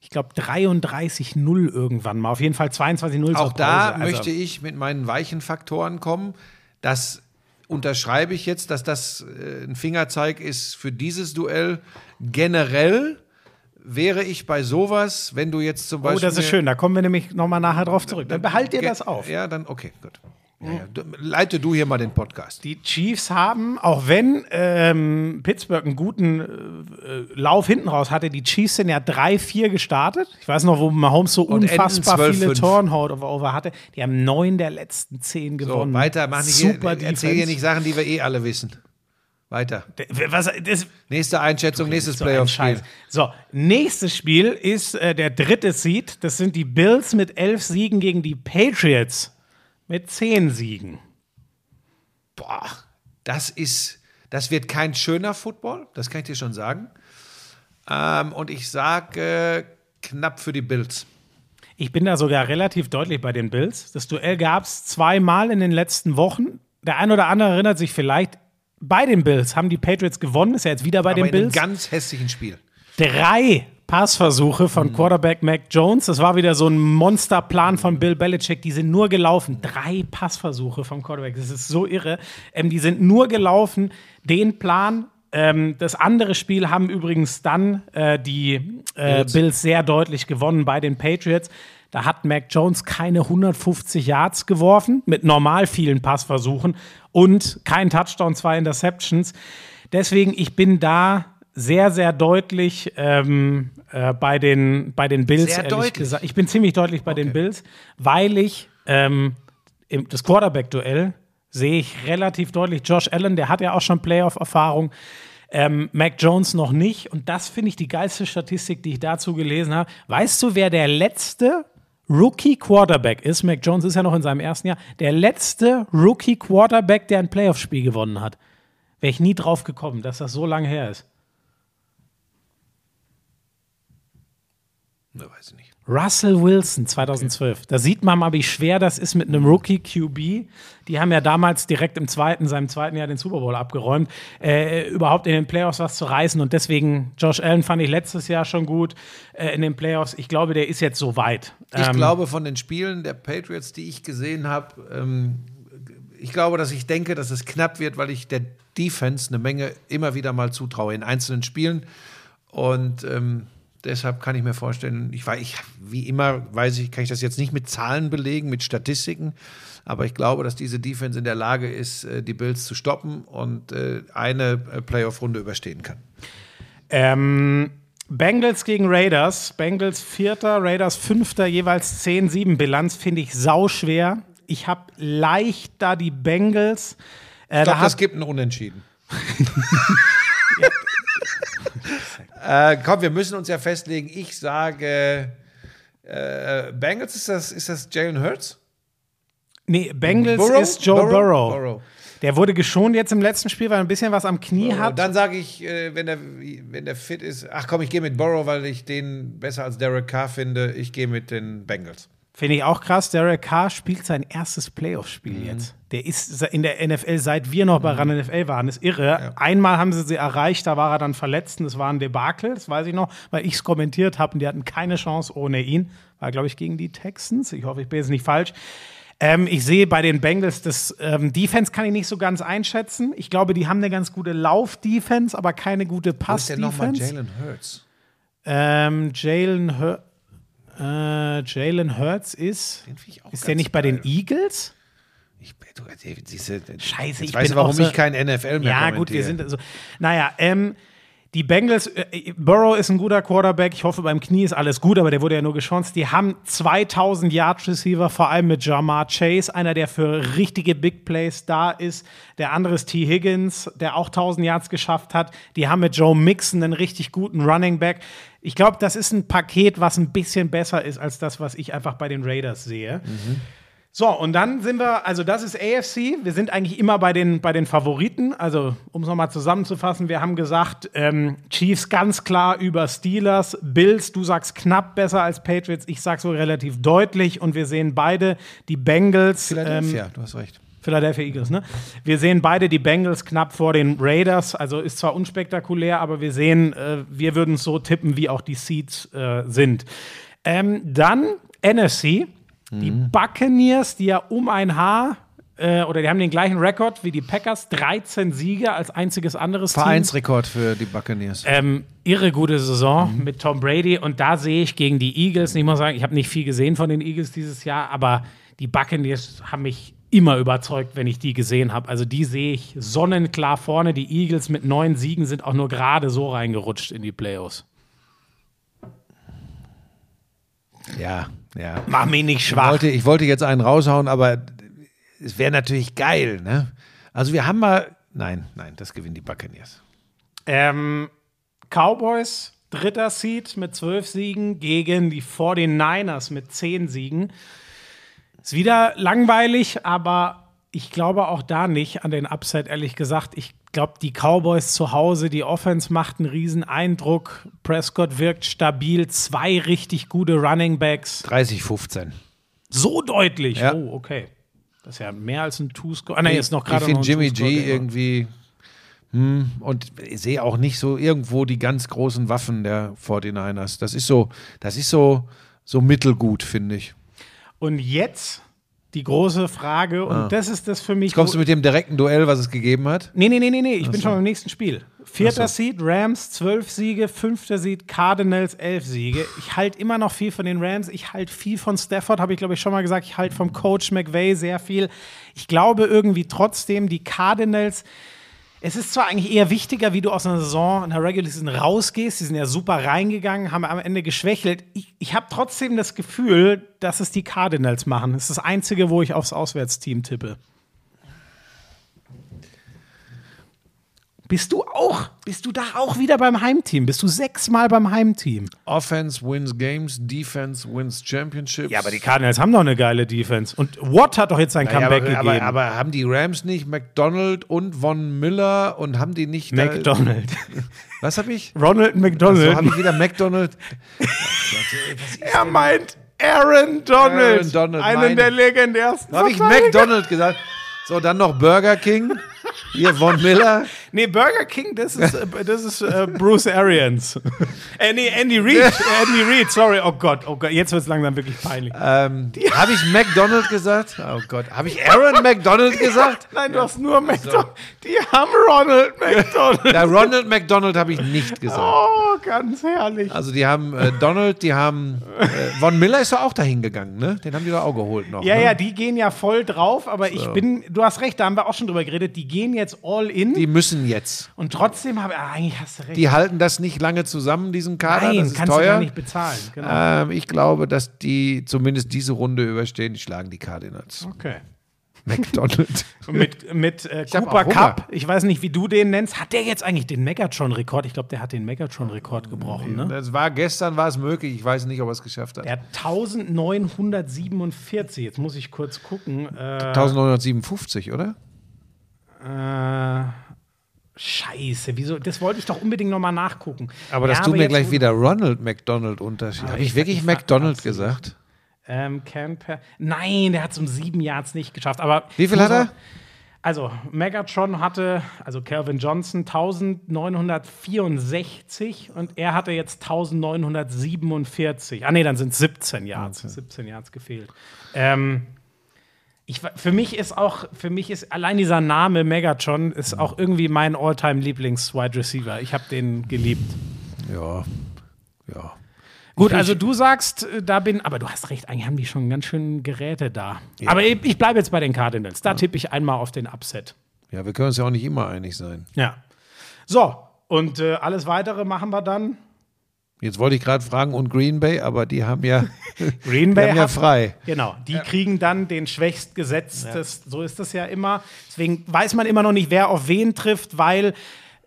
ich glaube, 33-0 irgendwann mal. Auf jeden Fall 22-0 Auch da. Also, möchte ich mit meinen weichen Faktoren kommen. Das unterschreibe ich jetzt, dass das äh, ein Fingerzeig ist für dieses Duell. Generell wäre ich bei sowas, wenn du jetzt zum Oh, Beispiel. das ist schön. Da kommen wir nämlich nochmal nachher drauf zurück. Dann behalt dir das auf. Ja, dann, okay, gut. Ja, ja. Leite du hier mal den Podcast. Die Chiefs haben, auch wenn ähm, Pittsburgh einen guten äh, äh, Lauf hinten raus hatte, die Chiefs sind ja 3-4 gestartet. Ich weiß noch, wo Mahomes so Und unfassbar 12-5. viele Tornhover hatte. Die haben neun der letzten zehn So, gewonnen. weiter, mach nicht Super hier, erzähl hier nicht Sachen, die wir eh alle wissen. Weiter. Was, das, Nächste Einschätzung, nächstes so Playoff-Spiel. So, nächstes Spiel ist äh, der dritte Seed. Das sind die Bills mit elf Siegen gegen die Patriots mit zehn Siegen. Boah, das ist, das wird kein schöner Football, das kann ich dir schon sagen. Ähm, und ich sage knapp für die Bills. Ich bin da sogar relativ deutlich bei den Bills. Das Duell gab es zweimal in den letzten Wochen. Der ein oder andere erinnert sich vielleicht, bei den Bills haben die Patriots gewonnen, ist ja jetzt wieder bei Aber den in einem Bills. ganz hässlichen Spiel. Drei Passversuche Mhm. von Quarterback Mac Jones. Das war wieder so ein Monsterplan von Bill Belichick. Die sind nur gelaufen. Drei Passversuche vom Quarterback. Das ist so irre. Ähm, die sind nur gelaufen. Den Plan. Ähm, das andere Spiel haben übrigens dann äh, die äh. Bills sehr deutlich gewonnen bei den Patriots. Da hat Mac Jones keine 150 Yards geworfen mit normal vielen Passversuchen und kein Touchdown, zwei Interceptions. Deswegen, ich bin da sehr, sehr deutlich ähm, äh, bei, den, bei den Bills. Sehr deutlich? Gesagt. Ich bin ziemlich deutlich bei den Okay. Bills, weil ich ähm, im, das Quarterback-Duell sehe ich relativ deutlich Josh Allen, der hat ja auch schon Playoff-Erfahrung. Ähm, Mac Jones noch nicht. Und das finde ich die geilste Statistik, die ich dazu gelesen habe. Weißt du, wer der letzte Rookie Quarterback ist? Mac Jones ist ja noch in seinem ersten Jahr. Der letzte Rookie Quarterback, der ein Playoff-Spiel gewonnen hat. Wäre ich nie drauf gekommen, dass das so lange her ist. Ne, weiß ich nicht. Russell Wilson 2012. Da sieht man mal, wie schwer das ist mit einem Rookie QB. Die haben ja damals direkt im zweiten, seinem zweiten Jahr den Super Bowl abgeräumt, äh, überhaupt in den Playoffs was zu reißen. Und deswegen, Josh Allen fand ich letztes Jahr schon gut äh, in den Playoffs. Ich glaube, der ist jetzt so weit. Ich Ähm, glaube, von den Spielen der Patriots, die ich gesehen habe, ähm, ich glaube, dass ich denke, dass es knapp wird, weil ich der Defense eine Menge immer wieder mal zutraue in einzelnen Spielen. Und ähm, deshalb kann ich mir vorstellen, ich, wei- ich wie immer weiß ich, kann ich das jetzt nicht mit Zahlen belegen, mit Statistiken, aber ich glaube, dass diese Defense in der Lage ist, äh, die Bills zu stoppen und äh, eine äh, Playoff-Runde überstehen kann. Ähm, Bengals gegen Raiders. Bengals vierter, Raiders fünfter, jeweils 10-7 Bilanz. Finde ich sauschwer. Ich habe leicht da die Bengals. Äh, Ich da glaube, hat- das gibt einen Unentschieden. äh, komm, wir müssen uns ja festlegen. Ich sage, äh, Bengals ist das, ist das Jalen Hurts? Nee, Bengals Burrow? ist Joe Burrow. Burrow. Der wurde geschont jetzt im letzten Spiel, weil er ein bisschen was am Knie hat. Dann sage ich, äh, wenn, der, wenn der fit ist, ach komm, ich gehe mit Burrow, weil ich den besser als Derek Carr finde. Ich gehe mit den Bengals. Finde ich auch krass. Derek Carr spielt sein erstes Playoff-Spiel Mhm. jetzt. Der ist in der NFL, seit wir noch bei RAN NFL waren, ist irre. Einmal haben sie sie erreicht, da war er dann verletzt und das war ein Debakel, das weiß ich noch, weil ich es kommentiert habe und die hatten keine Chance ohne ihn. War, glaube ich, gegen die Texans. Ich hoffe, ich bin jetzt nicht falsch. Ähm, ich sehe bei den Bengals, das ähm, Defense kann ich nicht so ganz einschätzen. Ich glaube, die haben eine ganz gute Lauf-Defense, aber keine gute Wo ist denn nochmal Pass-Defense. Jalen Hurts? Ähm, Jalen Hur äh, Jalen Hurts ist. Ist der nicht bei den. Eagles? Ich, du, siehste, Scheiße, ich du, warum so- ich kein NFL mehr Ja, gut, wir sind so. Naja, ähm, Die Bengals, äh, Burrow ist ein guter Quarterback. Ich hoffe, beim Knie ist alles gut, aber der wurde ja nur geschonst. Die haben 2000 Yard Receiver, vor allem mit Jamar Chase, einer, der für richtige Big Plays da ist. Der andere ist T. Higgins, der auch 1000 Yards geschafft hat. Die haben mit Joe Mixon einen richtig guten Running Back. Ich glaube, das ist ein Paket, was ein bisschen besser ist als das, was ich einfach bei den Raiders sehe. Mhm. So, und dann sind wir, also das ist AFC. Wir sind eigentlich immer bei den, bei den Favoriten. Also, um es nochmal zusammenzufassen, wir haben gesagt, ähm, Chiefs ganz klar über Steelers, Bills, du sagst knapp besser als Patriots, ich sag so relativ deutlich. Und wir sehen beide die Bengals. Philadelphia, ähm, du hast recht. Philadelphia Eagles, ne? Wir sehen beide die Bengals knapp vor den Raiders. Also ist zwar unspektakulär, aber wir sehen, äh, wir würden es so tippen, wie auch die Seeds äh, sind. Ähm, dann NFC. Die mhm. Buccaneers, die ja um ein Haar äh, oder die haben den gleichen Rekord wie die Packers, 13 Siege als einziges anderes Vereinsrekord für die Buccaneers. Ähm, irre gute Saison mhm. mit Tom Brady und da sehe ich gegen die Eagles, ich muss sagen, ich habe nicht viel gesehen von den Eagles dieses Jahr, aber die Buccaneers haben mich immer überzeugt, wenn ich die gesehen habe. Also die sehe ich sonnenklar vorne. Die Eagles mit neun Siegen sind auch nur gerade so reingerutscht in die Playoffs. Ja, ja. Mach mich nicht schwach. Ich wollte, ich wollte jetzt einen raushauen, aber es wäre natürlich geil, ne? Also wir haben mal. Nein, nein, das gewinnen die Buccaneers. Ähm, Cowboys, dritter Seed mit zwölf Siegen gegen die 49ers mit zehn Siegen. Ist wieder langweilig, aber ich glaube auch da nicht an den Upset, ehrlich gesagt. Ich glaube, die Cowboys zu Hause, die Offense macht einen riesen Eindruck. Prescott wirkt stabil, zwei richtig gute Running Backs. 30-15. So deutlich. Ja. Oh, okay. Das ist ja mehr als ein Two-Score. Ah, nein, jetzt noch gerade Ich finde Jimmy G irgendwie. Hm, und ich sehe auch nicht so irgendwo die ganz großen Waffen der 49ers. Das ist so, das ist so, so mittelgut, finde ich. Und jetzt die große Frage, und ah. das ist das für mich. Jetzt kommst du mit dem direkten Duell, was es gegeben hat? Nee, nee, nee, nee, nee. ich Achso. bin schon beim nächsten Spiel. Vierter Achso. Seed, Rams, zwölf Siege, fünfter Seed, Cardinals, elf Siege. Ich halte immer noch viel von den Rams, ich halte viel von Stafford, habe ich glaube ich schon mal gesagt. Ich halte vom Coach McVay sehr viel. Ich glaube irgendwie trotzdem, die Cardinals es ist zwar eigentlich eher wichtiger, wie du aus einer Saison, einer Regular Season rausgehst. Die sind ja super reingegangen, haben am Ende geschwächelt. Ich, ich habe trotzdem das Gefühl, dass es die Cardinals machen. Das ist das Einzige, wo ich aufs Auswärtsteam tippe. Bist du auch, bist du da auch wieder beim Heimteam? Bist du sechsmal beim Heimteam? Offense wins Games, Defense wins Championships. Ja, aber die Cardinals haben doch eine geile Defense. Und Watt hat doch jetzt sein naja, Comeback aber, gegeben. Aber, aber, haben die Rams nicht McDonald und Von Miller und haben die nicht. McDonald. Was habe ich? Ronald McDonald. So habe ich wieder McDonald. er meint Aaron Donald. Aaron Donald einen meine. der legendärsten. Habe ich McDonald gesagt? So, dann noch Burger King. Hier, Von Miller. Nee, Burger King, das ist, äh, das ist äh, Bruce Arians. äh, nee, Andy Reid. Andy Reid, sorry. Oh Gott, oh Gott, jetzt wird es langsam wirklich peinlich. Ähm, Habe ich McDonald gesagt? Oh Gott. Habe ich Aaron McDonald gesagt? Nein, du hast nur McDonald. Die haben Ronald McDonald. Ja, Ronald McDonald habe ich nicht gesagt. Oh, ganz herrlich. Also die haben äh, Donald, die haben äh, Von Miller ist doch auch dahin gegangen, ne? Den haben die doch auch geholt noch. Ja, ne? ja, die gehen ja voll drauf, aber so. ich bin, du hast recht, da haben wir auch schon drüber geredet, die gehen jetzt all in. Die müssen jetzt. Und trotzdem habe ah, eigentlich hast du recht. Die halten das nicht lange zusammen, diesen Kader. Nein, das ist kannst teuer. du gar nicht bezahlen. Genau. Ähm, ich glaube, dass die zumindest diese Runde überstehen. Die schlagen die Cardinals. Okay. McDonald. mit mit äh, Cooper Cup, ich weiß nicht, wie du den nennst. Hat der jetzt eigentlich den Megatron-Rekord? Ich glaube, der hat den Megatron-Rekord gebrochen. Ne? Das war gestern, war es möglich. Ich weiß nicht, ob er es geschafft hat. Er hat 1947. Jetzt muss ich kurz gucken. Äh, 1957, oder? Äh, Scheiße, wieso? Das wollte ich doch unbedingt nochmal nachgucken. Aber das ja, tut mir gleich wieder Ronald McDonald Unterschied. Habe ich wirklich McDonald gesagt? Ähm, Camper. Nein, der hat es um sieben Yards nicht geschafft. Aber Wie viel hat er? Also, Megatron hatte, also Calvin Johnson, 1964 und er hatte jetzt 1947. Ah, nee, dann sind es 17 Yards. Okay. 17 Yards gefehlt. Ähm, ich, für mich ist auch, für mich ist allein dieser Name Megatron ist auch irgendwie mein Alltime Lieblings-Wide Receiver. Ich habe den geliebt. Ja, ja. Gut, also du sagst, äh, da bin, aber du hast recht, eigentlich haben die schon ganz schön Geräte da. Ja. Aber ich, ich bleibe jetzt bei den Cardinals. Da ja. tippe ich einmal auf den Upset. Ja, wir können uns ja auch nicht immer einig sein. Ja. So, Und äh, alles weitere machen wir dann. Jetzt wollte ich gerade fragen, und Green Bay, aber die haben ja, Green die Bay haben ja frei. Genau, die kriegen dann den schwächst gesetzt. Das, so ist das ja immer. Deswegen weiß man immer noch nicht, wer auf wen trifft, weil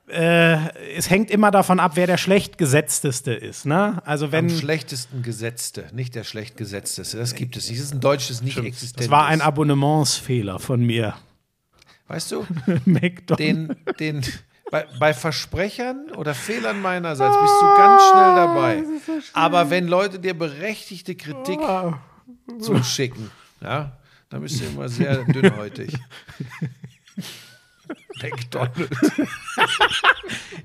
äh, es hängt immer davon ab, wer der schlecht gesetzteste ist. Ne? Also Am wenn schlechtesten Gesetzte, nicht der schlecht Gesetzteste. Das gibt es nicht. Das ist ein deutsches nicht existent. das war ein. Abonnementsfehler von mir. Weißt du, den, den, bei, bei Versprechern oder Fehlern meinerseits bist du ganz schnell dabei. Aber wenn Leute dir berechtigte Kritik zuschicken, ja, dann bist du immer sehr dünnhäutig. McDonald's.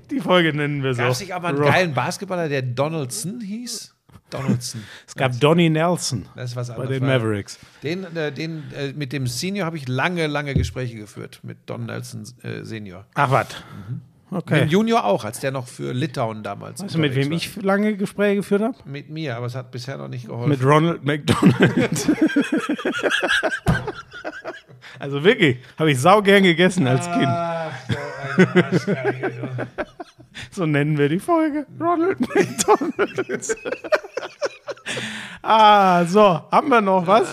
Die Folge nennen wir so. Gab es nicht aber einen Raw. geilen Basketballer, der Donaldson hieß? Donaldson. Es gab Donnie Nelson Das ist was bei anderes. den Mavericks. Den, äh, den, äh, mit dem Senior habe ich lange, lange Gespräche geführt. Mit Don Nelson äh, Senior. Ach was. Mit Okay. dem Junior auch, als der noch für Litauen damals. Weißt du, mit wem unterwegs ich lange Gespräche geführt habe? war. Mit mir, aber es hat bisher noch nicht geholfen. Mit Ronald McDonald. also wirklich, habe ich saugern gegessen als Kind. Ach, so nennen wir die Folge. Ronald McDonald. ah, so, haben wir noch was?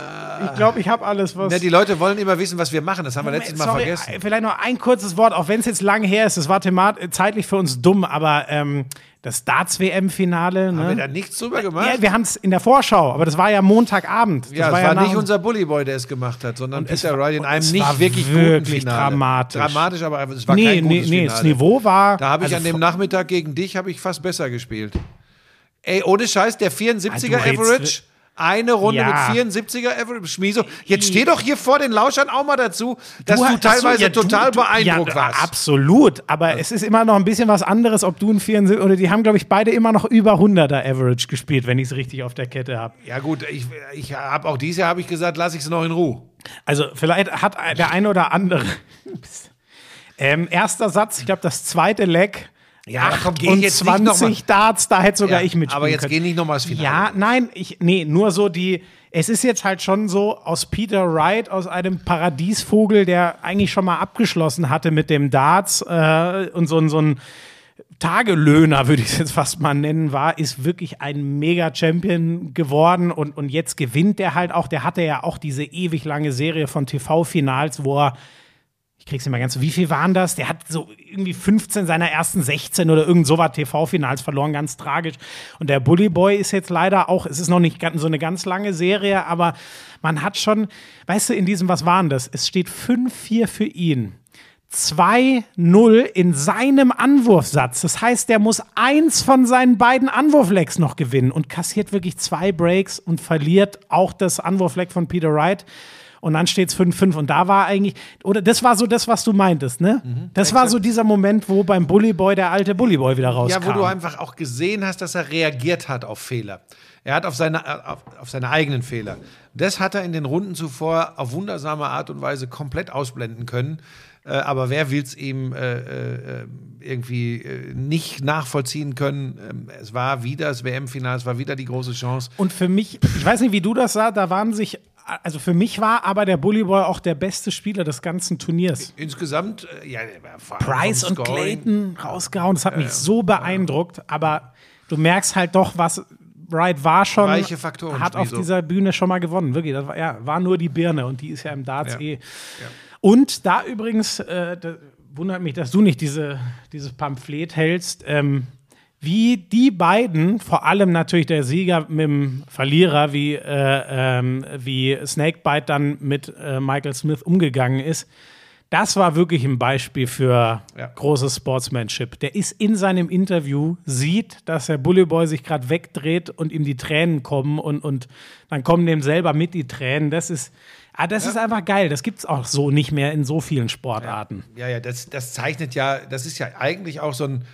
Ich glaube, ich habe alles, was. Ja, die Leute wollen immer wissen, was wir machen. Das haben wir letztes Mal Sorry, vergessen. Vielleicht noch ein kurzes Wort, auch wenn es jetzt lange her ist. Das war themat äh, zeitlich für uns dumm, aber ähm, das Darts-WM-Finale. Haben wir Ne? da nichts drüber gemacht? Ja, wir haben es in der Vorschau, aber das war ja Montagabend. Das Ja, war es war nicht uns- unser Bullyboy, der es gemacht hat, sondern es Peter Wright in und einem nicht wirklich guten wirklich Finale. dramatisch. Dramatisch, aber es war Nee, kein nee, gutes nee, Finale. das Niveau war. Da habe ich also an dem Nachmittag gegen dich habe ich fast besser gespielt. Ey, ohne Scheiß, der 74er Ah, redest- Average, eine Runde Ja. mit 74er Average. Schmieso, jetzt steh doch hier vor den Lauschern auch mal dazu, dass du, hast- teilweise so, ja, total du- du- beeindruckt ja, warst. Absolut, aber es ist immer noch ein bisschen was anderes, ob du ein 74 oder die haben, glaube ich, beide immer noch über 100er Average gespielt, wenn ich es richtig auf der Kette habe. Ja gut, ich, ich habe auch dieses Jahr habe ich gesagt, lasse ich es noch in Ruhe. Also vielleicht hat der eine oder andere. ähm, erster Satz, ich glaube, das zweite Leck. Ja, komm, geh jetzt nicht noch mal- 20 Darts, da hätte sogar Ja, ich mitspielen aber jetzt können. geh nicht noch mal ins Finale. Ja, nein, ich, nee, nur so die, es ist jetzt halt schon so aus Peter Wright, aus einem Paradiesvogel, der eigentlich schon mal abgeschlossen hatte mit dem Darts äh, und so, ein- so ein Tagelöhner, würde ich es jetzt fast mal nennen, war, ist wirklich ein Mega-Champion geworden und, und jetzt gewinnt der halt auch, der hatte ja auch diese ewig lange Serie von TV-Finals, wo er ich krieg's mehr ganz so. Wie viel waren das? Der hat so irgendwie 15 seiner ersten 16 oder irgend sowas TV-Finals verloren, ganz tragisch. Und der Bully Boy ist jetzt leider auch, es ist noch nicht so eine ganz lange Serie, aber man hat schon, weißt du, in diesem, was waren das? Es steht 5-4 für ihn. 2-0 in seinem Anwurfsatz. Das heißt, der muss eins von seinen beiden Anwurflecks noch gewinnen und kassiert wirklich zwei Breaks und verliert auch das Anwurfleck von Peter Wright. Und dann steht es 5-5. Und da war eigentlich, oder das war so das, was du meintest, ne? das war so dieser Moment, wo beim Bully Boy der alte Bully Boy wieder rauskam. Ja, wo du einfach auch gesehen hast, dass er reagiert hat auf Fehler. Er hat auf seine, äh, auf, auf seine eigenen Fehler. Das hat er in den Runden zuvor auf wundersame Art und Weise komplett ausblenden können. Äh, aber wer will es ihm äh, äh, irgendwie äh, nicht nachvollziehen können? Ähm, es war wieder das WM-Finale, es war wieder die große Chance. Und für mich, ich weiß nicht, wie du das sah, da waren sich, also für mich war aber der Bully Boy auch der beste Spieler des ganzen Turniers. Insgesamt, äh, ja, vor allem Price und. Clayton rausgehauen, das hat mich so beeindruckt, aber du merkst halt doch, was Wright war schon, Weiche Faktoren, hat auf Schmieso. dieser Bühne schon mal gewonnen, wirklich, das war, ja, war nur die Birne und die ist ja im Darts Ja. eh. Und da übrigens, äh, da wundert mich, dass du nicht diese, dieses Pamphlet hältst, ähm, wie die beiden, vor allem natürlich der Sieger mit dem Verlierer, wie, äh, ähm, wie Snakebite dann mit äh, Michael Smith umgegangen ist, das war wirklich ein Beispiel für Ja. großes Sportsmanship. Der ist in seinem Interview, sieht, dass der Bully Boy sich gerade wegdreht und ihm die Tränen kommen und, und dann kommen dem selber mit die Tränen. Das ist, ah, das ist einfach geil. Das gibt es auch so nicht mehr in so vielen Sportarten. Ja, ja, das, das zeichnet ja, das ist ja eigentlich auch so ein,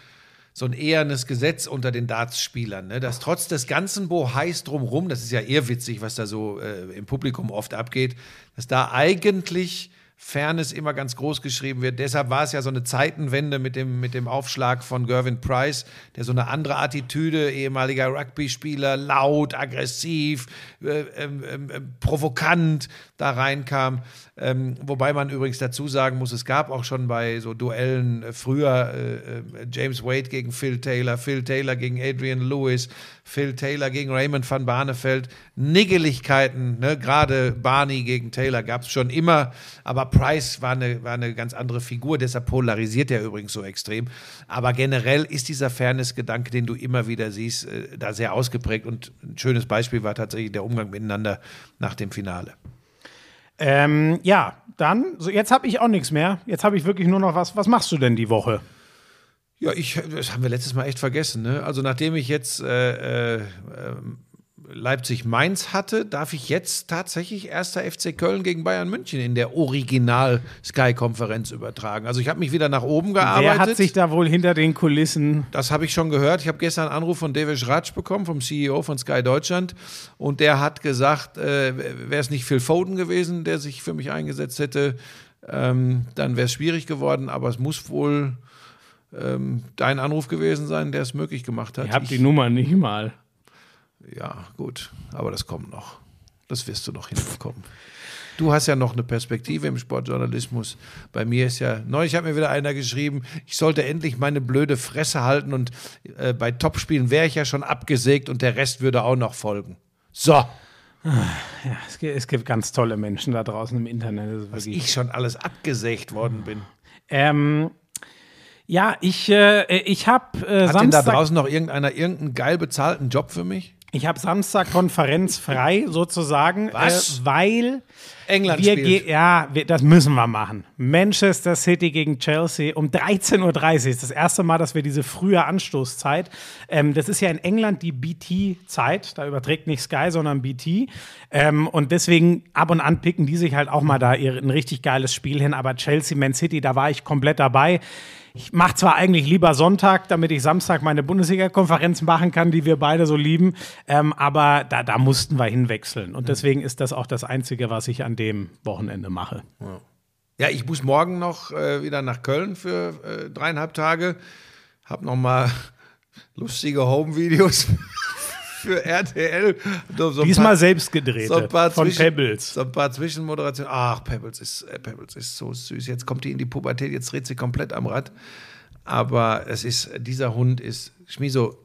so ein ehernes Gesetz unter den Darts-Spielern, ne? dass trotz des ganzen Bohais drumrum, das ist ja eher witzig, was da so äh, im Publikum oft abgeht, dass da eigentlich Fairness immer ganz groß geschrieben wird. Deshalb war es ja so eine Zeitenwende mit dem, mit dem Aufschlag von Gervin Price, der so eine andere Attitüde, ehemaliger Rugby-Spieler, laut, aggressiv, äh, ähm, ähm, provokant da reinkam. Ähm, wobei man übrigens dazu sagen muss, es gab auch schon bei so Duellen äh, früher äh, äh James Wade gegen Phil Taylor, Phil Taylor gegen Adrian Lewis, Phil Taylor gegen Raymond van Barneveld. Niggeligkeiten, ne? gerade Barney gegen Taylor gab es schon immer, aber Price war eine, war eine ganz andere Figur, deshalb polarisiert er übrigens so extrem. Aber generell ist dieser Fairness-Gedanke, den du immer wieder siehst, äh, da sehr ausgeprägt und ein schönes Beispiel war tatsächlich der Umgang miteinander nach dem Finale. Ähm, ja, dann, so jetzt habe ich auch nichts mehr. Jetzt habe ich wirklich nur noch was. Was machst du denn die Woche? Ja, ich, das haben wir letztes Mal echt vergessen. Ne? Also nachdem ich jetzt äh, äh, Leipzig-Mainz hatte, darf ich jetzt tatsächlich erster FC Köln gegen Bayern München in der Original-Sky-Konferenz übertragen. Also ich habe mich wieder nach oben gearbeitet. Wer hat sich da wohl hinter den Kulissen? Das habe ich schon gehört. Ich habe gestern einen Anruf von David Ratsch bekommen, vom CEO von Sky Deutschland. Und der hat gesagt, äh, wäre es nicht Phil Foden gewesen, der sich für mich eingesetzt hätte, ähm, dann wäre es schwierig geworden. Aber es muss wohl ähm, dein Anruf gewesen sein, der es möglich gemacht hat. Ich habe die Nummer nicht mal. Ja, gut, aber das kommt noch. Das wirst du noch hinbekommen. Du hast ja noch eine Perspektive im Sportjournalismus. Bei mir ist ja, neulich hat mir wieder einer geschrieben, ich sollte endlich meine blöde Fresse halten und äh, bei Topspielen wäre ich ja schon abgesägt und der Rest würde auch noch folgen. So. Ja, es gibt, es gibt ganz tolle Menschen da draußen im Internet. Was ich schon alles abgesägt worden bin. Ähm, ja, ich, äh, ich habe äh, Hat denn da draußen noch irgendeiner irgendeinen geil bezahlten Job für mich? Ich habe Samstag Konferenz frei sozusagen, Was? Äh, weil England wir spielt. ja, wir, das müssen wir machen. Manchester City gegen Chelsea um 13:30 Uhr. Das erste Mal, dass wir diese frühe Anstoßzeit. Ähm, das ist ja in England die BT-Zeit. Da überträgt nicht Sky, sondern BT. Ähm, und deswegen ab und an picken die sich halt auch mal da ihr, ein richtig geiles Spiel hin. Aber Chelsea, Man City, da war ich komplett dabei. Ich mache zwar eigentlich lieber Sonntag, damit ich Samstag meine Bundesliga-Konferenz machen kann, die wir beide so lieben, ähm, aber da, da mussten wir hinwechseln. Und deswegen ist das auch das Einzige, was ich an dem Wochenende mache. Ja, ich muss morgen noch äh, wieder nach Köln für äh, dreieinhalb Tage. Hab noch mal lustige Home-Videos für RTL. So Diesmal selbst gedreht so von Zwischen, Pebbles. So ein paar Zwischenmoderationen. Ach, Pebbles ist, äh, Pebbles ist so süß. Jetzt kommt die in die Pubertät, jetzt dreht sie komplett am Rad. Aber es ist, dieser Hund ist, Schmiso,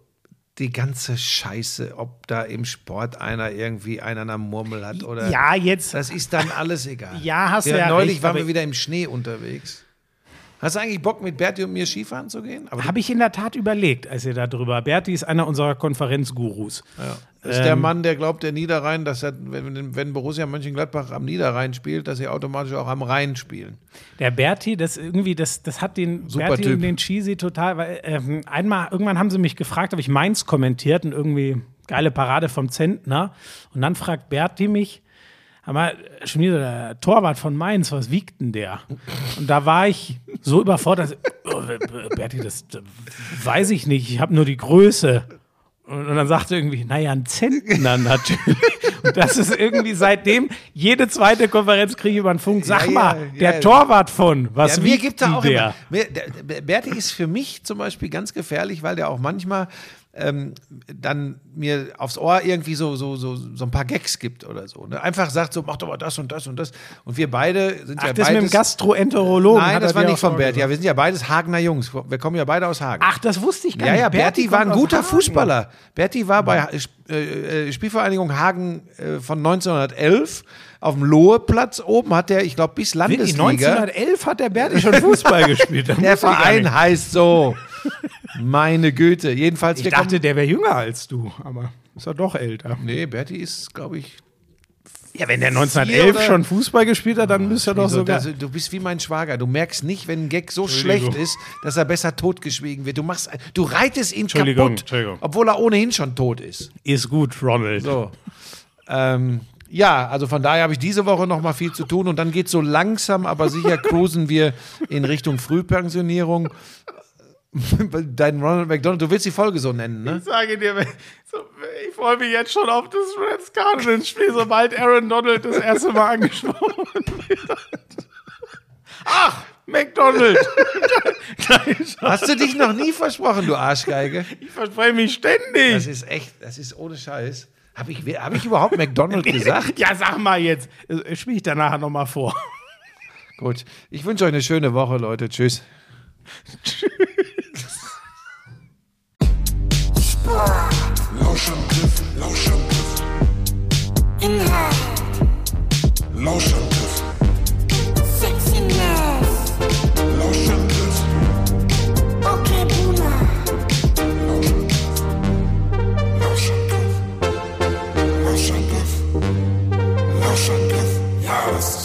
die ganze Scheiße, ob da im Sport einer irgendwie einen an der Murmel hat oder. Ja, jetzt. Das ist dann alles egal. ja, hast du ja. Neulich recht, waren wir wieder im Schnee unterwegs. Hast du eigentlich Bock, mit Berti und mir Skifahren zu gehen? Habe ich in der Tat überlegt, als ihr da drüber. Berti ist einer unserer Konferenzgurus. Ja. Das ist ähm, der Mann, der glaubt, der Niederrhein, dass er, wenn, wenn Borussia Mönchengladbach am Niederrhein spielt, dass sie automatisch auch am Rhein spielen. Der Berti, das irgendwie, das, das hat den Super Berti typ. und den Cheesy total, weil ähm, einmal, irgendwann haben sie mich gefragt, habe ich Mainz kommentiert und irgendwie geile Parade vom Zentner. Und dann fragt Berti mich, aber schon wieder der Torwart von Mainz, was wiegt denn der? Und da war ich so überfordert. Oh, Berti, das, das weiß ich nicht. Ich habe nur die Größe. Und, dann sagte irgendwie, naja, ein Zentner natürlich. Und das ist irgendwie seitdem, jede zweite Konferenz kriege ich über den Funk. Sag ja, mal, ja, der ja. Torwart von, was ja, mir gibt da auch der? Immer? Berti ist für mich zum Beispiel ganz gefährlich, weil der auch manchmal ähm, dann mir aufs Ohr irgendwie so, so, so, so ein paar Gags gibt oder so. Ne? Einfach sagt so, mach doch mal das und das und das. Und wir beide sind Ach, ja das beides. mit dem Gastroenterologen. Nein, das war nicht von Berti. Ja, wir sind ja beides Hagener Jungs. Wir kommen ja beide aus Hagen. Ach, das wusste ich gar ja, nicht. Ja, Berti, Berti war ein guter Fußballer. Berti war bei äh, äh, Spielvereinigung Hagen äh, von 1911 auf dem Loheplatz oben hat der, ich glaube, bis Landesliga. 1911 hat der Berti schon Fußball gespielt. der Verein heißt so. Meine Güte. Jedenfalls. Ich dachte, der wäre jünger als du, aber ist er doch älter. Nee, Berti ist, glaube ich. Ja, wenn der 1911 schon Fußball gespielt hat, dann oh, müsste er doch sogar. Das, du bist wie mein Schwager. Du merkst nicht, wenn ein Gag so schlecht ist, dass er besser totgeschwiegen wird. Du machst, du reitest ihn kaputt, obwohl er ohnehin schon tot ist. Ist gut, Ronald. So. Ähm, ja, also von daher habe ich diese Woche noch mal viel zu tun und dann geht so langsam, aber sicher cruisen wir in Richtung Frühpensionierung. Dein Ronald McDonald, du willst die Folge so nennen, ne? Ich sage dir, ich freue mich jetzt schon auf das Reds Cardinals Spiel, sobald Aaron Donald das erste Mal angesprochen wird. Ach, McDonald's. Hast du dich noch nie versprochen, du Arschgeige? Ich verspreche mich ständig. Das ist echt, das ist ohne Scheiß. Habe ich, hab ich überhaupt McDonald's gesagt? Ja, sag mal jetzt. Spiele ich da nachher nochmal vor. Gut. Ich wünsche euch eine schöne Woche, Leute. Tschüss. Tschüss. Lauschangriff, Lauschangriff. Inhalt. Lauschangriff. Sexiness. Lauschangriff. Okay, Boomer. Lauschangriff. Lauschangriff. Lauschangriff. Lauschangriff. Ja, das